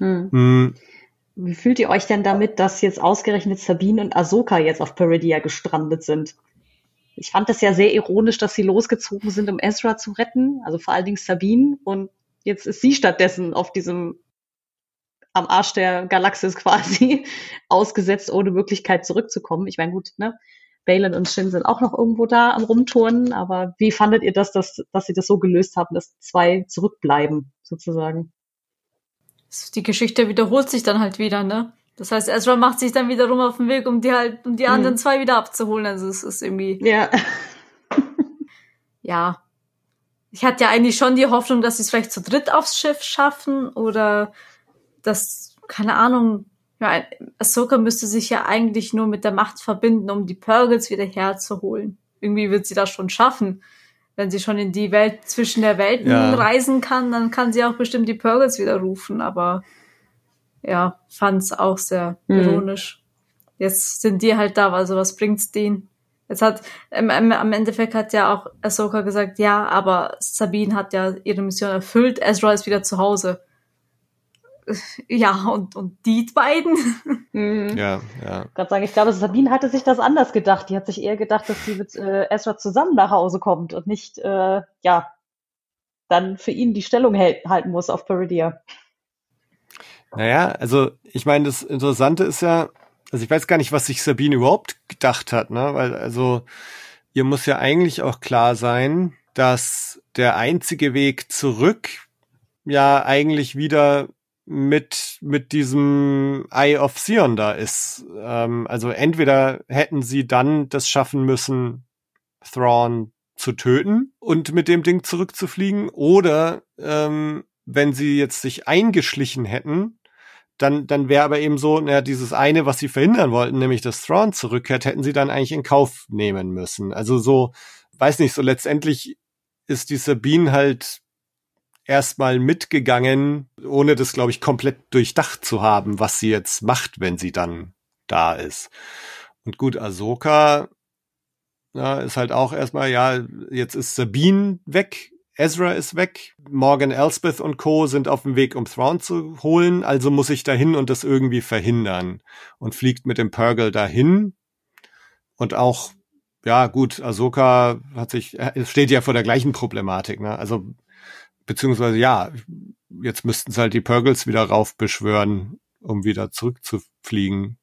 Hm. hm. Wie fühlt ihr euch denn damit, dass jetzt ausgerechnet Sabine und Ahsoka jetzt auf Peridia gestrandet sind? Ich fand das ja sehr ironisch, dass sie losgezogen sind, um Ezra zu retten, also vor allen Dingen Sabine. Und jetzt ist sie stattdessen auf diesem am Arsch der Galaxis quasi ausgesetzt, ohne Möglichkeit zurückzukommen. Ich meine, gut, ne? Balin und Shin sind auch noch irgendwo da am Rumturnen, aber wie fandet ihr das, dass, dass sie das so gelöst haben, dass zwei zurückbleiben, sozusagen? Die Geschichte wiederholt sich dann halt wieder, ne? Das heißt, Ezra macht sich dann wiederum auf den Weg, um die halt, um die hm. anderen zwei wieder abzuholen. Also es ist irgendwie. Ja. ja. Ich hatte ja eigentlich schon die Hoffnung, dass sie es vielleicht zu dritt aufs Schiff schaffen oder dass, keine Ahnung, ja, Ahsoka müsste sich ja eigentlich nur mit der Macht verbinden, um die Purgles wieder herzuholen. Irgendwie wird sie das schon schaffen. Wenn sie schon in die Welt zwischen der Welten ja. reisen kann, dann kann sie auch bestimmt die Purgles wieder rufen. Aber ja, fand's auch sehr mhm. ironisch. Jetzt sind die halt da, also was bringt's denen? Jetzt hat, im, im, am Endeffekt hat ja auch Ahsoka gesagt, ja, aber Sabine hat ja ihre Mission erfüllt, Ezra ist wieder zu Hause ja, und, und die beiden. Mhm. Ja, ja. Ich sagen, ich glaube, Sabine hatte sich das anders gedacht. Die hat sich eher gedacht, dass sie mit äh, Ezra zusammen nach Hause kommt und nicht, äh, ja, dann für ihn die Stellung hält, halten muss auf Peridia. Naja, also ich meine, das Interessante ist ja, also ich weiß gar nicht, was sich Sabine überhaupt gedacht hat, ne? Weil also ihr muss ja eigentlich auch klar sein, dass der einzige Weg zurück ja eigentlich wieder mit, mit diesem Eye of Sion da ist. Ähm, also entweder hätten sie dann das schaffen müssen, Thrawn zu töten und mit dem Ding zurückzufliegen, oder ähm, wenn sie jetzt sich eingeschlichen hätten, dann, dann wäre aber eben so, naja, dieses eine, was sie verhindern wollten, nämlich dass Thrawn zurückkehrt, hätten sie dann eigentlich in Kauf nehmen müssen. Also so, weiß nicht, so letztendlich ist die Sabine halt erstmal mitgegangen, ohne das, glaube ich, komplett durchdacht zu haben, was sie jetzt macht, wenn sie dann da ist. Und gut, Ahsoka ja, ist halt auch erstmal, ja, jetzt ist Sabine weg, Ezra ist weg, Morgan Elspeth und Co. sind auf dem Weg, um Thrawn zu holen, also muss ich dahin und das irgendwie verhindern. Und fliegt mit dem Purgle dahin. Und auch, ja, gut, Ahsoka hat sich, steht ja vor der gleichen Problematik, ne? Also beziehungsweise ja, jetzt müssten sie halt die Purgles wieder raufbeschwören, um wieder zurückzufliegen.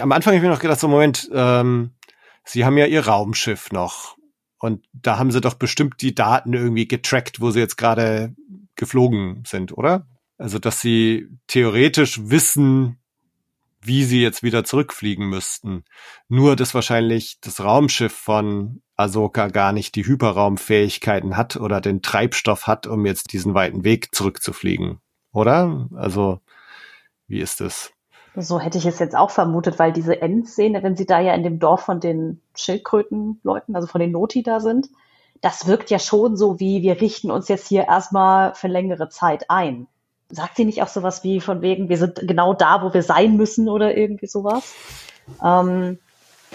Am Anfang habe ich mir noch gedacht, so Moment, ähm, sie haben ja ihr Raumschiff noch. Und da haben sie doch bestimmt die Daten irgendwie getrackt, wo sie jetzt gerade geflogen sind, oder? Also, dass sie theoretisch wissen, wie sie jetzt wieder zurückfliegen müssten. Nur, dass wahrscheinlich das Raumschiff von Ahsoka gar nicht die Hyperraumfähigkeiten hat oder den Treibstoff hat, um jetzt diesen weiten Weg zurückzufliegen. Oder? Also, wie ist es? So hätte ich es jetzt auch vermutet, weil diese Endszene, wenn sie da ja in dem Dorf von den Schildkrötenleuten, also von den Noti da sind, das wirkt ja schon so wie, wir richten uns jetzt hier erstmal für längere Zeit ein. Sagt sie nicht auch sowas wie von wegen, wir sind genau da, wo wir sein müssen oder irgendwie sowas? Ähm,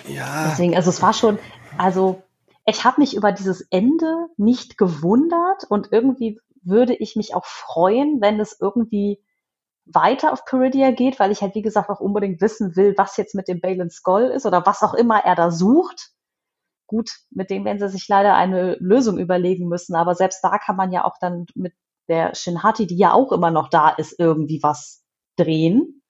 ja. Deswegen, also es war schon, also ich habe mich über dieses Ende nicht gewundert und irgendwie würde ich mich auch freuen, wenn es irgendwie weiter auf Peridia geht, weil ich halt, wie gesagt, auch unbedingt wissen will, was jetzt mit dem Balin Skull ist oder was auch immer er da sucht. Gut, mit dem werden sie sich leider eine Lösung überlegen müssen, aber selbst da kann man ja auch dann mit der Shinhati, die ja auch immer noch da ist, irgendwie was drehen,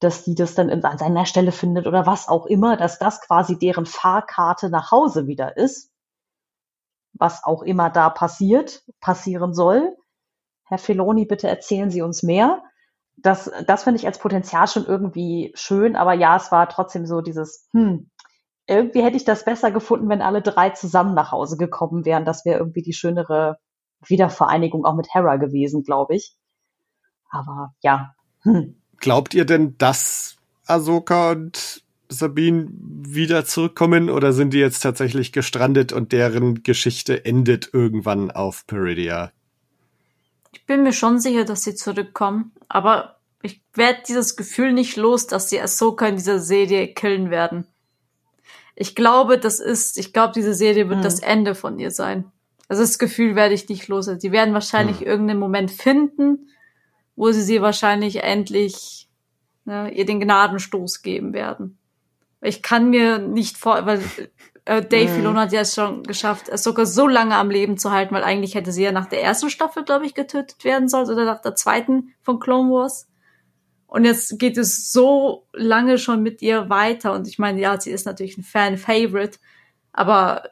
dass die das dann an seiner Stelle findet oder was auch immer, dass das quasi deren Fahrkarte nach Hause wieder ist. Was auch immer da passiert, passieren soll. Herr Feloni, bitte erzählen Sie uns mehr. Das, das finde ich als Potenzial schon irgendwie schön, aber ja, es war trotzdem so dieses, hm, irgendwie hätte ich das besser gefunden, wenn alle drei zusammen nach Hause gekommen wären. Das wäre irgendwie die schönere Wiedervereinigung auch mit Hera gewesen, glaube ich. Aber ja. Hm. Glaubt ihr denn, dass Ahsoka und Sabine wieder zurückkommen oder sind die jetzt tatsächlich gestrandet und deren Geschichte endet irgendwann auf Peridia? Ich bin mir schon sicher, dass sie zurückkommen, aber ich werde dieses Gefühl nicht los, dass sie Ahsoka in dieser Serie killen werden. Ich glaube, das ist, ich glaube, diese Serie wird hm. das Ende von ihr sein. Also das Gefühl werde ich nicht los. Sie werden wahrscheinlich hm. irgendeinen Moment finden, wo sie sie wahrscheinlich endlich ne, ihr den Gnadenstoß geben werden. Ich kann mir nicht vor, weil äh, Dave mhm. Filoni hat ja es schon geschafft, es sogar so lange am Leben zu halten, weil eigentlich hätte sie ja nach der ersten Staffel, glaube ich, getötet werden sollen oder nach der zweiten von Clone Wars. Und jetzt geht es so lange schon mit ihr weiter. Und ich meine, ja, sie ist natürlich ein Fan-Favorite, aber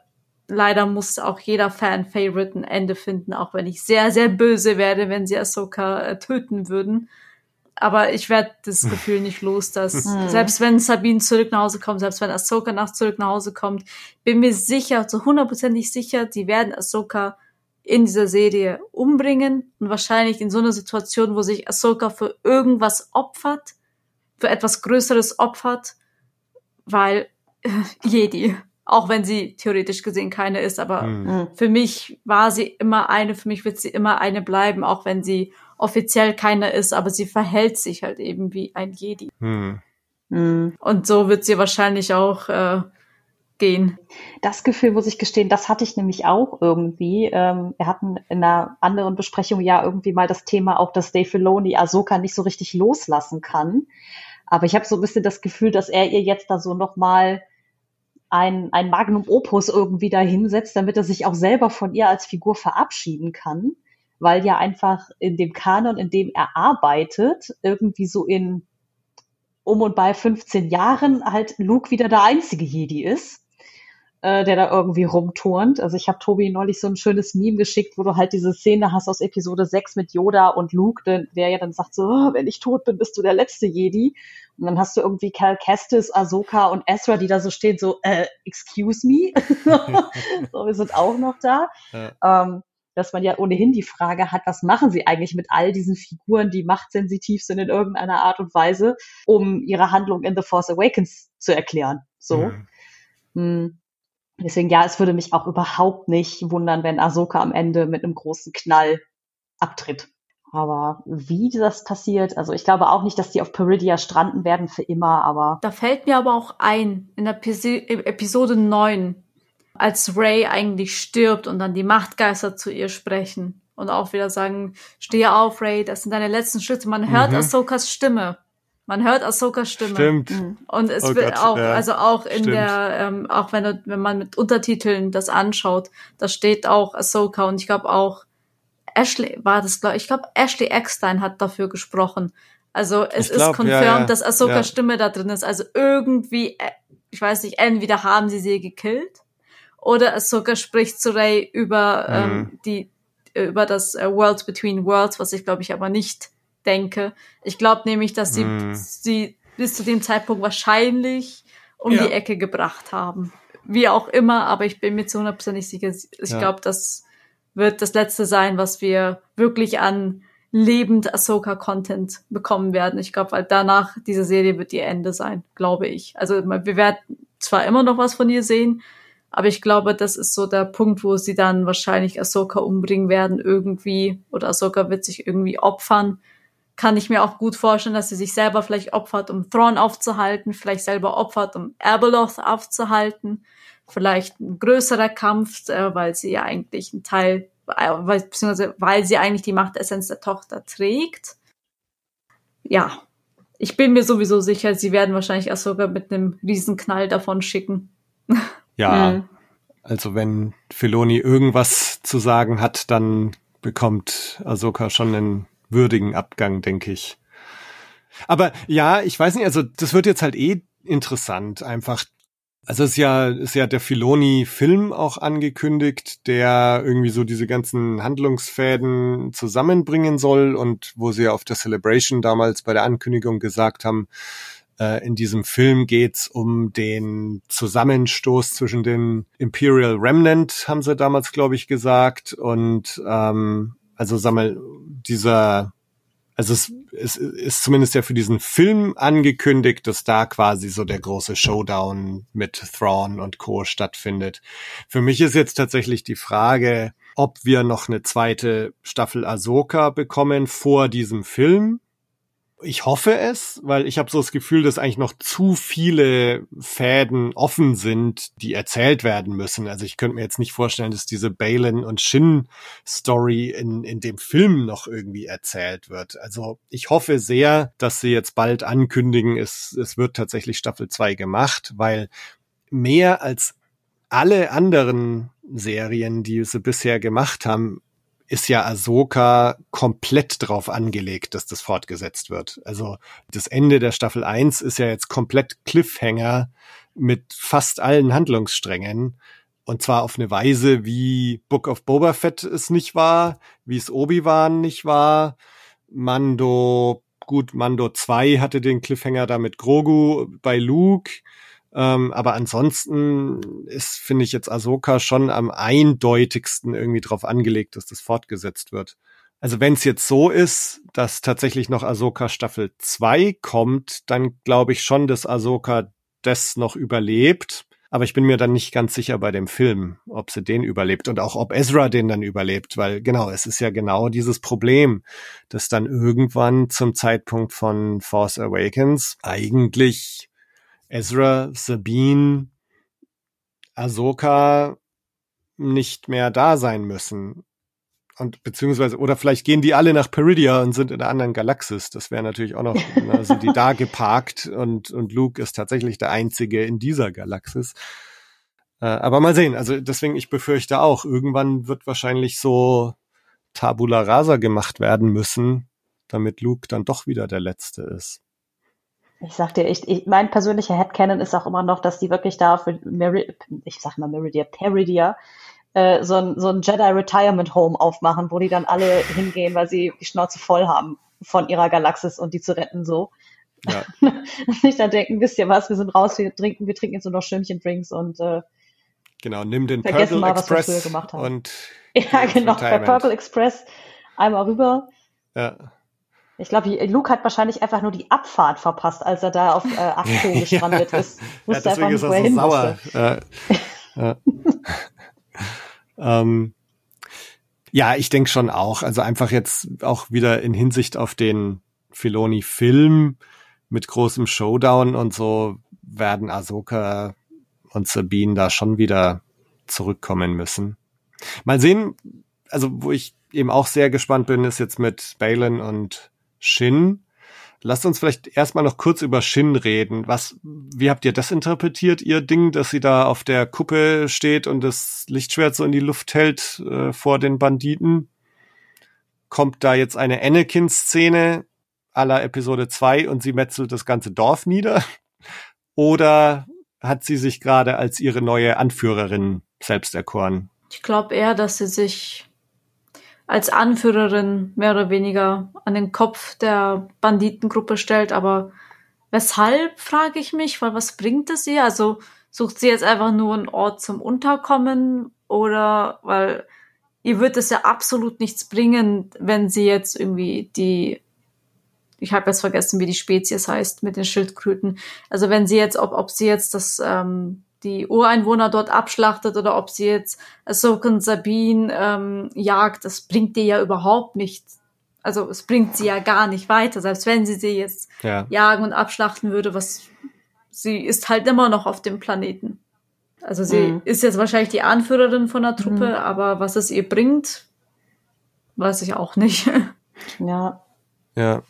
leider muss auch jeder Fan-Favorite ein Ende finden, auch wenn ich sehr, sehr böse werde, wenn sie Ahsoka äh, töten würden. Aber ich werde das Gefühl nicht los, dass hm. selbst wenn Sabine zurück nach Hause kommt, selbst wenn Ahsoka nach zurück nach Hause kommt, bin mir sicher, zu hundertprozentig sicher, die werden Ahsoka in dieser Serie umbringen und wahrscheinlich in so einer Situation, wo sich Ahsoka für irgendwas opfert, für etwas Größeres opfert, weil äh, Jedi, auch wenn sie theoretisch gesehen keine ist, aber mhm. für mich war sie immer eine, für mich wird sie immer eine bleiben, auch wenn sie offiziell keine ist, aber sie verhält sich halt eben wie ein Jedi. Mhm. Und so wird sie wahrscheinlich auch äh, gehen. Das Gefühl, muss ich gestehen, das hatte ich nämlich auch irgendwie. Ähm, wir hatten in einer anderen Besprechung ja irgendwie mal das Thema auch, dass Dave Filoni Ahsoka nicht so richtig loslassen kann. Aber ich habe so ein bisschen das Gefühl, dass er ihr jetzt da so nochmal ein, ein Magnum Opus irgendwie da hinsetzt, damit er sich auch selber von ihr als Figur verabschieden kann, weil ja einfach in dem Kanon, in dem er arbeitet, irgendwie so in um und bei 15 Jahren halt Luke wieder der einzige Jedi ist äh, der da irgendwie rumturnt. Also ich habe Tobi neulich so ein schönes Meme geschickt, wo du halt diese Szene hast aus Episode 6 mit Yoda und Luke, der, der ja dann sagt so, oh, wenn ich tot bin, bist du der letzte Jedi. Und dann hast du irgendwie Cal Kestis, Ahsoka und Ezra, die da so stehen, so, äh, excuse me? so, wir sind auch noch da. Ja. Ähm, dass man ja ohnehin die Frage hat, was machen sie eigentlich mit all diesen Figuren, die machtsensitiv sind in irgendeiner Art und Weise, um ihre Handlung in The Force Awakens zu erklären. So. Mhm. Hm. Deswegen, ja, es würde mich auch überhaupt nicht wundern, wenn Ahsoka am Ende mit einem großen Knall abtritt. Aber wie das passiert, also ich glaube auch nicht, dass die auf Peridia stranden werden für immer, aber. Da fällt mir aber auch ein, in der Episode 9, als Ray eigentlich stirbt und dann die Machtgeister zu ihr sprechen und auch wieder sagen, stehe auf, Ray, das sind deine letzten Schritte. Man hört mhm. Ahsokas Stimme. Man hört Ahsokas Stimme. Stimmt. Mhm. Und es oh wird Gott, auch, ja. also auch in Stimmt. der, ähm, auch wenn, wenn man mit Untertiteln das anschaut, da steht auch Ahsoka und ich glaube auch Ashley war das, glaube ich, glaube Ashley Eckstein hat dafür gesprochen. Also es glaub, ist confirmed, ja, ja. dass Ahsokas Stimme da drin ist. Also irgendwie, äh, ich weiß nicht, entweder haben sie sie gekillt oder Ahsoka spricht zu Ray über mhm. ähm, die über das äh, World Between Worlds, was ich glaube ich aber nicht denke. Ich glaube nämlich, dass sie mm. sie bis zu dem Zeitpunkt wahrscheinlich um ja. die Ecke gebracht haben. Wie auch immer, aber ich bin mir zu 100% nicht sicher. Ich ja. glaube, das wird das letzte sein, was wir wirklich an lebend Ahsoka-Content bekommen werden. Ich glaube, weil danach diese Serie wird ihr Ende sein, glaube ich. Also wir werden zwar immer noch was von ihr sehen, aber ich glaube, das ist so der Punkt, wo sie dann wahrscheinlich Ahsoka umbringen werden irgendwie oder Ahsoka wird sich irgendwie opfern kann ich mir auch gut vorstellen, dass sie sich selber vielleicht opfert, um Thrawn aufzuhalten, vielleicht selber opfert, um Abeloth aufzuhalten, vielleicht ein größerer Kampf, äh, weil sie ja eigentlich ein Teil, äh, beziehungsweise weil sie eigentlich die Machtessenz der Tochter trägt. Ja, ich bin mir sowieso sicher, sie werden wahrscheinlich Ahsoka mit einem Riesenknall davon schicken. Ja, mhm. also wenn Filoni irgendwas zu sagen hat, dann bekommt Ahsoka schon einen würdigen Abgang, denke ich. Aber ja, ich weiß nicht, also das wird jetzt halt eh interessant, einfach. Also es ist ja, ist ja der Filoni-Film auch angekündigt, der irgendwie so diese ganzen Handlungsfäden zusammenbringen soll und wo sie auf der Celebration damals bei der Ankündigung gesagt haben, in diesem Film geht's um den Zusammenstoß zwischen den Imperial Remnant, haben sie damals, glaube ich, gesagt, und ähm, also sag mal, dieser, also es, es ist zumindest ja für diesen Film angekündigt, dass da quasi so der große Showdown mit Thrawn und Co. stattfindet. Für mich ist jetzt tatsächlich die Frage, ob wir noch eine zweite Staffel Ahsoka bekommen vor diesem Film. Ich hoffe es, weil ich habe so das Gefühl, dass eigentlich noch zu viele Fäden offen sind, die erzählt werden müssen. Also ich könnte mir jetzt nicht vorstellen, dass diese Balin und Shin Story in, in dem Film noch irgendwie erzählt wird. Also ich hoffe sehr, dass sie jetzt bald ankündigen, es, es wird tatsächlich Staffel 2 gemacht, weil mehr als alle anderen Serien, die sie bisher gemacht haben, ist ja Ahsoka komplett drauf angelegt, dass das fortgesetzt wird. Also das Ende der Staffel 1 ist ja jetzt komplett Cliffhanger mit fast allen Handlungssträngen. Und zwar auf eine Weise, wie Book of Boba Fett es nicht war, wie es Obi-Wan nicht war. Mando, gut, Mando 2 hatte den Cliffhanger da mit Grogu bei Luke. Ähm, aber ansonsten ist, finde ich jetzt Ahsoka schon am eindeutigsten irgendwie drauf angelegt, dass das fortgesetzt wird. Also wenn es jetzt so ist, dass tatsächlich noch Ahsoka Staffel 2 kommt, dann glaube ich schon, dass Ahsoka das noch überlebt. Aber ich bin mir dann nicht ganz sicher bei dem Film, ob sie den überlebt und auch ob Ezra den dann überlebt, weil genau, es ist ja genau dieses Problem, dass dann irgendwann zum Zeitpunkt von Force Awakens eigentlich Ezra, Sabine, Ahsoka nicht mehr da sein müssen. Und beziehungsweise, oder vielleicht gehen die alle nach Peridia und sind in einer anderen Galaxis. Das wäre natürlich auch noch, ne, sind die da geparkt und, und Luke ist tatsächlich der Einzige in dieser Galaxis. Äh, aber mal sehen, also deswegen, ich befürchte auch, irgendwann wird wahrscheinlich so Tabula Rasa gemacht werden müssen, damit Luke dann doch wieder der Letzte ist. Ich sag dir, ich, ich, mein persönlicher Headcanon ist auch immer noch, dass die wirklich da für Meri ich sag mal Meridia, Peridia, äh, so, ein, so ein Jedi Retirement Home aufmachen, wo die dann alle hingehen, weil sie die Schnauze voll haben von ihrer Galaxis und die zu retten so. Ja. nicht dann denken, wisst ihr was, wir sind raus, wir trinken, wir trinken jetzt nur noch Schirmchen-Drinks und äh, Genau, nimm den Purple mal, Express und ja, genau, bei. Purple Express einmal rüber. Ja. Ich glaube, Luke hat wahrscheinlich einfach nur die Abfahrt verpasst, als er da auf äh, Akko gestrandet ist. ja, Wusste einfach deswegen nicht, ist er so sauer. Ja. ja. ähm, ja, ich denke schon auch. Also einfach jetzt auch wieder in Hinsicht auf den Filoni-Film mit großem Showdown und so werden Ahsoka und Sabine da schon wieder zurückkommen müssen. Mal sehen, also wo ich eben auch sehr gespannt bin, ist jetzt mit Balin und Shin. Lasst uns vielleicht erstmal noch kurz über Shin reden. Was, wie habt ihr das interpretiert, ihr Ding, dass sie da auf der Kuppe steht und das Lichtschwert so in die Luft hält äh, vor den Banditen? Kommt da jetzt eine Anakin-Szene aller Episode 2 und sie metzelt das ganze Dorf nieder? Oder hat sie sich gerade als ihre neue Anführerin selbst erkoren? Ich glaube eher, dass sie sich als Anführerin mehr oder weniger an den Kopf der Banditengruppe stellt. Aber weshalb, frage ich mich, weil was bringt es ihr? Also sucht sie jetzt einfach nur einen Ort zum Unterkommen oder weil ihr wird es ja absolut nichts bringen, wenn sie jetzt irgendwie die ich habe jetzt vergessen, wie die Spezies heißt mit den Schildkröten. Also wenn sie jetzt, ob, ob sie jetzt das ähm, die Ureinwohner dort abschlachtet oder ob sie jetzt Ahsoka und Sabine ähm, jagt, das bringt dir ja überhaupt nichts. Also es bringt sie ja gar nicht weiter, selbst wenn sie sie jetzt Ja. jagen und abschlachten würde, was sie ist halt immer noch auf dem Planeten. Also sie Mhm. ist jetzt wahrscheinlich die Anführerin von der Truppe, Mhm. aber was es ihr bringt, weiß ich auch nicht. Ja, Ja.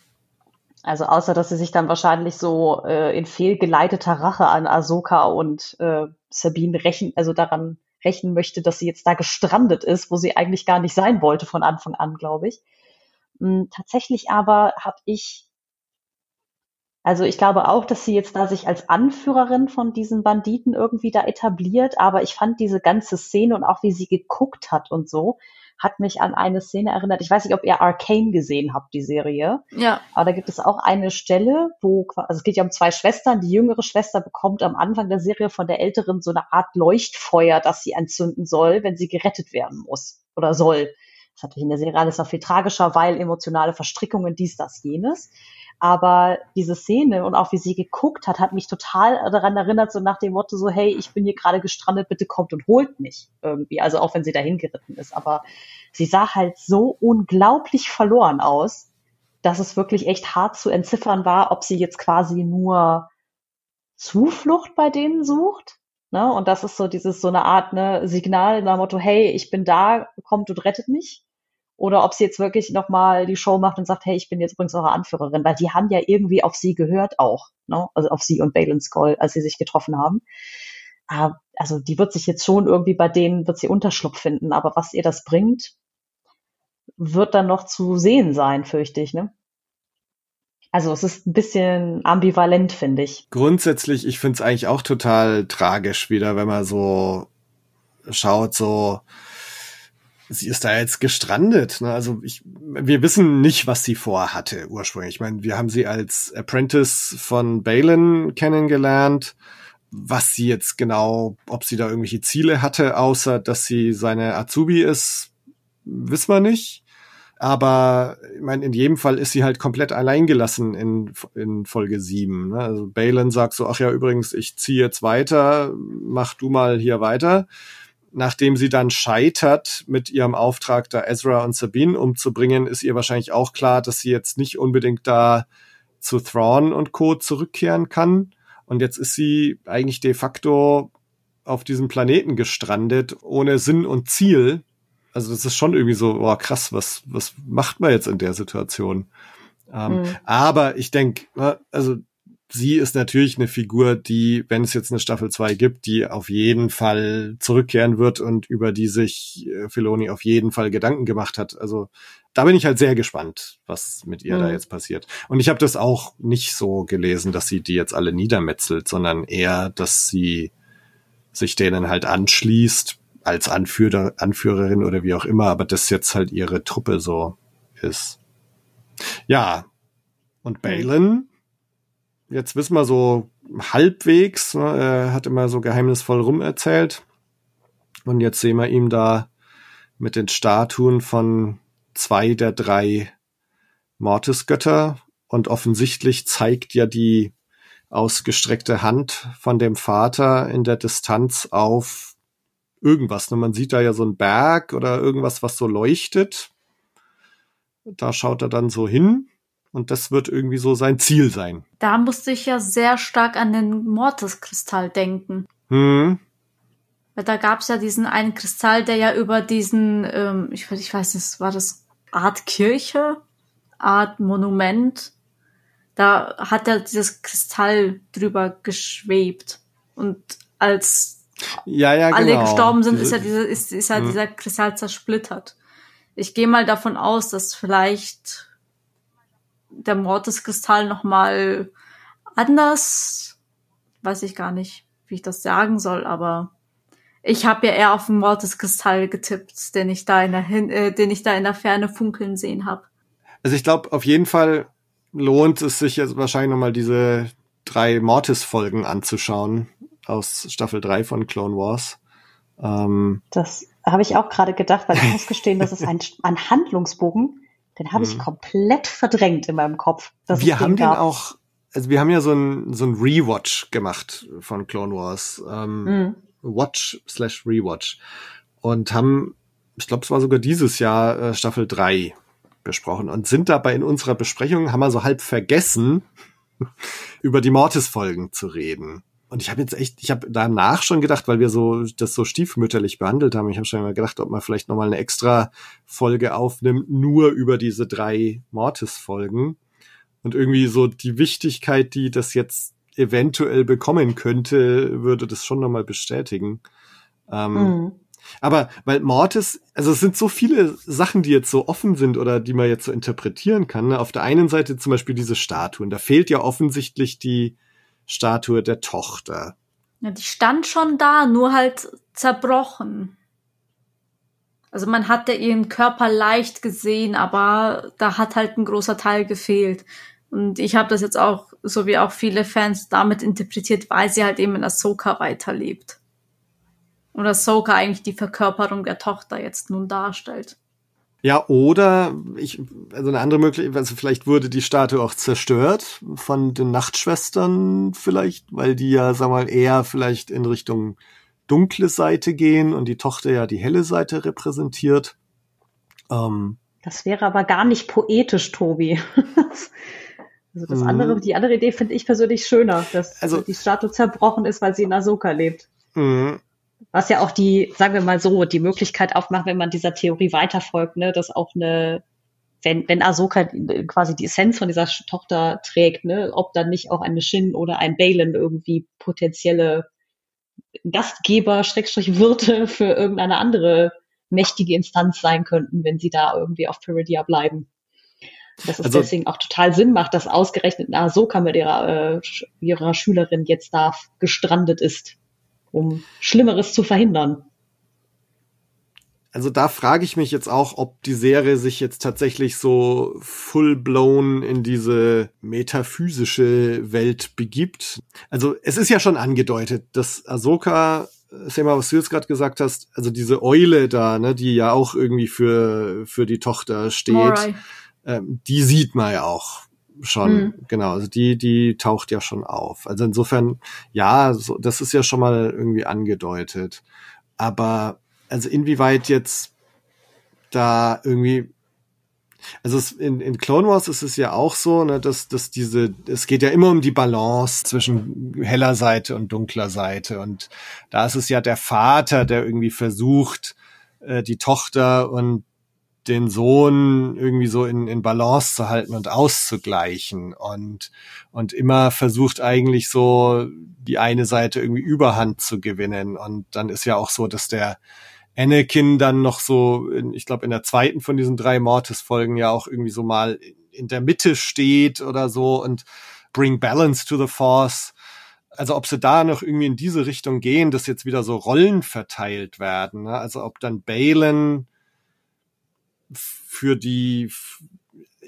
Also außer, dass sie sich dann wahrscheinlich so äh, in fehlgeleiteter Rache an Ahsoka und äh, Sabine rächen, also daran rächen möchte, dass sie jetzt da gestrandet ist, wo sie eigentlich gar nicht sein wollte von Anfang an, glaube ich. Mm, Tatsächlich aber habe ich, also ich glaube auch, dass sie jetzt da sich als Anführerin von diesen Banditen irgendwie da etabliert, aber ich fand diese ganze Szene und auch wie sie geguckt hat und so, hat mich an eine Szene erinnert. Ich weiß nicht, ob ihr Arcane gesehen habt, die Serie. ja, Aber da gibt es auch eine Stelle, wo, also es geht ja um zwei Schwestern. Die jüngere Schwester bekommt am Anfang der Serie von der älteren so eine Art Leuchtfeuer, das sie anzünden soll, wenn sie gerettet werden muss oder soll. Das natürlich in der Serie alles noch viel tragischer, weil emotionale Verstrickungen, dies, das, jenes. Aber diese Szene und auch wie sie geguckt hat, hat mich total daran erinnert, so nach dem Motto so, hey, ich bin hier gerade gestrandet, bitte kommt und holt mich irgendwie. Also auch wenn sie dahin geritten ist. Aber sie sah halt so unglaublich verloren aus dass es wirklich echt hart zu entziffern war, ob sie jetzt quasi nur Zuflucht bei denen sucht. Ne? Und das ist so dieses, so eine Art ne, Signal nach dem Motto, hey, ich bin da, kommt und rettet mich. Oder ob sie jetzt wirklich nochmal die Show macht und sagt, hey, ich bin jetzt übrigens eure Anführerin, weil die haben ja irgendwie auf sie gehört auch, ne? also auf sie und Balin Skull, als sie sich getroffen haben. Ah, also die wird sich jetzt schon irgendwie bei denen, wird sie Unterschlupf finden, aber was ihr das bringt, wird dann noch zu sehen sein, fürchte ich, ne? Also es ist ein bisschen ambivalent, finde ich. Grundsätzlich, ich finde es eigentlich auch total tragisch wieder, wenn man so schaut, so sie ist da jetzt gestrandet. Ne? Also ich, wir wissen nicht, was sie vorhatte ursprünglich. Ich meine, wir haben sie als Apprentice von Balin kennengelernt. Was sie jetzt genau, ob sie da irgendwelche Ziele hatte, außer dass sie seine Azubi ist, wissen wir nicht. Aber ich meine, in jedem Fall ist sie halt komplett alleingelassen in, in Folge 7. Ne? Also Balin sagt so, ach ja, übrigens, ich ziehe jetzt weiter, mach du mal hier weiter. Nachdem sie dann scheitert mit ihrem Auftrag, da Ezra und Sabine umzubringen, ist ihr wahrscheinlich auch klar, dass sie jetzt nicht unbedingt da zu Thrawn und Co. zurückkehren kann. Und jetzt ist sie eigentlich de facto auf diesem Planeten gestrandet, ohne Sinn und Ziel also das ist schon irgendwie so, boah, krass, was, was macht man jetzt in der Situation? Ähm, mhm. Aber ich denke, ne, also sie ist natürlich eine Figur, die, wenn es jetzt eine Staffel 2 gibt, die auf jeden Fall zurückkehren wird und über die sich äh, Filoni auf jeden Fall Gedanken gemacht hat. Also da bin ich halt sehr gespannt, was mit ihr mhm. da jetzt passiert. Und ich habe das auch nicht so gelesen, dass sie die jetzt alle niedermetzelt, sondern eher, dass sie sich denen halt anschließt, als Anführer, Anführerin oder wie auch immer, aber das jetzt halt ihre Truppe so ist. Ja. Und Balin, jetzt wissen wir so halbwegs, er hat immer so geheimnisvoll rumerzählt. Und jetzt sehen wir ihm da mit den Statuen von zwei der drei Mortisgötter. Und offensichtlich zeigt ja die ausgestreckte Hand von dem Vater in der Distanz auf irgendwas. Ne? Man sieht da ja so einen Berg oder irgendwas, was so leuchtet. Da schaut er dann so hin und das wird irgendwie so sein Ziel sein. Da musste ich ja sehr stark an den Mortis-Kristall denken. Hm. Weil da gab's ja diesen einen Kristall, der ja über diesen, ähm, ich, ich weiß nicht, war das Art Kirche, Art Monument, da hat er dieses Kristall drüber geschwebt. Und als ja, ja, alle genau. gestorben sind, ist ja diese, ist, ist ja mhm. dieser Kristall zersplittert. Ich gehe mal davon aus, dass vielleicht der Mortiskristall noch mal anders, weiß ich gar nicht, wie ich das sagen soll, aber ich habe ja eher auf den Mortiskristall getippt, den ich da in der, äh, den ich da in der Ferne funkeln sehen habe. Also ich glaube, auf jeden Fall lohnt es sich jetzt wahrscheinlich noch mal diese drei Mortis-Folgen anzuschauen aus Staffel 3 von Clone Wars. Ähm, das habe ich auch gerade gedacht, weil ich muss gestehen, das ist ein, ein Handlungsbogen, den habe ich mhm. komplett verdrängt in meinem Kopf. wir haben den auch, also wir haben ja so ein, so ein Rewatch gemacht von Clone Wars. Ähm, mhm. Watch slash Rewatch. Und haben, ich glaube, es war sogar dieses Jahr äh, Staffel 3 besprochen und sind dabei in unserer Besprechung, haben wir so halb vergessen, über die Mortis-Folgen zu reden. Und ich habe jetzt echt, ich habe danach schon gedacht, weil wir so das so stiefmütterlich behandelt haben, ich habe schon mal gedacht, ob man vielleicht nochmal eine extra Folge aufnimmt, nur über diese drei Mortis-Folgen. Und irgendwie so die Wichtigkeit, die das jetzt eventuell bekommen könnte, würde das schon nochmal bestätigen. Ähm, mhm. Aber weil Mortis, also es sind so viele Sachen, die jetzt so offen sind oder die man jetzt so interpretieren kann. Ne? Auf der einen Seite zum Beispiel diese Statuen, da fehlt ja offensichtlich die Statue der Tochter. Ja, die stand schon da, nur halt zerbrochen. Also man hatte ihren Körper leicht gesehen, aber da hat halt ein großer Teil gefehlt. Und ich habe das jetzt auch, so wie auch viele Fans, damit interpretiert, weil sie halt eben in Ahsoka weiterlebt. Und Ahsoka eigentlich die Verkörperung der Tochter jetzt nun darstellt. Ja, oder ich, also eine andere Möglichkeit, also vielleicht wurde die Statue auch zerstört von den Nachtschwestern vielleicht, weil die ja, sag mal, eher vielleicht in Richtung dunkle Seite gehen und die Tochter ja die helle Seite repräsentiert. Ähm, Das wäre aber gar nicht poetisch, Tobi. also das andere, die andere Idee finde ich persönlich schöner, dass Also- die Statue zerbrochen ist, weil sie in Ahsoka lebt. Mhm. Was ja auch die, sagen wir mal so, die Möglichkeit aufmacht, wenn man dieser Theorie weiterfolgt, ne, dass auch eine, wenn, wenn Ahsoka quasi die Essenz von dieser Tochter trägt, ne, ob dann nicht auch eine Shin oder ein Balin irgendwie potenzielle Gastgeber, Schrägstrich Wirte für irgendeine andere mächtige Instanz sein könnten, wenn sie da irgendwie auf Peridia bleiben. Dass es Also- deswegen auch total Sinn macht, dass ausgerechnet Ahsoka mit ihrer, äh, ihrer Schülerin jetzt da gestrandet ist, um Schlimmeres zu verhindern. Also da frage ich mich jetzt auch, ob die Serie sich jetzt tatsächlich so full-blown in diese metaphysische Welt begibt. Also es ist ja schon angedeutet, dass Ahsoka, Sema, was du jetzt gerade gesagt hast, also diese Eule da, ne, die ja auch irgendwie für, für die Tochter steht, ähm, die sieht man ja auch schon. Mhm. Genau, also die, die taucht ja schon auf. Also insofern, ja, so, das ist ja schon mal irgendwie angedeutet. Aber also inwieweit jetzt da irgendwie also es, in, in Clone Wars ist es ja auch so, ne, dass, dass diese, es geht ja immer um die Balance zwischen heller Seite und dunkler Seite. Und da ist es ja der Vater, der irgendwie versucht, äh, die Tochter und den Sohn irgendwie so in, in Balance zu halten und auszugleichen und, und immer versucht eigentlich so die eine Seite irgendwie Überhand zu gewinnen. Und dann ist ja auch so, dass der Anakin dann noch so, in, ich glaube in der zweiten von diesen drei Mortis-Folgen ja auch irgendwie so mal in der Mitte steht oder so und bring balance to the force. Also ob sie da noch irgendwie in diese Richtung gehen, dass jetzt wieder so Rollen verteilt werden. Ne? Also ob dann Balin für die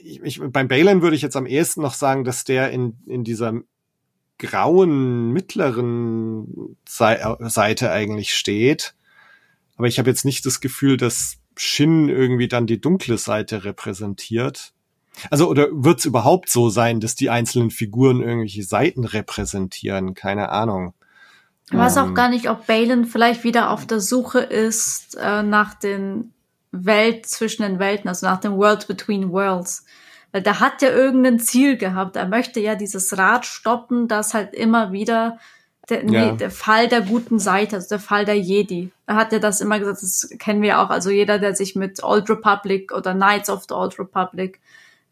ich, ich, beim Balin würde ich jetzt am ehesten noch sagen, dass der in, in dieser grauen mittleren Sei Seite eigentlich steht. Aber ich habe jetzt nicht das Gefühl, dass Shin irgendwie dann die dunkle Seite repräsentiert. Also, oder wird es überhaupt so sein, dass die einzelnen Figuren irgendwelche Seiten repräsentieren? Keine Ahnung. Ich weiß auch Ähm. gar nicht, ob Balin vielleicht wieder auf der Suche ist äh, nach den Welt zwischen den Welten, also nach dem World Between Worlds. Weil der hat ja irgendein Ziel gehabt. Er möchte ja dieses Rad stoppen, das halt immer wieder der, Ja. nee, der Fall der guten Seite, also der Fall der Jedi. Er hat ja das immer gesagt, das kennen wir auch. Also jeder, der sich mit Old Republic oder Knights of the Old Republic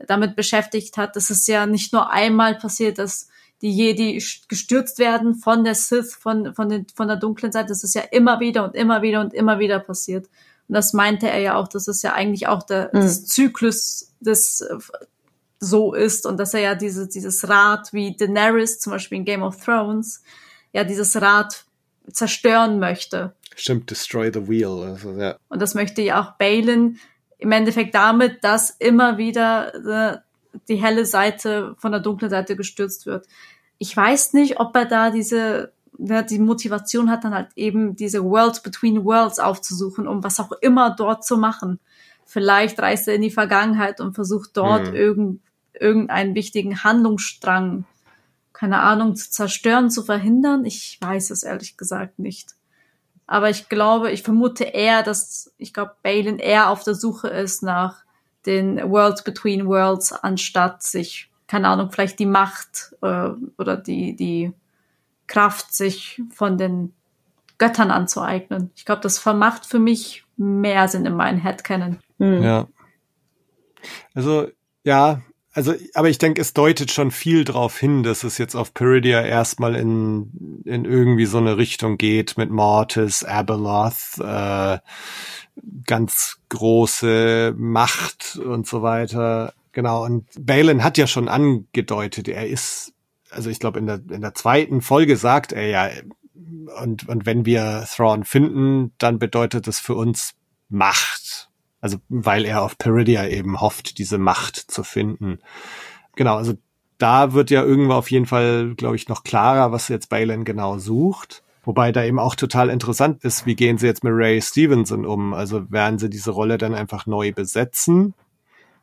damit beschäftigt hat, das ist ja nicht nur einmal passiert, dass die Jedi gestürzt werden von der Sith, von, von, den, von der dunklen Seite. Das ist ja immer wieder und immer wieder und immer wieder passiert. Und das meinte er ja auch, dass es ja eigentlich auch der Mhm. das Zyklus des so ist und dass er ja diese, dieses Rad wie Daenerys zum Beispiel in Game of Thrones ja dieses Rad zerstören möchte. Stimmt, destroy the wheel. Also, ja. Und das möchte ja auch Balin im Endeffekt damit, dass immer wieder äh, die helle Seite von der dunklen Seite gestürzt wird. Ich weiß nicht, ob er da diese die Motivation hat, dann halt eben diese World Between Worlds aufzusuchen, um was auch immer dort zu machen. Vielleicht reist er in die Vergangenheit und versucht dort Hm. irgend, irgendeinen wichtigen Handlungsstrang, keine Ahnung, zu zerstören, zu verhindern. Ich weiß es ehrlich gesagt nicht. Aber ich glaube, ich vermute eher, dass, ich glaube, Balin eher auf der Suche ist nach den World Between Worlds, anstatt sich, keine Ahnung, vielleicht die Macht äh, oder die, die Kraft sich von den Göttern anzueignen. Ich glaube, das vermacht für mich mehr Sinn in meinen Headcanon. Hm. Ja. Also, ja, also, aber ich denke, es deutet schon viel darauf hin, dass es jetzt auf Peridia erstmal in, in irgendwie so eine Richtung geht mit Mortis, Abeloth, äh, ganz große Macht und so weiter. Genau, und Balin hat ja schon angedeutet, er ist, also ich glaube, in der, in der zweiten Folge sagt er ja, und, und wenn wir Thrawn finden, dann bedeutet das für uns Macht. Also weil er auf Peridia eben hofft, diese Macht zu finden. Genau, also da wird ja irgendwo auf jeden Fall, glaube ich, noch klarer, was jetzt Balin genau sucht. Wobei da eben auch total interessant ist, wie gehen sie jetzt mit Ray Stevenson um? Also werden sie diese Rolle dann einfach neu besetzen?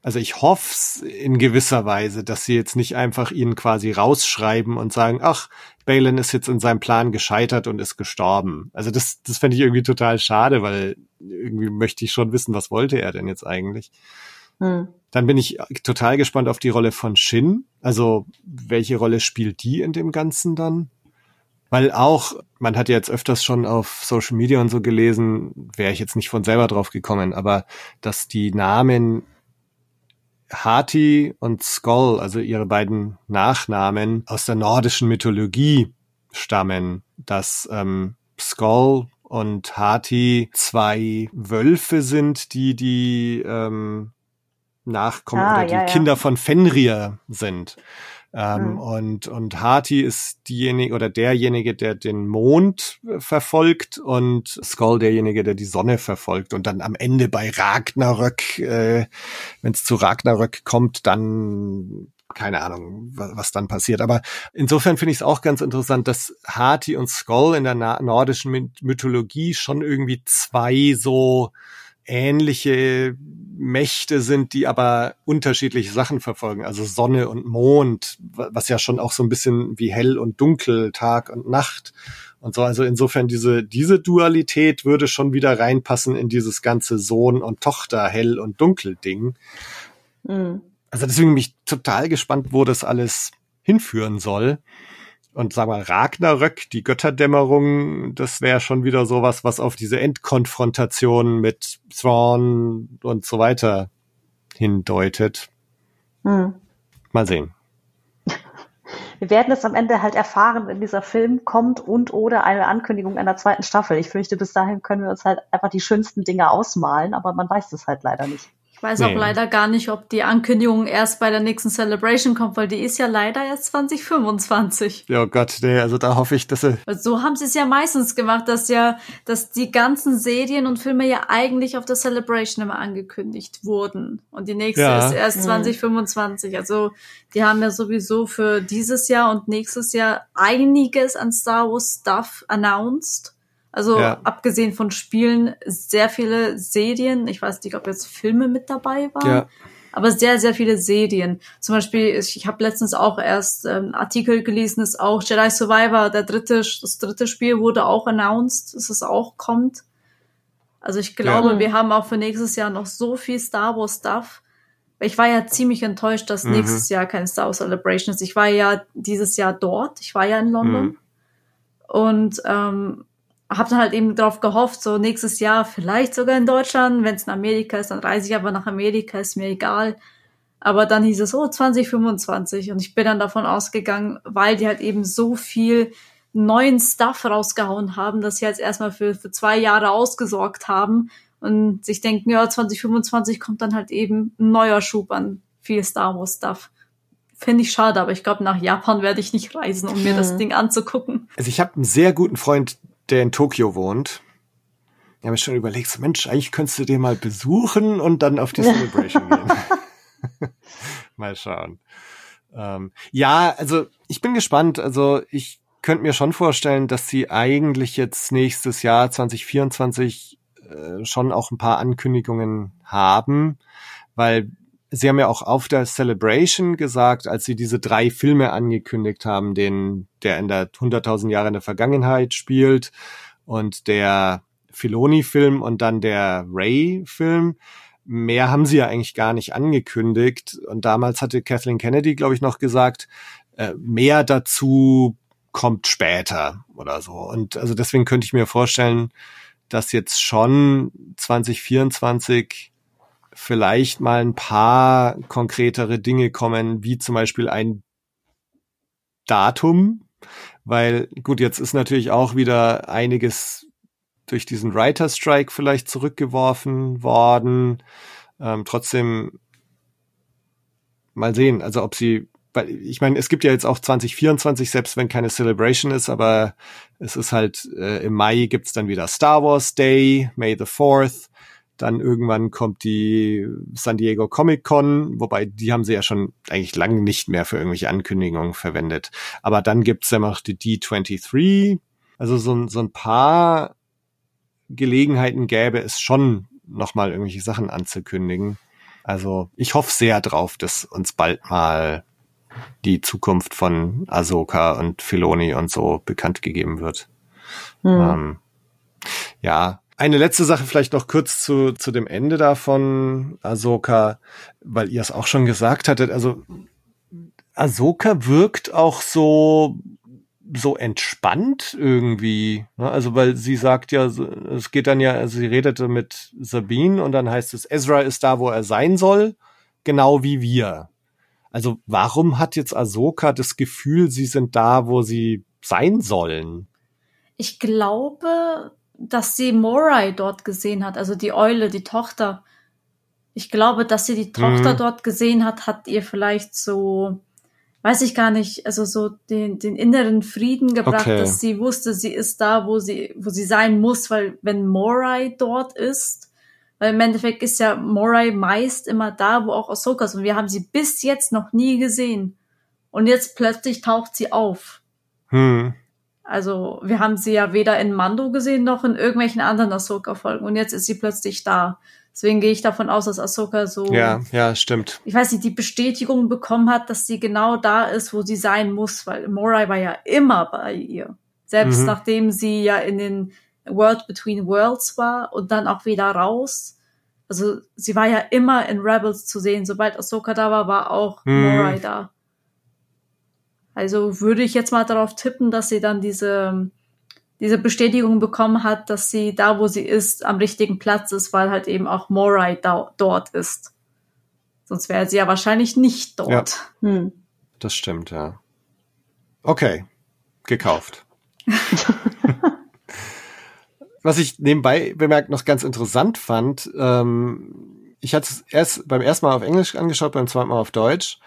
Also ich hoffe in gewisser Weise, dass sie jetzt nicht einfach ihn quasi rausschreiben und sagen, ach, Balin ist jetzt in seinem Plan gescheitert und ist gestorben. Also das, das fände ich irgendwie total schade, weil irgendwie möchte ich schon wissen, was wollte er denn jetzt eigentlich? Hm. Dann bin ich total gespannt auf die Rolle von Shin. Also, welche Rolle spielt die in dem Ganzen dann? Weil auch, man hat ja jetzt öfters schon auf Social Media und so gelesen, wäre ich jetzt nicht von selber drauf gekommen, aber dass die Namen Hati und Skoll, also ihre beiden Nachnamen, aus der nordischen Mythologie stammen, dass ähm, Skoll und Hati zwei Wölfe sind, die die ähm, Nachkommen ah, oder die ja, Kinder ja. von Fenrir sind. Ähm, mhm. Und, und Hati ist diejenige oder derjenige, der den Mond äh, verfolgt und Skull derjenige, der die Sonne verfolgt. Und dann am Ende bei Ragnarök, äh, wenn es zu Ragnarök kommt, dann keine Ahnung, was, was dann passiert. Aber insofern finde ich es auch ganz interessant, dass Hati und Skull in der nordischen Mythologie schon irgendwie zwei so ähnliche Mächte sind, die aber unterschiedliche Sachen verfolgen. Also Sonne und Mond, was ja schon auch so ein bisschen wie hell und dunkel, Tag und Nacht und so. Also insofern diese, diese Dualität würde schon wieder reinpassen in dieses ganze Sohn und Tochter, hell und dunkel Ding. Mhm. Also deswegen bin ich total gespannt, wo das alles hinführen soll und sag mal, Ragnarök, die Götterdämmerung, das wäre schon wieder sowas, was auf diese Endkonfrontation mit Thrawn und so weiter hindeutet. Hm. Mal sehen. Wir werden es am Ende halt erfahren, wenn dieser Film kommt und oder eine Ankündigung einer zweiten Staffel. Ich fürchte, bis dahin können wir uns halt einfach die schönsten Dinge ausmalen, aber man weiß es halt leider nicht. Ich weiß nee. auch leider gar nicht, ob die Ankündigung erst bei der nächsten Celebration kommt, weil die ist ja leider erst 2025. Ja oh Gott, nee, also da hoffe ich, dass sie. Also so haben sie es ja meistens gemacht, dass ja, dass die ganzen Serien und Filme ja eigentlich auf der Celebration immer angekündigt wurden. Und die nächste ja. ist erst 2025. Mhm. Also die haben ja sowieso für dieses Jahr und nächstes Jahr einiges an Star Wars Stuff announced. Also ja. abgesehen von Spielen, sehr viele Serien. Ich weiß nicht, ob jetzt Filme mit dabei waren. Ja. Aber sehr, sehr viele Serien. Zum Beispiel, ich, ich habe letztens auch erst ähm, Artikel gelesen, dass auch Jedi Survivor, der dritte, das dritte Spiel wurde auch announced, dass es auch kommt. Also ich glaube, ja. wir haben auch für nächstes Jahr noch so viel Star Wars Stuff. Ich war ja ziemlich enttäuscht, dass mhm. nächstes Jahr kein Star Wars Celebration ist. Ich war ja dieses Jahr dort. Ich war ja in London. Mhm. Und ähm, habe dann halt eben darauf gehofft, so nächstes Jahr vielleicht sogar in Deutschland. Wenn es in Amerika ist, dann reise ich aber nach Amerika, ist mir egal. Aber dann hieß es, oh, 2025. Und ich bin dann davon ausgegangen, weil die halt eben so viel neuen Stuff rausgehauen haben, dass sie jetzt erstmal für, für zwei Jahre ausgesorgt haben und sich denken, ja, 2025 kommt dann halt eben ein neuer Schub an viel Star Wars Stuff. Finde ich schade, aber ich glaube, nach Japan werde ich nicht reisen, um mir das hm. Ding anzugucken. Also ich habe einen sehr guten Freund, der in Tokio wohnt. Ich habe mir schon überlegt, so, Mensch, eigentlich könntest du den mal besuchen und dann auf die Celebration gehen. mal schauen. Ähm, ja, also ich bin gespannt. Also ich könnte mir schon vorstellen, dass sie eigentlich jetzt nächstes Jahr 2024 äh, schon auch ein paar Ankündigungen haben, weil sie haben ja auch auf der Celebration gesagt, als sie diese drei Filme angekündigt haben, den, der in der 100.000 Jahre in der Vergangenheit spielt und der Filoni-Film und dann der Ray-Film. Mehr haben sie ja eigentlich gar nicht angekündigt. Und damals hatte Kathleen Kennedy, glaube ich, noch gesagt, äh, mehr dazu kommt später oder so. Und also deswegen könnte ich mir vorstellen, dass jetzt schon 2024 vielleicht mal ein paar konkretere Dinge kommen, wie zum Beispiel ein Datum, weil gut, jetzt ist natürlich auch wieder einiges durch diesen Writer Strike vielleicht zurückgeworfen worden. Ähm, trotzdem mal sehen, also ob sie, weil ich meine, es gibt ja jetzt auch 2024, selbst wenn keine Celebration ist, aber es ist halt äh, im Mai gibt's dann wieder Star Wars Day, May the 4th. Dann irgendwann kommt die San Diego Comic Con, wobei die haben sie ja schon eigentlich lange nicht mehr für irgendwelche Ankündigungen verwendet. Aber dann gibt's ja noch die D23. Also so, so ein paar Gelegenheiten gäbe es schon, nochmal irgendwelche Sachen anzukündigen. Also ich hoffe sehr drauf, dass uns bald mal die Zukunft von Ahsoka und Filoni und so bekannt gegeben wird. Hm. Ähm, ja, Eine letzte Sache vielleicht noch kurz zu, zu dem Ende davon, Ahsoka, weil ihr es auch schon gesagt hattet. Also Ahsoka wirkt auch so so entspannt irgendwie. Ne? Also weil sie sagt ja, es geht dann ja, also sie redete mit Sabine und dann heißt es, Ezra ist da, wo er sein soll, genau wie wir. Also warum hat jetzt Ahsoka das Gefühl, sie sind da, wo sie sein sollen? Ich glaube, dass sie Morai dort gesehen hat, also die Eule, die Tochter. Ich glaube, dass sie die Tochter mhm. dort gesehen hat, hat ihr vielleicht so weiß ich gar nicht, also so den, den inneren Frieden gebracht, okay. dass sie wusste, sie ist da, wo sie, wo sie sein muss, weil wenn Morai dort ist, weil im Endeffekt ist ja Morai meist immer da, wo auch Ahsoka ist und wir haben sie bis jetzt noch nie gesehen. Und jetzt plötzlich taucht sie auf. Hm. Also wir haben sie ja weder in Mando gesehen noch in irgendwelchen anderen Ahsoka-Folgen und jetzt ist sie plötzlich da. Deswegen gehe ich davon aus, dass Ahsoka so. Ja, ja, stimmt. Ich weiß nicht, die Bestätigung bekommen hat, dass sie genau da ist, wo sie sein muss, weil Morai war ja immer bei ihr. Selbst mhm. nachdem sie ja in den World Between Worlds war und dann auch wieder raus. Also sie war ja immer in Rebels zu sehen. Sobald Ahsoka da war, war auch mhm. Morai da. Also würde ich jetzt mal darauf tippen, dass sie dann diese diese Bestätigung bekommen hat, dass sie da, wo sie ist, am richtigen Platz ist, weil halt eben auch Morai da, dort ist. Sonst wäre sie ja wahrscheinlich nicht dort. Ja, hm. Das stimmt, ja. Okay, gekauft. Was ich nebenbei bemerkt noch ganz interessant fand, ähm, ich hatte es erst beim ersten Mal auf Englisch angeschaut, beim zweiten Mal auf Deutsch.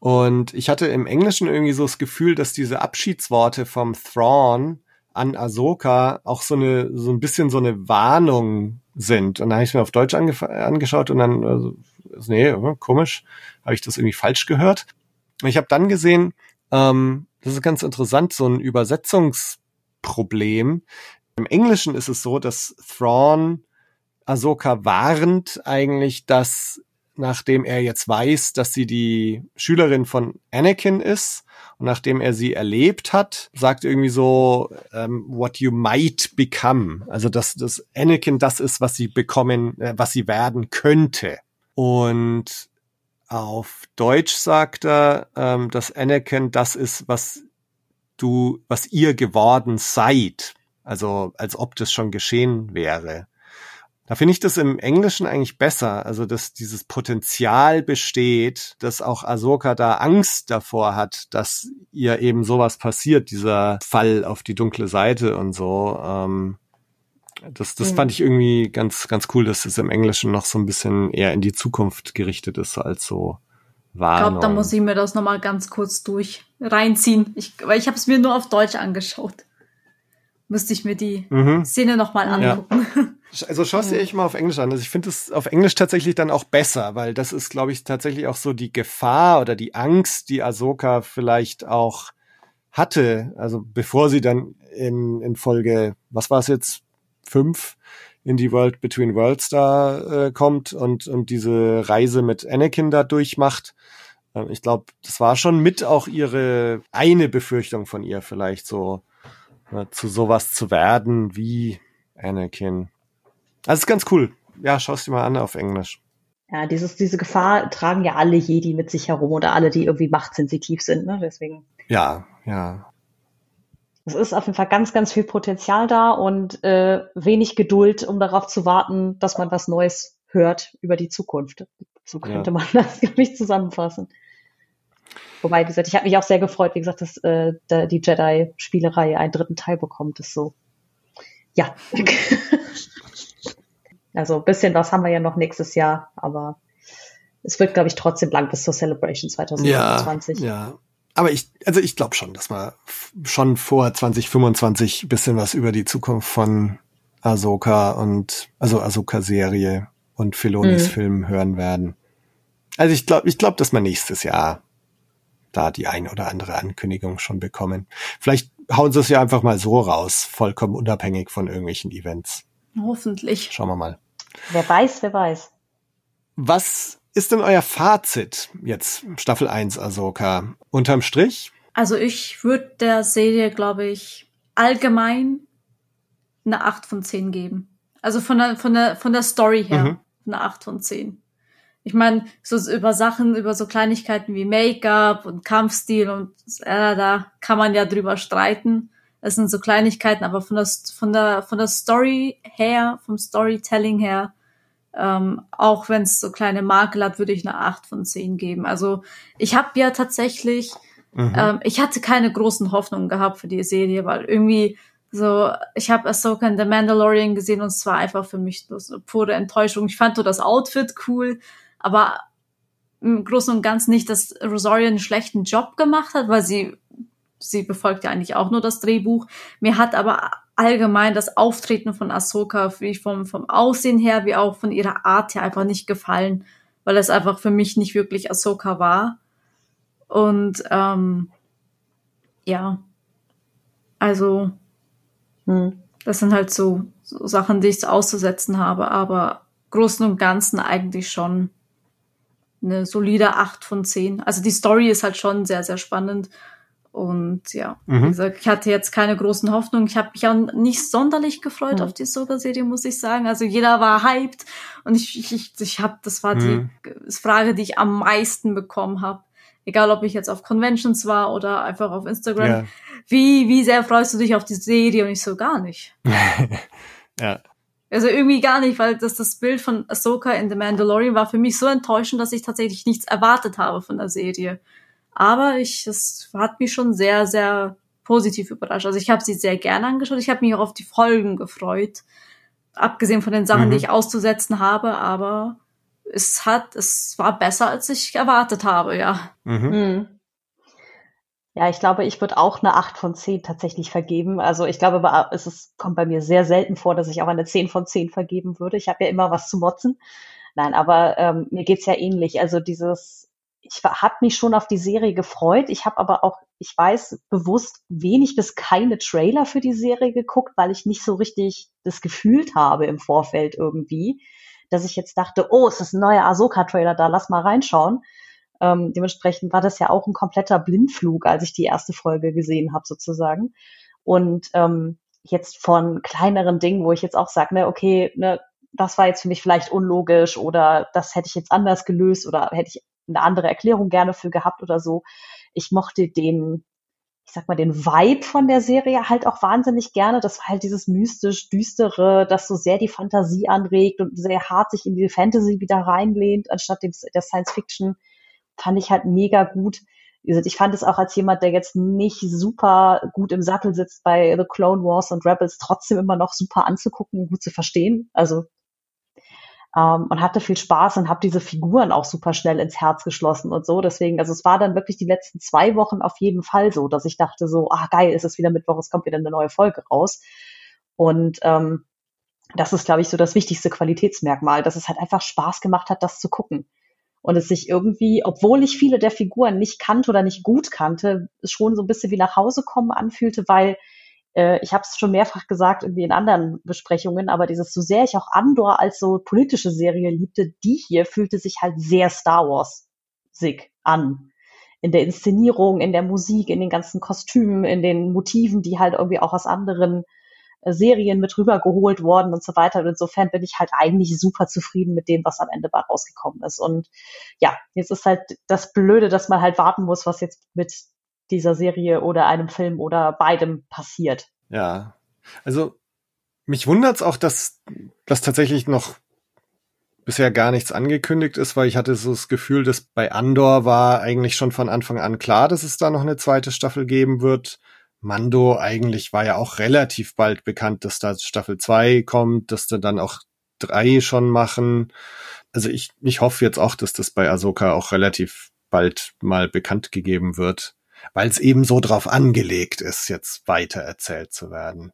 Und ich hatte im Englischen irgendwie so das Gefühl, dass diese Abschiedsworte vom Thrawn an Ahsoka auch so eine, so ein bisschen so eine Warnung sind. Und da habe ich mir auf Deutsch angeschaut und dann, also, nee, komisch, habe ich das irgendwie falsch gehört. Und ich habe dann gesehen, ähm, das ist ganz interessant, so ein Übersetzungsproblem. Im Englischen ist es so, dass Thrawn Ahsoka warnt eigentlich, dass nachdem er jetzt weiß, dass sie die Schülerin von Anakin ist, und nachdem er sie erlebt hat, sagt irgendwie so, ähm, what you might become. Also, dass das Anakin das ist, was sie bekommen, äh, was sie werden könnte. Und auf Deutsch sagt er, ähm, dass Anakin das ist, was du, was ihr geworden seid. Also, als ob das schon geschehen wäre. Da finde ich das im Englischen eigentlich besser, also dass dieses Potenzial besteht, dass auch Ahsoka da Angst davor hat, dass ihr eben sowas passiert, dieser Fall auf die dunkle Seite und so. Ähm, das das mhm. fand ich irgendwie ganz, ganz cool, dass es im Englischen noch so ein bisschen eher in die Zukunft gerichtet ist, als so Warnung. Ich glaube, da muss ich mir das nochmal ganz kurz durch reinziehen. Ich, weil ich habe es mir nur auf Deutsch angeschaut. Müsste ich mir die mhm. Szene nochmal angucken. Ja. Also schaust du echt mal auf Englisch an. Also ich finde es auf Englisch tatsächlich dann auch besser, weil das ist, glaube ich, tatsächlich auch so die Gefahr oder die Angst, die Ahsoka vielleicht auch hatte. Also bevor sie dann in, in Folge, was war es jetzt, fünf in die World Between Worlds da äh, kommt und, und diese Reise mit Anakin da durchmacht. Ähm, ich glaube, das war schon mit auch ihre eine Befürchtung von ihr vielleicht so, äh, zu sowas zu werden wie Anakin. Also ist ganz cool. Ja, schau es dir mal an auf Englisch. Ja, dieses, diese Gefahr tragen ja alle Jedi mit sich herum oder alle, die irgendwie machtsensitiv sind, ne? Deswegen. Ja, ja. Es ist auf jeden Fall ganz, ganz viel Potenzial da und äh, wenig Geduld, um darauf zu warten, dass man was Neues hört über die Zukunft. So könnte ja. man das, glaube ich, zusammenfassen. Wobei, wie gesagt, ich habe mich auch sehr gefreut, wie gesagt, dass äh, die Jedi-Spielerei einen dritten Teil bekommt. Das ist so. Ja. Also ein bisschen was haben wir ja noch nächstes Jahr, aber es wird, glaube ich, trotzdem lang bis zur Celebration 2025. Ja, ja. Aber ich, also ich glaube schon, dass wir schon vor 2025 bisschen was über die Zukunft von Ahsoka und, also Ahsoka-Serie und Filonis mhm. Film hören werden. Also ich glaube, ich glaube, dass wir nächstes Jahr da die ein oder andere Ankündigung schon bekommen. Vielleicht hauen sie es ja einfach mal so raus, vollkommen unabhängig von irgendwelchen Events. Hoffentlich. Schauen wir mal. Wer weiß, wer weiß. Was ist denn euer Fazit jetzt, Staffel 1 Ahsoka? Unterm Strich? Also ich würde der Serie, glaube ich, allgemein eine 8 von 10 geben. Also von der, von der, von der Story her, Mhm. eine 8 von 10. Ich meine, so über Sachen, über so Kleinigkeiten wie Make-up und Kampfstil und äh, da kann man ja drüber streiten. Es sind so Kleinigkeiten, aber von der, von der, von der Story her, vom Storytelling her, ähm, auch wenn es so kleine Makel hat, würde ich eine 8 von 10 geben. Also ich habe ja tatsächlich Mhm. ähm, ich hatte keine großen Hoffnungen gehabt für die Serie, weil irgendwie so, ich habe Ahsoka in The Mandalorian gesehen und es war einfach für mich so so pure Enttäuschung. Ich fand so das Outfit cool, aber im Großen und Ganzen nicht, dass Rosario einen schlechten Job gemacht hat, weil sie, sie befolgt ja eigentlich auch nur das Drehbuch. Mir hat aber allgemein das Auftreten von Ahsoka, wie vom, vom Aussehen her, wie auch von ihrer Art her einfach nicht gefallen, weil es einfach für mich nicht wirklich Ahsoka war. Und ähm, ja, also Hm. das sind halt so, so Sachen, die ich so auszusetzen habe, aber Großen und Ganzen eigentlich schon eine solide 8 von 10. Also die Story ist halt schon sehr, sehr spannend. Und ja, Mhm. wie gesagt, ich hatte jetzt keine großen Hoffnungen. Ich habe mich auch nicht sonderlich gefreut Mhm. auf die Soga-Serie, muss ich sagen. Also jeder war hyped und ich, ich, ich, ich habe, das war Mhm. die Frage, die ich am meisten bekommen habe. Egal, ob ich jetzt auf Conventions war oder einfach auf Instagram. Ja. Wie, wie sehr freust du dich auf die Serie? Und ich so, gar nicht. ja. Also irgendwie gar nicht, weil das, das Bild von Ahsoka in The Mandalorian war für mich so enttäuschend, dass ich tatsächlich nichts erwartet habe von der Serie. Aber ich, es hat mich schon sehr, sehr positiv überrascht. Also ich habe sie sehr gerne angeschaut. Ich habe mich auch auf die Folgen gefreut. Abgesehen von den Sachen, Mhm. die ich auszusetzen habe, aber es hat, es war besser, als ich erwartet habe, ja. Mhm. Hm. Ja, ich glaube, ich würde auch eine 8 von 10 tatsächlich vergeben. Also ich glaube, es ist, kommt bei mir sehr selten vor, dass ich auch eine 10 von 10 vergeben würde. Ich habe ja immer was zu motzen. Nein, aber ähm, mir geht's ja ähnlich. Also dieses, ich habe mich schon auf die Serie gefreut. Ich habe aber auch, ich weiß, bewusst wenig bis keine Trailer für die Serie geguckt, weil ich nicht so richtig das gefühlt habe im Vorfeld irgendwie, dass ich jetzt dachte, oh, es ist ein neuer Ahsoka-Trailer da, lass mal reinschauen. Ähm, dementsprechend war das ja auch ein kompletter Blindflug, als ich die erste Folge gesehen habe, sozusagen. Und ähm, jetzt von kleineren Dingen, wo ich jetzt auch sage, ne, okay, ne, das war jetzt für mich vielleicht unlogisch oder das hätte ich jetzt anders gelöst oder hätte ich eine andere Erklärung gerne für gehabt oder so. Ich mochte den, ich sag mal, den Vibe von der Serie halt auch wahnsinnig gerne. Das war halt dieses mystisch düstere, das so sehr die Fantasie anregt und sehr hart sich in die Fantasy wieder reinlehnt, anstatt der Science Fiction fand ich halt mega gut. Ich fand es auch als jemand, der jetzt nicht super gut im Sattel sitzt bei The Clone Wars und Rebels, trotzdem immer noch super anzugucken und gut zu verstehen. Also ähm, und hatte viel Spaß und habe diese Figuren auch super schnell ins Herz geschlossen und so. Deswegen, also es war dann wirklich die letzten zwei Wochen auf jeden Fall so, dass ich dachte so, ah geil, ist es wieder Mittwoch, es kommt wieder eine neue Folge raus. Und ähm, das ist, glaube ich, so das wichtigste Qualitätsmerkmal, dass es halt einfach Spaß gemacht hat, das zu gucken. Und es sich irgendwie, obwohl ich viele der Figuren nicht kannte oder nicht gut kannte, schon so ein bisschen wie nach Hause kommen anfühlte, weil ich habe es schon mehrfach gesagt, irgendwie in anderen Besprechungen, aber dieses, so sehr ich auch Andor als so politische Serie liebte, die hier fühlte sich halt sehr Star Wars-sig an. In der Inszenierung, in der Musik, in den ganzen Kostümen, in den Motiven, die halt irgendwie auch aus anderen äh, Serien mit rübergeholt worden und so weiter. Und insofern bin ich halt eigentlich super zufrieden mit dem, was am Ende rausgekommen ist. Und ja, jetzt ist halt das Blöde, dass man halt warten muss, was jetzt mit dieser Serie oder einem Film oder beidem passiert. Ja. Also mich wundert's auch, dass das tatsächlich noch bisher gar nichts angekündigt ist, weil ich hatte so das Gefühl, dass bei Andor war eigentlich schon von Anfang an klar, dass es da noch eine zweite Staffel geben wird. Mando eigentlich war ja auch relativ bald bekannt, dass da Staffel 2 kommt, dass da dann auch drei schon machen. Also ich, ich hoffe jetzt auch, dass das bei Ahsoka auch relativ bald mal bekannt gegeben wird, weil es eben so drauf angelegt ist, jetzt weiter erzählt zu werden.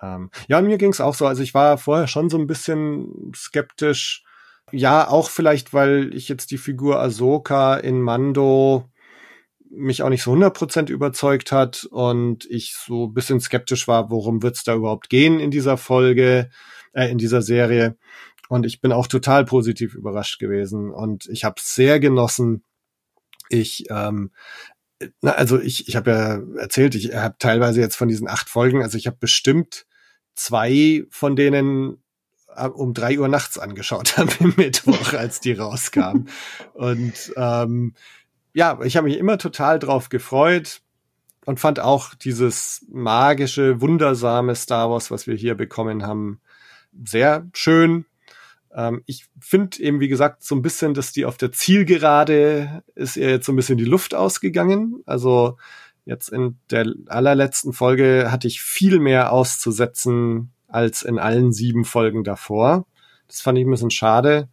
Ähm, ja, mir ging's auch so. Also ich war vorher schon so ein bisschen skeptisch. Ja, auch vielleicht, weil ich jetzt die Figur Ahsoka in Mando mich auch nicht so 100% überzeugt hat und ich so ein bisschen skeptisch war, worum wird's da überhaupt gehen in dieser Folge, äh, in dieser Serie. Und ich bin auch total positiv überrascht gewesen und ich habe sehr genossen. Ich, ähm, na, also ich, ich habe ja erzählt, ich habe teilweise jetzt von diesen acht Folgen, also ich habe bestimmt zwei von denen äh, um drei Uhr nachts angeschaut habe im Mittwoch, als die rauskam. Und ähm, ja, ich habe mich immer total drauf gefreut und fand auch dieses magische, wundersame Star Wars, was wir hier bekommen haben, sehr schön. Ähm, ich finde eben, wie gesagt, so ein bisschen, dass die auf der Zielgerade ist ihr jetzt so ein bisschen die Luft ausgegangen. Also jetzt in der allerletzten Folge hatte ich viel mehr auszusetzen als in allen sieben Folgen davor. Das fand ich ein bisschen schade.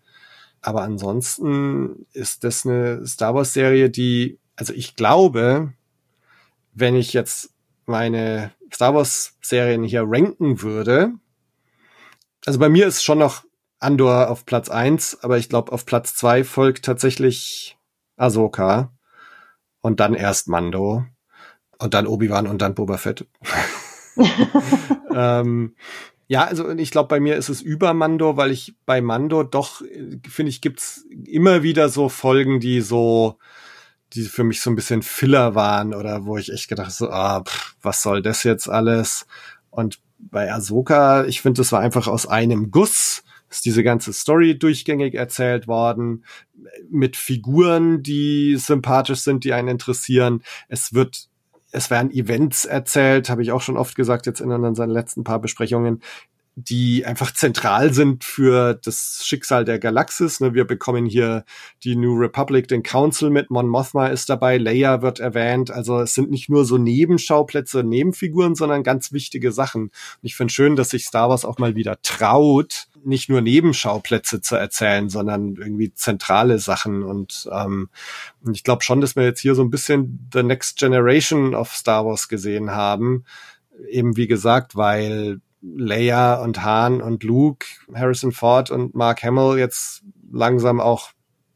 Aber ansonsten ist das eine Star Wars Serie, die, also ich glaube, wenn ich jetzt meine Star Wars Serien hier ranken würde, also bei mir ist schon noch Andor auf Platz eins, aber ich glaube auf Platz zwei folgt tatsächlich Ahsoka und dann erst Mando und dann Obi-Wan und dann Boba Fett. ähm, ja, also ich glaube, bei mir ist es über Mando, weil ich bei Mando doch, finde ich, gibt's immer wieder so Folgen, die so, die für mich so ein bisschen Filler waren oder wo ich echt gedacht so, ah, pff, was soll das jetzt alles? Und bei Ahsoka, ich finde, das war einfach aus einem Guss ist diese ganze Story durchgängig erzählt worden, mit Figuren, die sympathisch sind, die einen interessieren. Es wird es werden Events erzählt, habe ich auch schon oft gesagt, jetzt in unseren letzten paar Besprechungen, die einfach zentral sind für das Schicksal der Galaxis. Ne, wir bekommen hier die New Republic, den Council mit, Mon Mothma ist dabei, Leia wird erwähnt. Also es sind nicht nur so Nebenschauplätze, Nebenfiguren, sondern ganz wichtige Sachen. Und ich finde schön, dass sich Star Wars auch mal wieder traut, nicht nur Nebenschauplätze zu erzählen, sondern irgendwie zentrale Sachen. Und ähm, ich glaube schon, dass wir jetzt hier so ein bisschen The Next Generation of Star Wars gesehen haben. Eben wie gesagt, weil Leia und Han und Luke, Harrison Ford und Mark Hamill jetzt langsam auch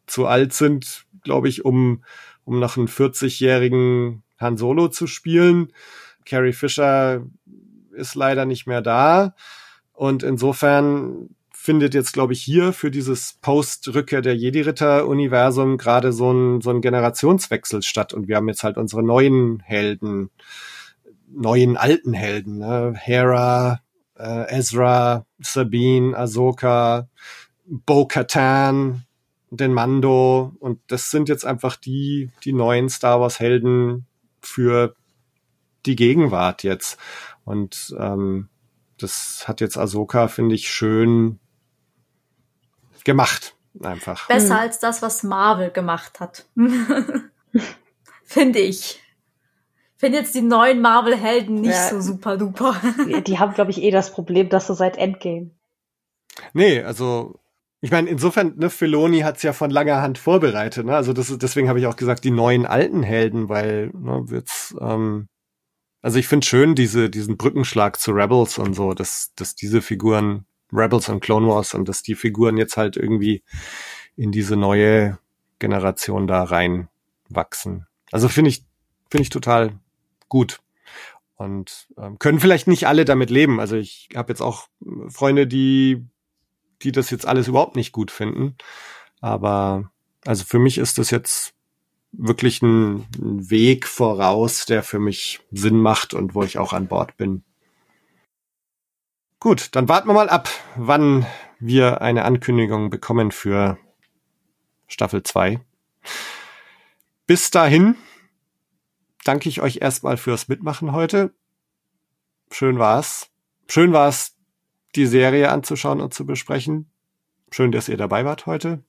zu alt sind, glaube ich, um, um noch einen 40-jährigen Han Solo zu spielen. Carrie Fisher ist leider nicht mehr da. Und insofern findet jetzt, glaube ich, hier für dieses Post-Rückkehr der Jedi-Ritter-Universum gerade so ein, so ein Generationswechsel statt. Und wir haben jetzt halt unsere neuen Helden, neuen alten Helden, ne? Hera, äh, Ezra, Sabine, Ahsoka, Bo-Katan, den Mando und das sind jetzt einfach die, die neuen Star Wars Helden für die Gegenwart jetzt. Und ähm, das hat jetzt Ahsoka, finde ich, schön gemacht. Einfach. Besser hm. als das, was Marvel gemacht hat. finde ich finde jetzt die neuen Marvel-Helden nicht ja, so super duper. die haben, glaube ich, eh das Problem, dass so seit Endgame. Nee, also ich meine, insofern, ne, Filoni hat's ja von langer Hand vorbereitet, ne? Also das ist, deswegen habe ich auch gesagt, die neuen alten Helden, weil, ne, wird's, ähm, also ich finde schön diese, diesen Brückenschlag zu Rebels und so, dass, dass diese Figuren, Rebels und Clone Wars und dass die Figuren jetzt halt irgendwie in diese neue Generation da reinwachsen. Also finde ich, finde ich total gut. Und ähm, können vielleicht nicht alle damit leben. Also ich habe jetzt auch Freunde, die, die das jetzt alles überhaupt nicht gut finden. Aber also für mich ist das jetzt wirklich ein, ein Weg voraus, der für mich Sinn macht und wo ich auch an Bord bin. Gut, dann warten wir mal ab, wann wir eine Ankündigung bekommen für Staffel 2. Bis dahin danke ich euch erstmal fürs Mitmachen heute. Schön war's. Schön war's, die Serie anzuschauen und zu besprechen. Schön, dass ihr dabei wart heute.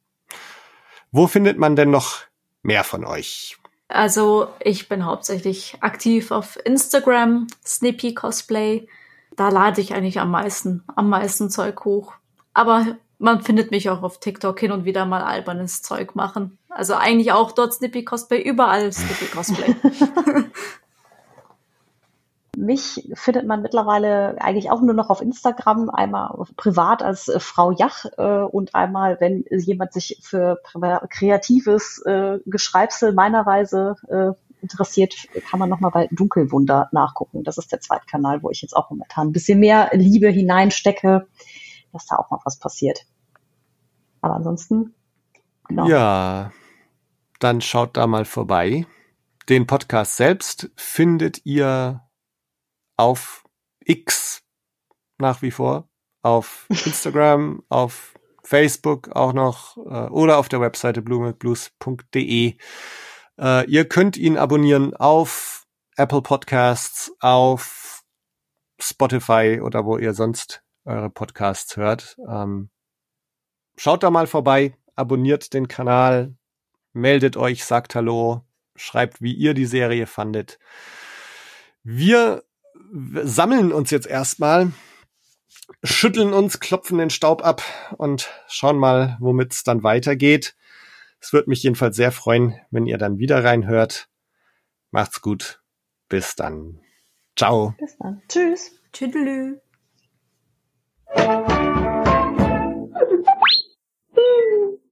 Wo findet man denn noch mehr von euch? Also ich bin hauptsächlich aktiv auf Instagram, Snippy Cosplay. Da lade ich eigentlich am meisten, am meisten Zeug hoch. Aber man findet mich auch auf TikTok hin und wieder mal albernes Zeug machen. Also eigentlich auch dort Snippy Cosplay, überall Snippy Cosplay. Mich findet man mittlerweile eigentlich auch nur noch auf Instagram, einmal privat als äh, Frau Jach äh, und einmal, wenn jemand sich für kreatives äh, Geschreibsel meiner Weise äh, interessiert, kann man nochmal bei Dunkelwunder nachgucken. Das ist der zweite Kanal, wo ich jetzt auch momentan ein bisschen mehr Liebe hineinstecke, dass da auch noch was passiert. Aber ansonsten, genau. Ja, dann schaut da mal vorbei. Den Podcast selbst findet ihr auf X nach wie vor auf Instagram, auf Facebook auch noch äh, oder auf der Webseite bluemilkblues.de. Äh, ihr könnt ihn abonnieren auf Apple Podcasts, auf Spotify oder wo ihr sonst eure Podcasts hört. Ähm, schaut da mal vorbei, abonniert den Kanal, meldet euch, sagt Hallo, schreibt, wie ihr die Serie fandet. Wir sammeln uns jetzt erstmal, schütteln uns, klopfen den Staub ab und schauen mal, womit es dann weitergeht. Es würde mich jedenfalls sehr freuen, wenn ihr dann wieder reinhört. Macht's gut. Bis dann. Ciao. Bis dann. Tschüss. Tschüdelü.